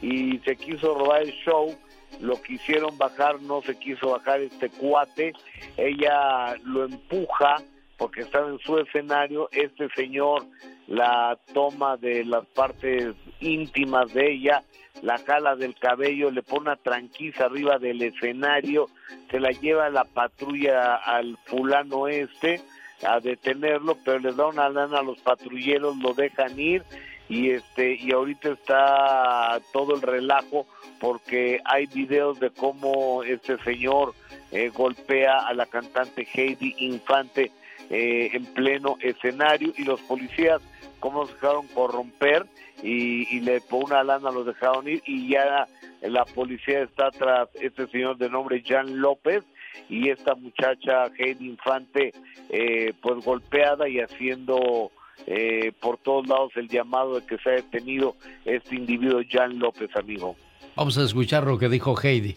y se quiso robar el show lo quisieron bajar, no se quiso bajar este cuate, ella lo empuja porque estaba en su escenario, este señor la toma de las partes íntimas de ella, la jala del cabello, le pone una tranquiza arriba del escenario, se la lleva la patrulla al fulano este a detenerlo, pero les da una lana a los patrulleros, lo dejan ir y este y ahorita está todo el relajo porque hay videos de cómo este señor eh, golpea a la cantante Heidi Infante eh, en pleno escenario y los policías cómo se dejaron corromper y, y le por una lana los dejaron ir y ya la policía está tras este señor de nombre Jan López y esta muchacha Heidi Infante eh, pues golpeada y haciendo eh, por todos lados el llamado de que se ha detenido este individuo Jan López, amigo. Vamos a escuchar lo que dijo Heidi.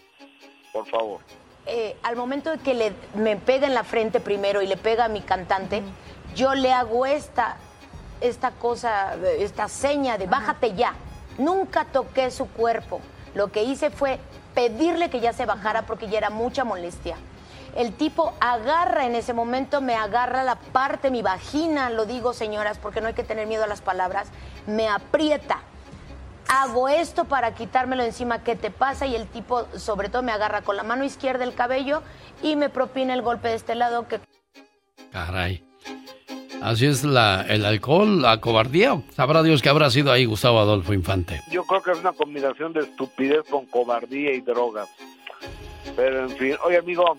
Por favor. eh, al momento de que le, me pega en la frente primero y le pega a mi cantante, yo le hago esta, esta cosa, esta seña de bájate ya. Nunca toqué su cuerpo. Lo que hice fue pedirle que ya se bajara porque ya era mucha molestia. El tipo agarra en ese momento, me agarra la parte, mi vagina, lo digo señoras, porque no hay que tener miedo a las palabras, me aprieta. Hago esto para quitármelo encima, ¿qué te pasa? Y el tipo, sobre todo, me agarra con la mano izquierda el cabello y me propina el golpe de este lado que Caray. Así es la, el alcohol, la cobardía. Sabrá Dios que habrá sido ahí Gustavo Adolfo Infante. Yo creo que es una combinación de estupidez con cobardía y drogas. Pero en fin, oye amigo,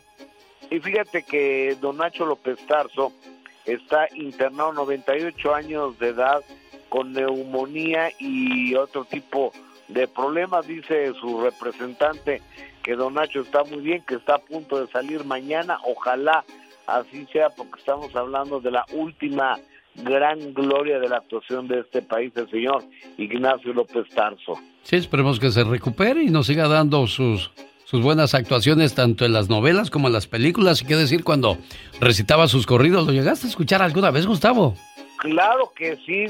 y fíjate que don Nacho López Tarso está internado 98 años de edad con neumonía y otro tipo de problemas, dice su representante que don Nacho está muy bien, que está a punto de salir mañana, ojalá así sea porque estamos hablando de la última gran gloria de la actuación de este país, el señor Ignacio López Tarso. Sí, esperemos que se recupere y nos siga dando sus, sus buenas actuaciones tanto en las novelas como en las películas. Y qué decir cuando recitaba sus corridos. ¿Lo llegaste a escuchar alguna vez, Gustavo? Claro que sí,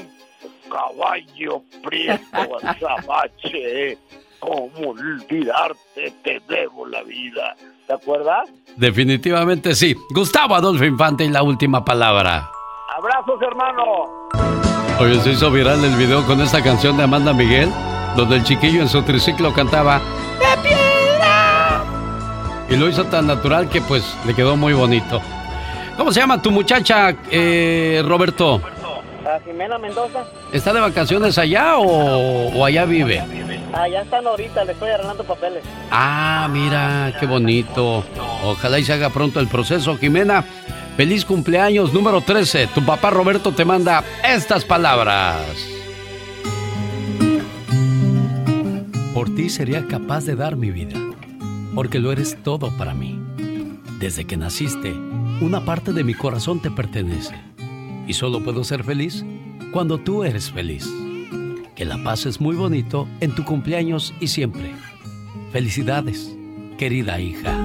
caballo prieto, azabache, cómo olvidarte, te debo la vida. ¿Te acuerdas? Definitivamente sí. Gustavo Adolfo Infante y la última palabra. Abrazos, hermano. Oye, se hizo viral el video con esta canción de Amanda Miguel, donde el chiquillo en su triciclo cantaba. Y lo hizo tan natural que pues le quedó muy bonito. ¿Cómo se llama tu muchacha, eh, Roberto? A Jimena Mendoza. ¿Está de vacaciones allá o, o allá vive? Allá están ahorita, le estoy arreglando papeles. Ah, mira, qué bonito. Ojalá y se haga pronto el proceso, Jimena. Feliz cumpleaños número 13. Tu papá Roberto te manda estas palabras. Por ti sería capaz de dar mi vida, porque lo eres todo para mí. Desde que naciste, una parte de mi corazón te pertenece. Y solo puedo ser feliz cuando tú eres feliz. Que la pases muy bonito en tu cumpleaños y siempre. Felicidades. querida hija.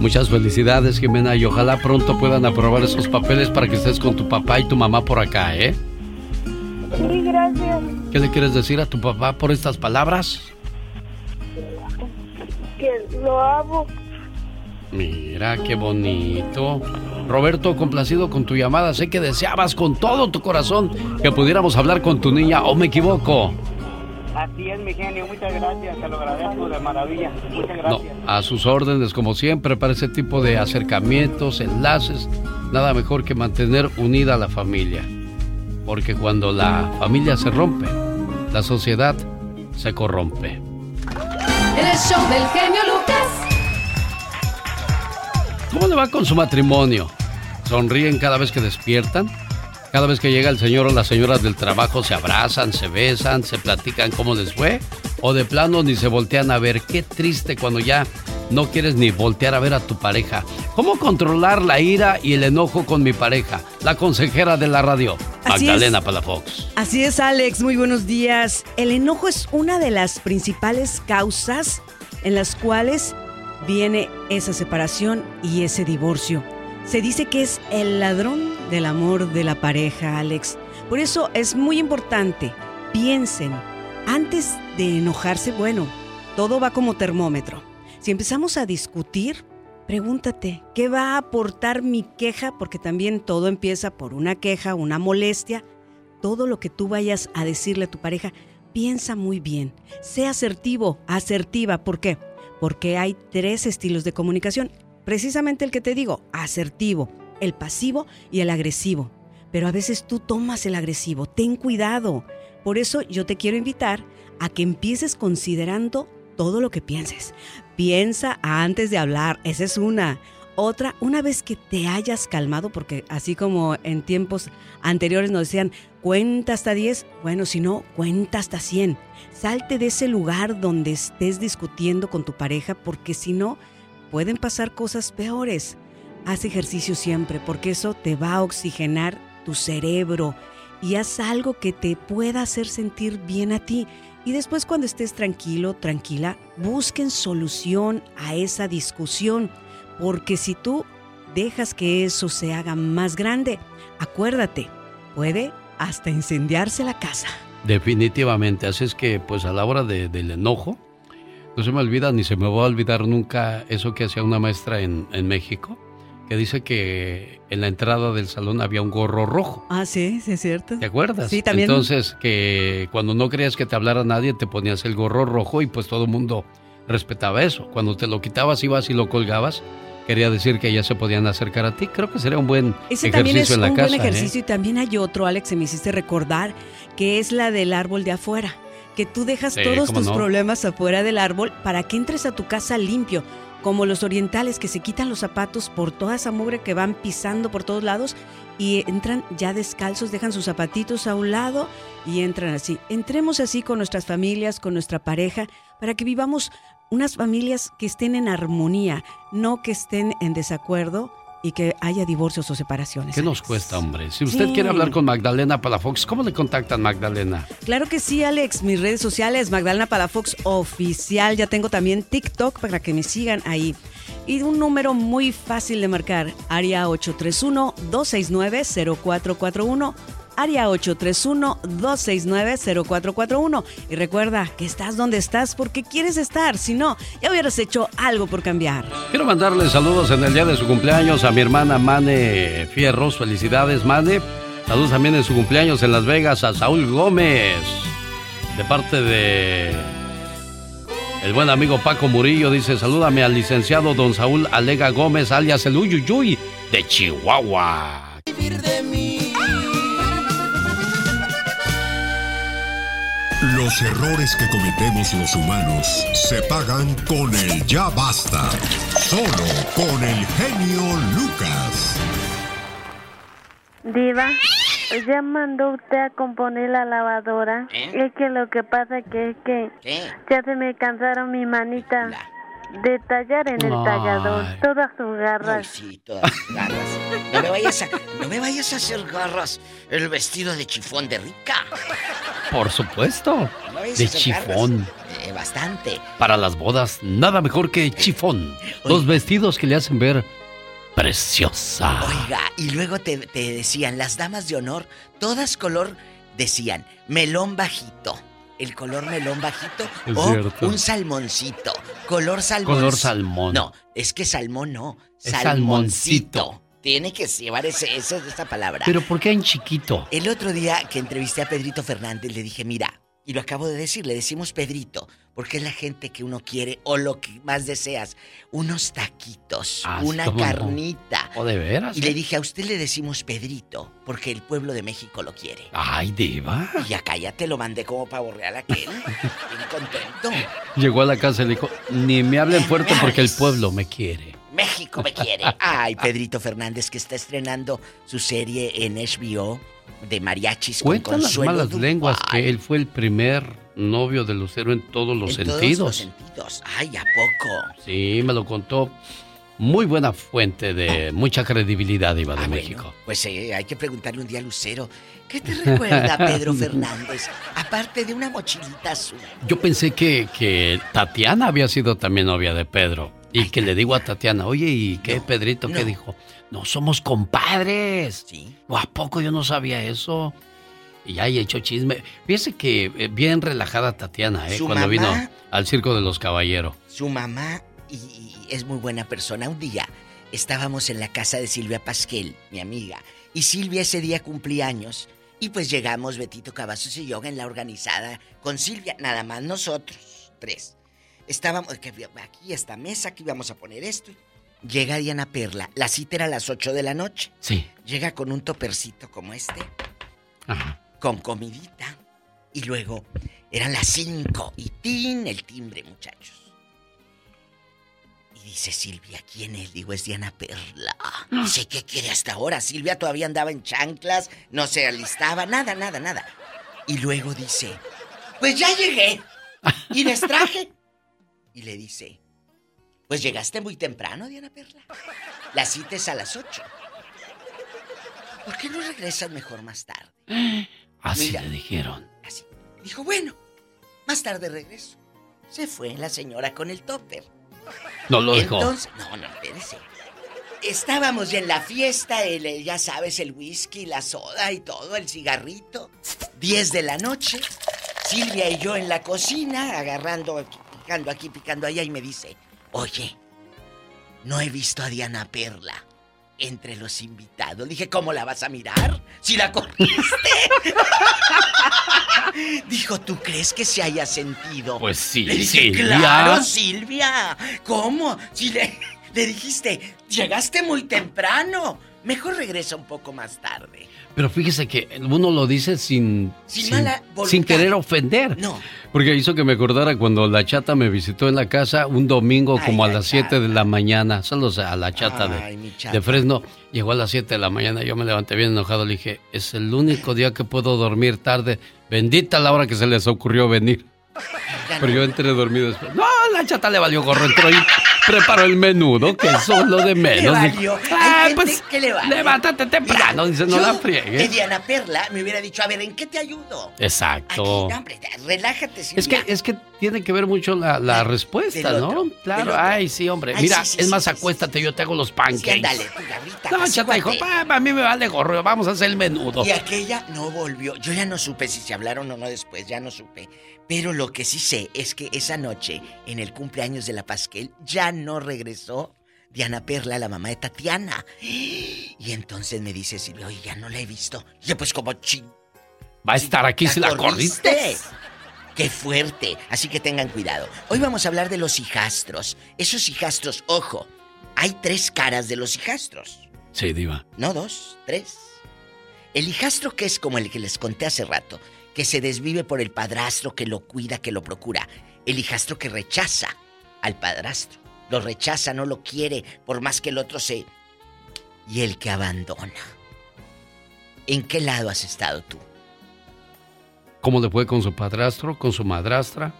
Muchas felicidades, Jimena, y ojalá pronto puedan aprobar esos papeles para que estés con tu papá y tu mamá por acá, ¿eh? Sí, gracias. ¿Qué le quieres decir a tu papá por estas palabras? Que lo amo. Mira, qué bonito. Roberto, complacido con tu llamada. Sé que deseabas con todo tu corazón que pudiéramos hablar con tu niña, ¿o me equivoco? Así es, mi genio. Muchas gracias. Te lo agradezco de maravilla. Muchas No, gracias. a sus órdenes, como siempre, para ese tipo de acercamientos, enlaces, nada mejor que mantener unida a la familia. Porque cuando la familia se rompe, la sociedad se corrompe. En el show del genio Lucas. ¿Cómo le va con su matrimonio? ¿Sonríen cada vez que despiertan? Cada vez que llega el señor o las señoras del trabajo se abrazan, se besan, se platican cómo les fue o de plano ni se voltean a ver. Qué triste cuando ya no quieres ni voltear a ver a tu pareja. ¿Cómo controlar la ira y el enojo con mi pareja? La consejera de la radio, Así Magdalena es. Palafox. Así es, Alex, muy buenos días. El enojo es una de las principales causas en las cuales viene esa separación y ese divorcio. Se dice que es el ladrón del amor de la pareja, Alex. Por eso es muy importante, piensen, antes de enojarse, bueno, todo va como termómetro. Si empezamos a discutir, pregúntate, ¿qué va a aportar mi queja? Porque también todo empieza por una queja, una molestia. Todo lo que tú vayas a decirle a tu pareja, piensa muy bien. Sé asertivo, asertiva. ¿Por qué? Porque hay tres estilos de comunicación. Precisamente el que te digo, asertivo, el pasivo y el agresivo. Pero a veces tú tomas el agresivo, ten cuidado. Por eso yo te quiero invitar a que empieces considerando todo lo que pienses. Piensa antes de hablar, esa es una. Otra, una vez que te hayas calmado, porque así como en tiempos anteriores nos decían, cuenta hasta 10, bueno, si no, cuenta hasta 100. Salte de ese lugar donde estés discutiendo con tu pareja, porque si no, pueden pasar cosas peores. Haz ejercicio siempre, porque eso te va a oxigenar tu cerebro y haz algo que te pueda hacer sentir bien a ti. Y después cuando estés tranquilo, tranquila, busquen solución a esa discusión, porque si tú dejas que eso se haga más grande, acuérdate, puede hasta incendiarse la casa. Definitivamente, así es que pues a la hora de- del enojo, no se me olvida ni se me va a olvidar nunca eso que hacía una maestra en, en México, que dice que en la entrada del salón había un gorro rojo. Ah, sí, sí es cierto. ¿Te acuerdas? Sí, también. Entonces, que cuando no querías que te hablara nadie, te ponías el gorro rojo y pues todo el mundo respetaba eso. Cuando te lo quitabas, ibas y lo colgabas, quería decir que ya se podían acercar a ti. Creo que sería un buen Ese también es ejercicio en la un casa. buen ¿eh? ejercicio y también hay otro, Alex, que me hiciste recordar, que es la del árbol de afuera. Que tú dejas Sí, todos tus no. problemas afuera del árbol para que entres a tu casa limpio, como los orientales que se quitan los zapatos por toda esa mugre que van pisando por todos lados y entran ya descalzos, dejan sus zapatitos a un lado y entran así. Entremos así con nuestras familias, con nuestra pareja, para que vivamos unas familias que estén en armonía, no que estén en desacuerdo y que haya divorcios o separaciones. ¿Qué nos cuesta, hombre? Si usted Sí. quiere hablar con Magdalena Palafox, ¿cómo le contactan, Magdalena? Claro que sí, Alex. Mis redes sociales, Magdalena Palafox Oficial. Ya tengo también TikTok para que me sigan ahí. Y un número muy fácil de marcar, área 831-269-0441. Área 831-269-0441. Y recuerda que estás donde estás porque quieres estar. Si no, ya hubieras hecho algo por cambiar. Quiero mandarle saludos en el día de su cumpleaños a mi hermana Mane Fierros. Felicidades, Mane. Saludos también en su cumpleaños en Las Vegas a Saúl Gómez. De parte de el buen amigo Paco Murillo dice, salúdame al licenciado don Saúl Alega Gómez, alias el Uyuyuy de Chihuahua. Los errores que cometemos los humanos se pagan con el ya basta. Solo con el genio Lucas. Diva, ya mandó usted a componer la lavadora. ¿Eh? Es que lo que pasa que es que ya se me cansaron mis manitas de tallar en el Ay. tallador todas sus Ay, garras. sí, todas tus garras. No me vayas a, no me vayas a hacer garras el vestido de chifón de rica. Por supuesto. No me vayas De a hacer garras. chifón. Eh, bastante. Para las bodas, nada mejor que chifón. Los vestidos que le hacen ver preciosa. Oiga, y luego te, te decían, las damas de honor, todas color, decían, melón bajito. El color melón bajito Es o cierto. un salmoncito. Color salmón. Color salmón. No, es que salmón no. Es salmoncito. salmoncito. Tiene que llevar ese, esa, esa palabra. Pero ¿por qué en chiquito? El otro día que entrevisté a Pedrito Fernández le dije, mira, y lo acabo de decir, le decimos Pedrito, porque es la gente que uno quiere o lo que más deseas. Unos taquitos, Ah, una no. carnita. ¿O de veras? Y le dije, a usted le decimos Pedrito, porque el pueblo de México lo quiere. Ay, diva. Y acá ya te lo mandé como pavo real aquel. Bien contento. Llegó a la casa y le dijo, ni me hablen fuerte porque el pueblo me quiere. México me quiere. Ay, Pedrito Fernández que está estrenando su serie en HBO de mariachis con Cuentan las Consuelo malas Duval. lenguas que él fue el primer novio de Lucero en todos los En todos sentidos. los sentidos. Ay, ¿a poco? Sí, me lo contó. Muy buena fuente de mucha credibilidad, Iba de México. Pues eh, hay que preguntarle un día a Lucero. ¿Qué te recuerda Pedro Fernández? Aparte de una mochilita azul. Yo pensé que, que Tatiana había sido también novia de Pedro. Y que le digo a Tatiana, oye, ¿y qué, Pedrito? ¿Qué dijo? No, somos compadres. Sí. ¿O a poco yo no sabía eso? Y ahí hecho chisme. Fíjese que eh, bien relajada Tatiana, ¿eh? Cuando vino al Circo de los Caballeros. Su mamá y, y es muy buena persona. Un día estábamos en la casa de Silvia Pasquel, mi amiga. Y Silvia ese día cumplía años. Y pues llegamos, Betito Cavazos y yo, en la organizada con Silvia. Nada más nosotros, tres. Estábamos, aquí esta mesa, aquí vamos a poner esto. Llega Diana Perla. La cita era a las 8 de la noche. Sí. Llega con un topercito como este. Ajá. Con comidita. Y luego eran las 5 y tin el timbre, muchachos. Y dice Silvia, ¿quién es? Digo, es Diana Perla. Dice, ¿qué quiere hasta ahora? Silvia todavía andaba en chanclas, no se alistaba, nada, nada, nada. Y luego dice, pues ya llegué. Y les traje. Y le dice, pues llegaste muy temprano, Diana Perla. La cita es a las 8. ¿Por qué no regresas mejor más tarde? Así Mira. le dijeron. Dijo, bueno, más tarde regreso. Se fue la señora con el topper. No lo dejó. Entonces, no, no, espérese. Estábamos ya en la fiesta, el, ya sabes, el whisky, la soda y todo, el cigarrito. 10 de la noche. Silvia y yo en la cocina, agarrando, picando aquí, picando allá, y me dice, oye, no he visto a Diana Perla entre los invitados. Dije, ¿cómo la vas a mirar? Si la corriste. Dijo, ¿tú crees que se haya sentido? Pues sí, Le dije, Silvia. claro, Silvia. ¿Cómo? Si le, le dijiste, llegaste muy temprano. Mejor regresa un poco más tarde. Pero fíjese que uno lo dice sin... Sin mala voluntad. sin querer ofender. No. Porque hizo que me acordara cuando la chata me visitó en la casa un domingo Ay, como a la las 7 de la mañana. Saludos a la chata Ay, de, chata. de Fresno. Llegó a las 7 de la mañana. Yo me levanté bien enojado. Le dije, es el único día que puedo dormir tarde. Bendita la hora que se les ocurrió venir. Pero yo entré dormido después. No, la chata le valió gorro. Entró y preparó el menudo, que eso es lo de Le menos. valió. Ah, pues, que le vale. levántate temprano. Dice, no Yo, la friegues. Diana Perla me hubiera dicho, a ver, ¿en qué te ayudo? Exacto. No, hombre, relájate, Silvia. Es que, es que tiene que ver mucho la, la respuesta, ¿no? otro, claro, ay, sí, hombre. Ay, Mira, sí, sí, es sí, más, acuéstate, yo te hago los pancakes. ándale, tu garrita, no, chata. "Pa, a mí me vale gorro, vamos a hacer el menudo. Y aquella no volvió. Yo ya no supe si se hablaron o no después, ya no supe. Pero lo que sí sé es que esa noche, en el cumpleaños de la Pasquel, ya no regresó Diana Perla, la mamá de Tatiana. Y entonces me dice Silvia, oye, ya no la he visto. Y yo, pues como ching. Va a estar aquí si la corriste. ¡Qué fuerte! Así que tengan cuidado. Hoy vamos a hablar de los hijastros. Esos hijastros, ojo, hay tres caras de los hijastros. Sí, diva. No dos, tres. El hijastro que es como el que les conté hace rato, que se desvive por el padrastro, que lo cuida, que lo procura. El hijastro que rechaza al padrastro. Lo rechaza, no lo quiere, por más que el otro se... Y el que abandona. ¿En qué lado has estado tú? ¿Cómo le fue con su padrastro, con su madrastra?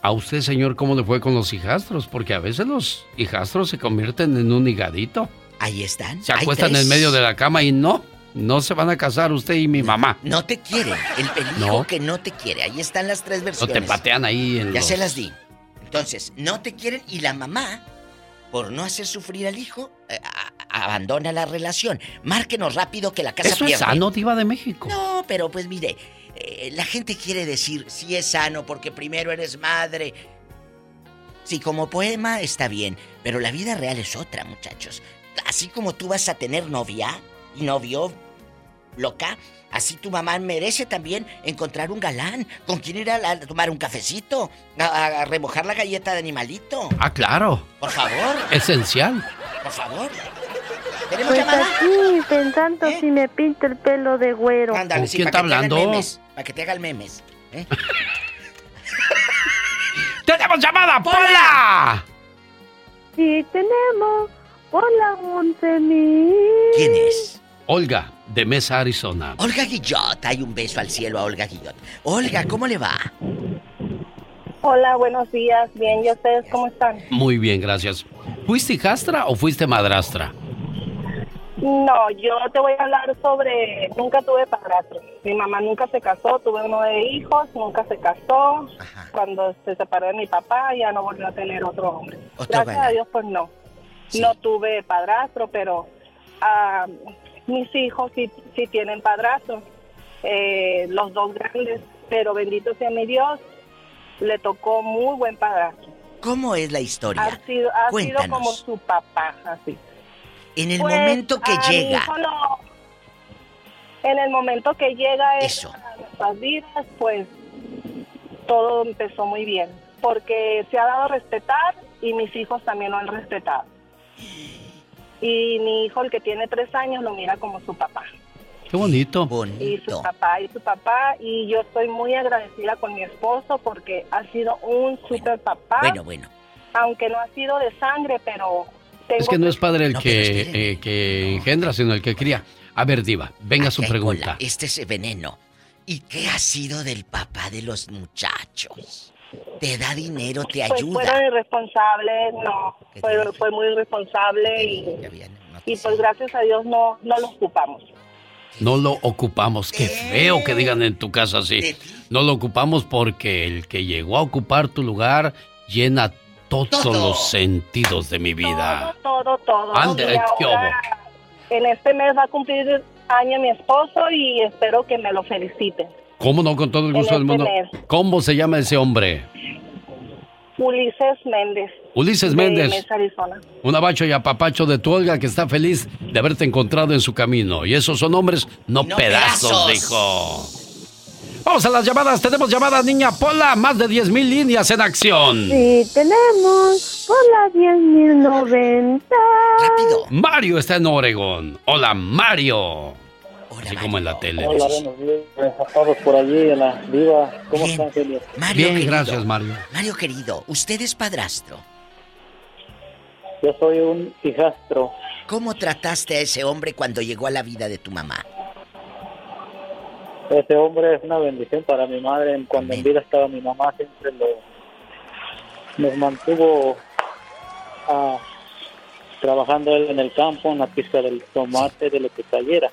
¿A usted, señor, cómo le fue con los hijastros? Porque a veces los hijastros se convierten en un higadito. Ahí están. Se acuestan en medio de la cama y no, no se van a casar usted y mi mamá. No te quiere. El, el hijo No. que no te quiere. Ahí están las tres No versiones. te patean ahí en Ya los- se las di. Entonces, no te quieren y la mamá, por no hacer sufrir al hijo, eh, a- abandona la relación. Márquenos rápido que la casa Eso es pierde. sano, diva de México. No, pero pues mire, eh, la gente quiere decir si es sano porque primero eres madre. Sí, como poema está bien, pero la vida real es otra, muchachos. Así como tú vas a tener novia y novio loca, así tu mamá merece también encontrar un galán con quien ir a, a tomar un cafecito, a, a remojar la galleta de animalito. Ah, claro. Por favor, Esencial. por favor. ¿Tenemos Pues llamada? aquí pensando si me pinto el pelo de güero. Ándale, ¿Con sí, quién para está que te hagan hablando? memes, Para que te hagan memes. ¿eh? ¡Tenemos llamada, Pola! Sí, tenemos. Hola, Montemí. ¿Quién es? Olga, de Mesa, Arizona. Olga Guillot. Hay un beso al cielo a Olga Guillot. Olga, ¿cómo le va? Hola, buenos días. Bien, ¿y ustedes cómo están? Muy bien, gracias. ¿Fuiste hijastra o fuiste madrastra? No, yo te voy a hablar sobre... Nunca tuve padrastro. Mi mamá nunca se casó, tuve uno de hijos, nunca se casó. Cuando se separó de mi papá, ya no volvió a tener otro hombre. Otro Gracias a Dios, pues no. No tuve padrastro, pero ah, mis hijos sí, sí tienen padrastro. Eh, los dos grandes, pero bendito sea mi Dios, le tocó muy buen padrastro. ¿Cómo es la historia? Ha sido, ha sido como su papá, así. En el Pues, momento que a mi llega. no- en el momento que llega Eso. a nuestras vidas, pues todo empezó muy bien, porque se ha dado a respetar y mis hijos también lo han respetado. Y mi hijo, el que tiene tres años, lo mira como su papá. Qué bonito. Y su papá y su papá, y yo estoy muy agradecida con mi esposo porque ha sido un super papá. Bueno, bueno. Aunque no ha sido de sangre, pero tengo Es que no es padre el No, pero que, eh, que engendra, sino el que cría. A ver, Diva, venga su pregunta. Este es veneno. ¿Y qué ha sido del papá de los muchachos? ¿Te da dinero, te Pues ayuda? fueron irresponsables, no, fue, fue muy irresponsable y, y pues gracias a Dios no, no lo ocupamos. No lo ocupamos. Qué feo que digan en tu casa así. No lo ocupamos porque el que llegó a ocupar tu lugar llena todos los sentidos de mi vida. Todo, todo. Ande, Y ¿qué ahora, en este mes va a cumplir año mi esposo y espero que me lo feliciten. ¿Cómo no? Con todo el gusto del este mundo. mes. ¿Cómo se llama ese hombre? Ulises Méndez. Ulises de Méndez. Arizona. Un abacho y apapacho de tu Olga que está feliz de haberte encontrado en su camino. Y esos son hombres, no, pedazos, pedazos. dijo. Vamos a las llamadas. Tenemos llamada niña Pola. Más de 10 mil líneas en acción. Sí, tenemos. Hola, 10.090. Mario está en Oregón. Hola, Mario. Así como en la tele. Hola, buenos días a todos por allí en la diva. ¿Cómo están, genio? Mario, Bien, querido. gracias, Mario. Mario querido, usted es padrastro. Yo soy un hijastro. ¿Cómo trataste a ese hombre cuando llegó a la vida de tu mamá? Ese hombre es una bendición para mi madre. Cuando en vida estaba mi mamá, siempre lo, nos mantuvo ah, trabajando él en el campo, en la pizca del tomate, de lo que cayera.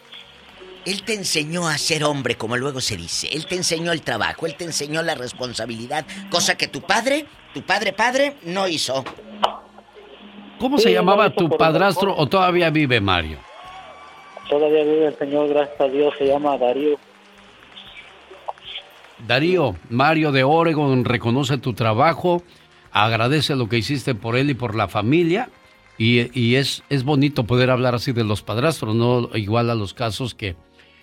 Él te enseñó a ser hombre, como luego se dice. Él te enseñó el trabajo, él te enseñó la responsabilidad, cosa que tu padre, tu padre padre, no hizo. ¿Cómo Sí, se llamaba no, tu padrastro o todavía vive Mario? Todavía vive el Señor, gracias a Dios, se llama Darío. Darío, Mario de Oregon reconoce tu trabajo, agradece lo que hiciste por él y por la familia. Y, y es, es bonito poder hablar así de los padrastros, no igual a los casos que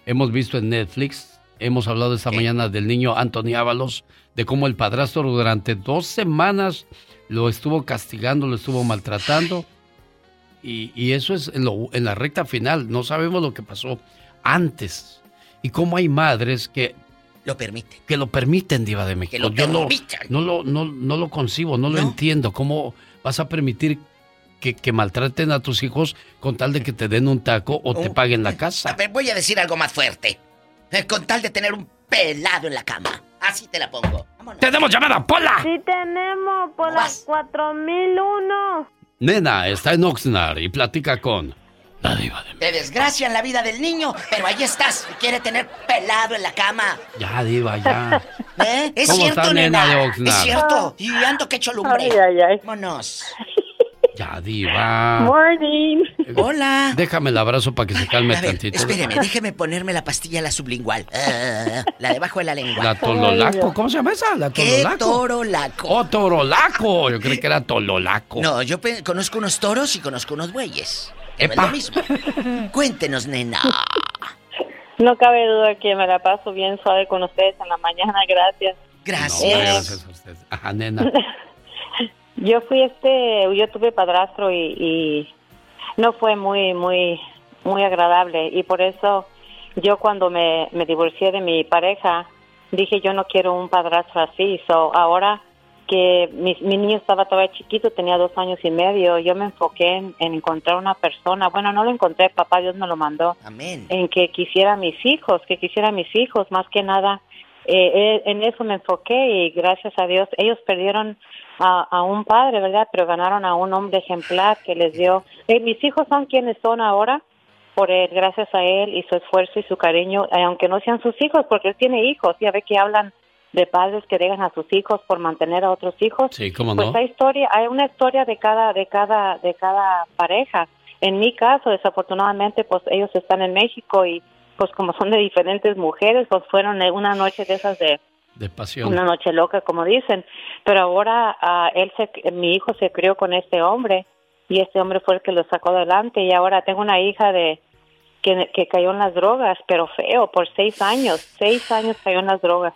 hemos visto en Netflix. Hemos hablado esta mañana del niño Anthony Ábalos, de cómo el padrastro durante dos semanas lo estuvo castigando, lo estuvo maltratando. Y, y eso es en, lo- en la recta final. No sabemos lo que pasó antes. Y cómo hay madres que Lo permite. que lo permiten, Diva de México. lo Yo no, no, lo, no, no lo concibo, no, lo entiendo. ¿Cómo vas a permitir que, que maltraten a tus hijos con tal de que te den un taco o te paguen la casa? A ver, voy a decir algo más fuerte. Eh, Con tal de tener un pelado en la cama. Así te la pongo. ¡Tenemos llamada, Pola! Sí tenemos, por las 4001. Nena está en Oxnard y platica con la diva de... Te desgracian la vida del niño, pero ahí estás. Quiere tener pelado en la cama. Ya, diva, ya. ¿Eh? Es ¿Cómo cierto, está, nena de. Oxnard? Es cierto. Y ando que echo lumbre. Ay, ay, ay. Vámonos. Ya, diva. Morning. Hola. Déjame el abrazo para que se calme A ver, tantito. espéreme, déjeme ponerme la pastilla, la sublingual. Ah, la debajo de la lengua. La tololaco, ¿cómo se llama esa? La ¿Qué tololaco. torolaco? Oh, torolaco. Yo creí que era tololaco. No, yo conozco unos toros y conozco unos bueyes. Es lo mismo. Cuéntenos, nena. No cabe duda que me la paso bien suave con ustedes en la mañana, gracias. No, Gracias. gracias a usted. Ajá, nena. Yo fui este, yo tuve padrastro y, y no fue muy, muy, muy agradable y por eso yo cuando me, me divorcié de mi pareja dije yo no quiero un padrastro así. So ahora que mi, mi niño estaba todavía chiquito, tenía dos años y medio, yo me enfoqué en, en encontrar una persona. Bueno, no lo encontré, papá Dios me lo mandó. Amén. En que quisiera a mis hijos, que quisiera a mis hijos, más que nada. Eh, eh, en eso me enfoqué y gracias a Dios ellos perdieron a, a un padre, ¿verdad? Pero ganaron a un hombre ejemplar que les dio. eh, mis hijos son quienes son ahora por él, gracias a él y su esfuerzo y su cariño, eh, aunque no sean sus hijos, porque él tiene hijos. Ya ve que hablan de padres que dejan a sus hijos por mantener a otros hijos. Sí, cómo Pues no. hay historia, hay una historia de cada, de cada, de cada pareja. En mi caso, desafortunadamente, pues ellos están en México y pues como son de diferentes mujeres, pues fueron en una noche de esas de De pasión. una noche loca, como dicen. Pero ahora ah, él se, mi hijo se crió con este hombre y este hombre fue el que lo sacó adelante y ahora tengo una hija de que, que cayó en las drogas, pero feo, por seis años, seis años cayó en las drogas.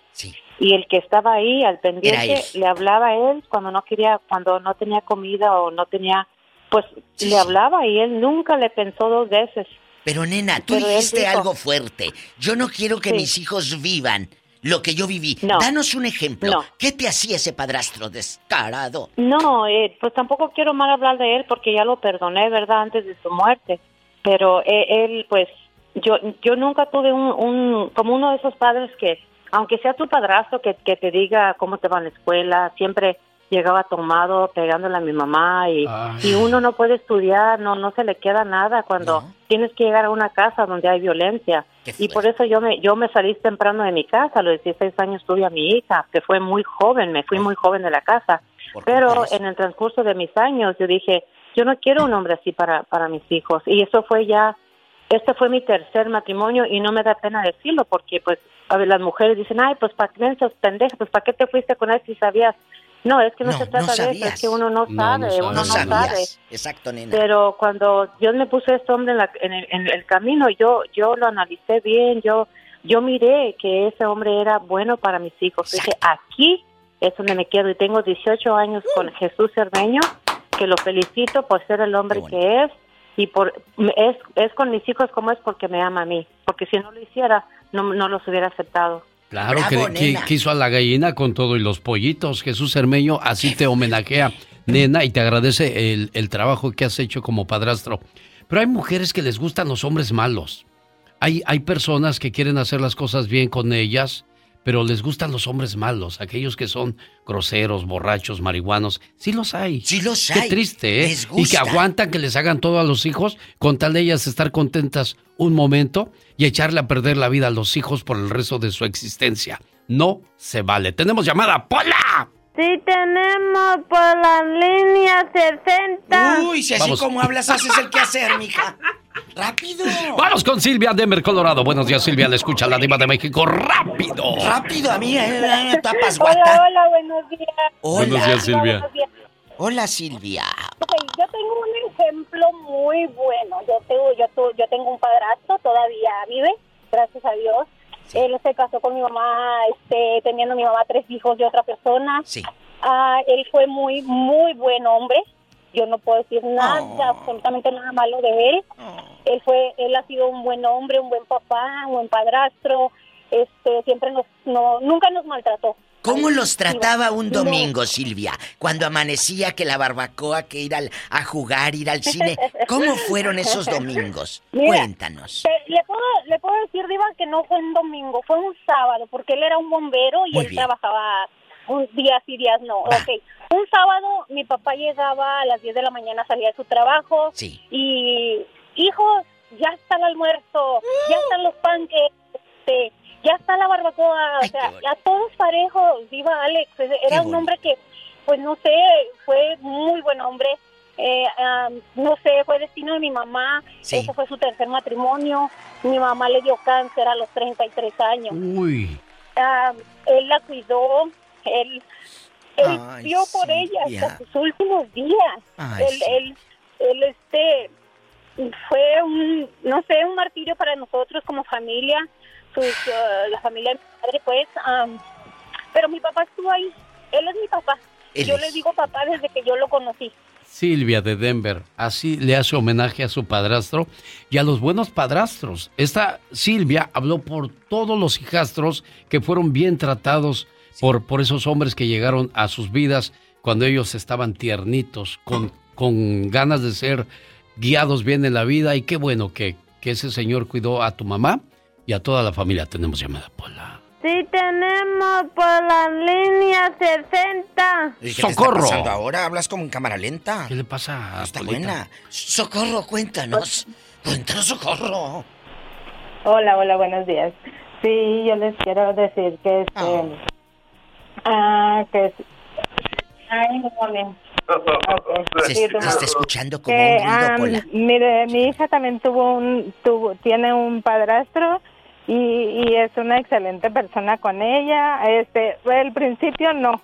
Y el que estaba ahí al pendiente le hablaba a él cuando no quería, cuando no tenía comida o no tenía, pues le hablaba y él nunca le pensó dos veces. Pero nena, tú Pero dijiste algo fuerte. Yo no quiero que Sí. mis hijos vivan lo que yo viví. No. Danos un ejemplo. No. ¿Qué te hacía ese padrastro descarado? No, eh, pues tampoco quiero mal hablar de él porque ya lo perdoné, ¿verdad? Antes de su muerte. Pero eh, él, pues, yo, yo nunca tuve un, un, como uno de esos padres que, aunque sea tu padrastro, que, que te diga cómo te va en la escuela, siempre llegaba tomado pegándole a mi mamá y, y uno no puede estudiar, no, no se le queda nada cuando tienes que llegar a una casa donde hay violencia. Y por eso yo me, yo me salí temprano de mi casa, a los 16 años tuve a mi hija, que fue muy joven, me fui muy joven de la casa. Pero en el transcurso de mis años yo dije, yo no quiero un hombre así para, para mis hijos. Y eso fue ya, este fue mi tercer matrimonio y no me da pena decirlo porque pues a ver, las mujeres dicen, ay, pues para qué pendeja, pues para qué te fuiste con él si sabías. No, es que no, No, se trata no de eso, es que uno no sabe, no uno No no sabe. Exacto, nena. Pero cuando Dios me puso a este hombre en, la- en el, en el camino, yo yo lo analicé bien, yo yo miré que ese hombre era bueno para mis hijos. Dije, aquí es donde me quedo y tengo 18 años con Jesús Cermeño, que lo felicito por ser el hombre que es y por es, es con mis hijos como es porque me ama a mí, porque si no lo hiciera no, no los hubiera aceptado. Claro, Bravo, que, que, nena. que hizo a la gallina con todo y los pollitos. Jesús Hermeño así te homenajea, nena, y te agradece el, el trabajo que has hecho como padrastro. Pero hay mujeres que les gustan los hombres malos. Hay, hay personas que quieren hacer las cosas bien con ellas, pero les gustan los hombres malos, aquellos que son groseros, borrachos, marihuanos. Sí los hay. Sí los Qué hay. triste, ¿eh? Les Y que gusta. aguantan que les hagan todo a los hijos con tal de ellas estar contentas un momento y echarle a perder la vida a los hijos por el resto de su existencia. No se vale. Tenemos llamada, Pola. Sí tenemos por la línea 60. Uy, si así Vamos. como hablas, haces el quehacer, mija. ¡Rápido! Vamos con Silvia Denver, Colorado. Buenos días, Silvia. Le escucha la diva de México. ¡Rápido! Rápido, a mí, eh, eh, tapas Hola, guata. hola, buenos días. Hola. Buenos días, Silvia. Buenos días. Hola, Silvia. Ok, yo tengo un ejemplo muy bueno. Yo tengo, yo, tu- yo tengo un padrastro, todavía vive, gracias a Dios. Él se casó con mi mamá, este, teniendo mi mamá tres hijos de otra persona. Sí. Ah, él fue muy, muy buen hombre. Yo no puedo decir nada, absolutamente nada malo de él. Él fue, él ha sido un buen hombre, un buen papá, un buen padrastro. Este, siempre nos, no, nunca nos maltrató. ¿Cómo los trataba un domingo, Silvia? Cuando amanecía, que la barbacoa, que ir al- a jugar, ir al cine. ¿Cómo fueron esos domingos? Mira, Cuéntanos. te- le, puedo, le puedo decir, Diva, que no fue un domingo, fue un sábado, porque él era un bombero y Muy él bien. trabajaba un días y días no. Ok. Un sábado mi papá llegaba a las 10 de la mañana, salía de su trabajo Sí. y, hijos, ya está el almuerzo, ya están los panques, este, ya está la barbacoa, o sea, a todos parejos, Diva Alex, era un hombre que, pues no sé, fue muy buen hombre. Eh, ah, no sé, fue destino de mi mamá, Sí. ese fue su tercer matrimonio, mi mamá le dio cáncer a los 33 años. Uy. Ah, él la cuidó, él, él Ay, vio por ella Silvia. hasta sus últimos días. Ay, él, él, él, este, fue un, no sé, un martirio para nosotros como familia, sus, ah, la familia de mi padre, pues, pero mi papá estuvo ahí, él es mi papá. Él yo es. le digo papá desde que yo lo conocí. Silvia de Denver, así le hace homenaje a su padrastro y a los buenos padrastros. Esta Silvia habló por todos los hijastros que fueron bien tratados por, por esos hombres que llegaron a sus vidas cuando ellos estaban tiernitos, con, con ganas de ser guiados bien en la vida. Y qué bueno que, que ese señor cuidó a tu mamá y a toda la familia. Tenemos llamada. Sí, tenemos por la línea 60. ¿Y qué te ¡Socorro! está pasando ahora? ¿Hablas como en cámara lenta? ¿Qué le pasa? Está Polita? buena. Socorro, cuéntanos. Cuéntanos, Socorro. Hola, hola, buenos días. Sí, yo les quiero decir que este, ah, que es- ay, no. Se, se está escuchando como que, un ruido ah, pola. mire, mi hija también tuvo un, tuvo, tiene un padrastro y, y es una excelente persona con ella. Este, el principio no.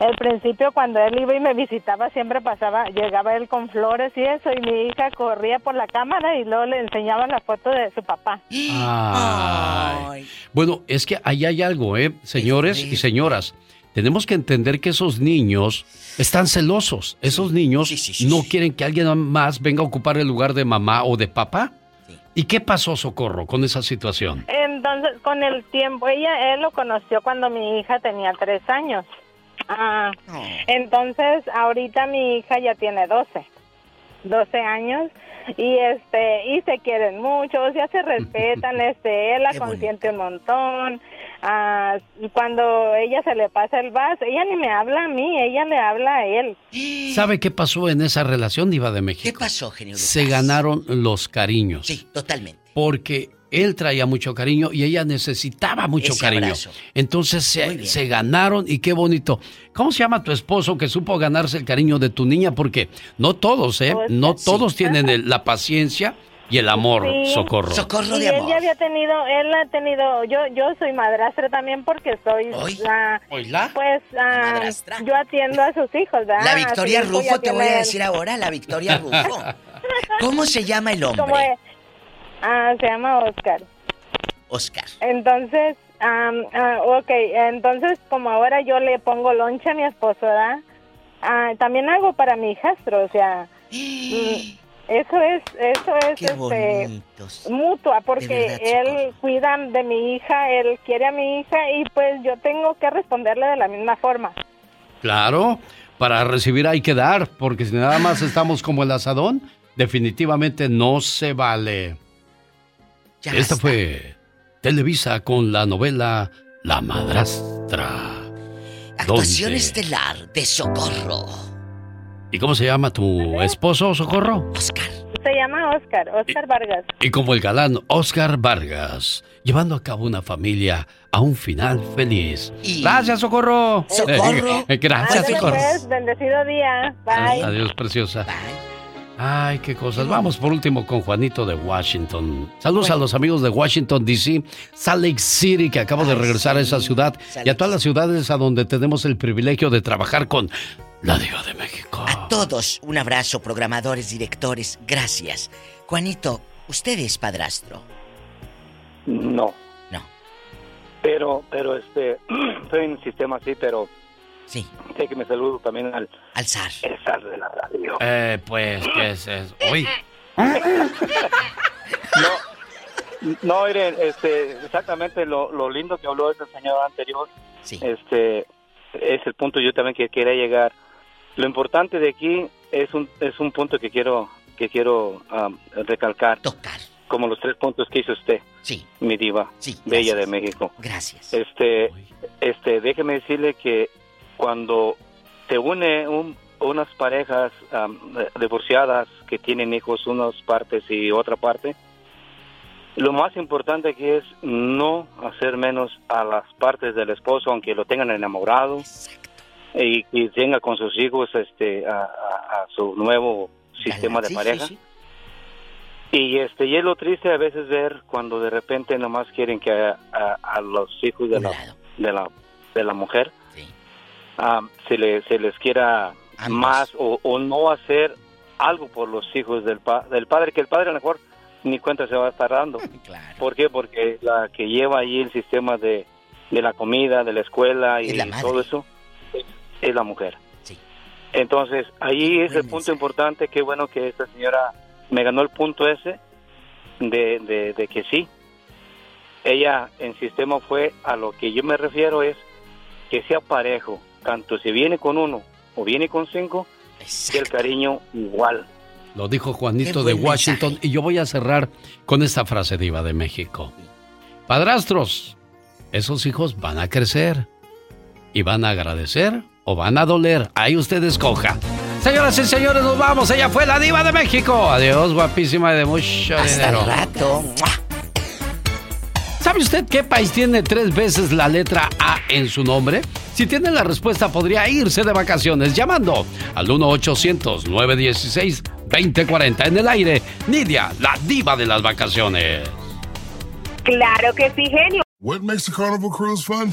El principio cuando él iba y me visitaba siempre pasaba, llegaba él con flores y eso y mi hija corría por la cámara y luego le enseñaba la foto de su papá. Ay. Bueno, es que ahí hay algo, ¿eh? Señores y señoras, tenemos que entender que esos niños están celosos. Esos niños no quieren que alguien más venga a ocupar el lugar de mamá o de papá. ¿Y qué pasó, Socorro, con esa situación? Entonces, con el tiempo, ella, él lo conoció cuando mi hija tenía tres años. Ah, entonces, ahorita mi hija ya tiene 12, 12 años y este y se quieren mucho, o sea, se respetan, este, él la consiente un montón. Ah, y cuando ella se le pasa el vaso, ella ni me habla a mí, ella le habla a él. ¿Sabe qué pasó en esa relación, Diva de México? ¿Qué pasó, genio Lucas? Se ganaron los cariños. Sí, totalmente. Porque él traía mucho cariño y ella necesitaba mucho Ese cariño. abrazo. Entonces se, se ganaron y qué bonito. ¿Cómo se llama tu esposo que supo ganarse el cariño de tu niña? Porque no todos, ¿eh? Pues, No sí. todos tienen el- la paciencia y el amor, Sí. socorro. y él ya había tenido, él ha tenido, yo yo soy madrastra también porque soy la, Oíla. pues yo atiendo a sus hijos, ¿verdad? La Victoria Rufo, te voy a decir ahora, la Victoria Rufo. ¿Cómo se llama el ¿Cómo hombre? es? Ah, se llama Oscar. Oscar. Entonces, am, ah, ok, entonces como ahora yo le pongo loncha a mi esposo, ¿verdad? Ah, también hago para mi hijastro, o sea, mm, eso es, eso es Qué este, mutua, porque verdad, él cuida de mi hija, él quiere a mi hija y pues yo tengo que responderle de la misma forma. Claro, para recibir hay que dar, porque si nada más estamos como el asadón, definitivamente no se vale. Esta fue Televisa con la novela La Madrastra. Actuación ¿Dónde? estelar de Socorro. ¿Y cómo se llama tu esposo, Socorro? Se llama Oscar, Oscar Vargas. Y como el galán Oscar Vargas, llevando a cabo una familia a un final feliz. Gracias, Socorro. Socorro. Eh, Gracias, Socorro. pues, bendecido día. Bye. Adiós, preciosa. Ay, qué cosas. Vamos por último con Juanito de Washington. Saludos a los amigos de Washington, D.C., Salt Lake City, que acabo de regresar a esa ciudad, y a todas las ciudades a donde tenemos el privilegio de trabajar con la Diva de México. A todos, un abrazo, programadores, directores, gracias. Juanito, ¿usted es padrastro? No. No. Pero, pero este, estoy en el sistema así, pero. Sí. Sé que me saludo también al. Al zar. El zar de la radio. Eh, pues, ¿qué es eso? Uy. No, no, miren, este, exactamente lo, lo lindo que habló ese señor anterior Este es el punto yo también que quería llegar. Lo importante de aquí es un es un punto que quiero que quiero um, recalcar. Tocar. Como los tres puntos que hizo usted. Sí. Mi diva. Sí. Bella de México. Gracias. Este este déjeme decirle que cuando se une un- unas parejas um, divorciadas que tienen hijos unas partes y otra parte, lo más importante aquí es no hacer menos a las partes del esposo, aunque lo tengan enamorado y que tenga con sus hijos este a, a- a su nuevo sistema de sí, pareja. sí, sí. Y este y es lo triste a veces ver cuando de repente nomás quieren que a, a- los hijos de la, de la de la mujer se le se les quiera más o, o no hacer algo por los hijos del pa- del padre que el padre a lo mejor ni cuenta se va a estar dando. ¿Por qué? Porque la que lleva ahí el sistema de, de la comida, de la escuela y la todo eso es, la mujer. Entonces, ahí es el punto importante. Qué bueno que esta señora me ganó el punto ese de, de, de que sí. Ella en sistema fue a lo que yo me refiero es que sea parejo, tanto si viene con uno o viene con cinco, que el cariño igual. Lo dijo Juanito de Washington y yo voy a cerrar con esta frase diva de México. Padrastros, esos hijos van a crecer y van a agradecer o van a doler. Ahí usted escoja. Señoras y señores, nos vamos. Ella fue la diva de México. Adiós, guapísima de mucho Hasta el rato. ¿Sabe usted qué país tiene tres veces la letra A en su nombre? Si tiene la respuesta, podría irse de vacaciones llamando al 1-800-916-2040 en el aire. Nidia, la diva de las vacaciones. Claro que sí, genio. What makes a carnival cruise fun?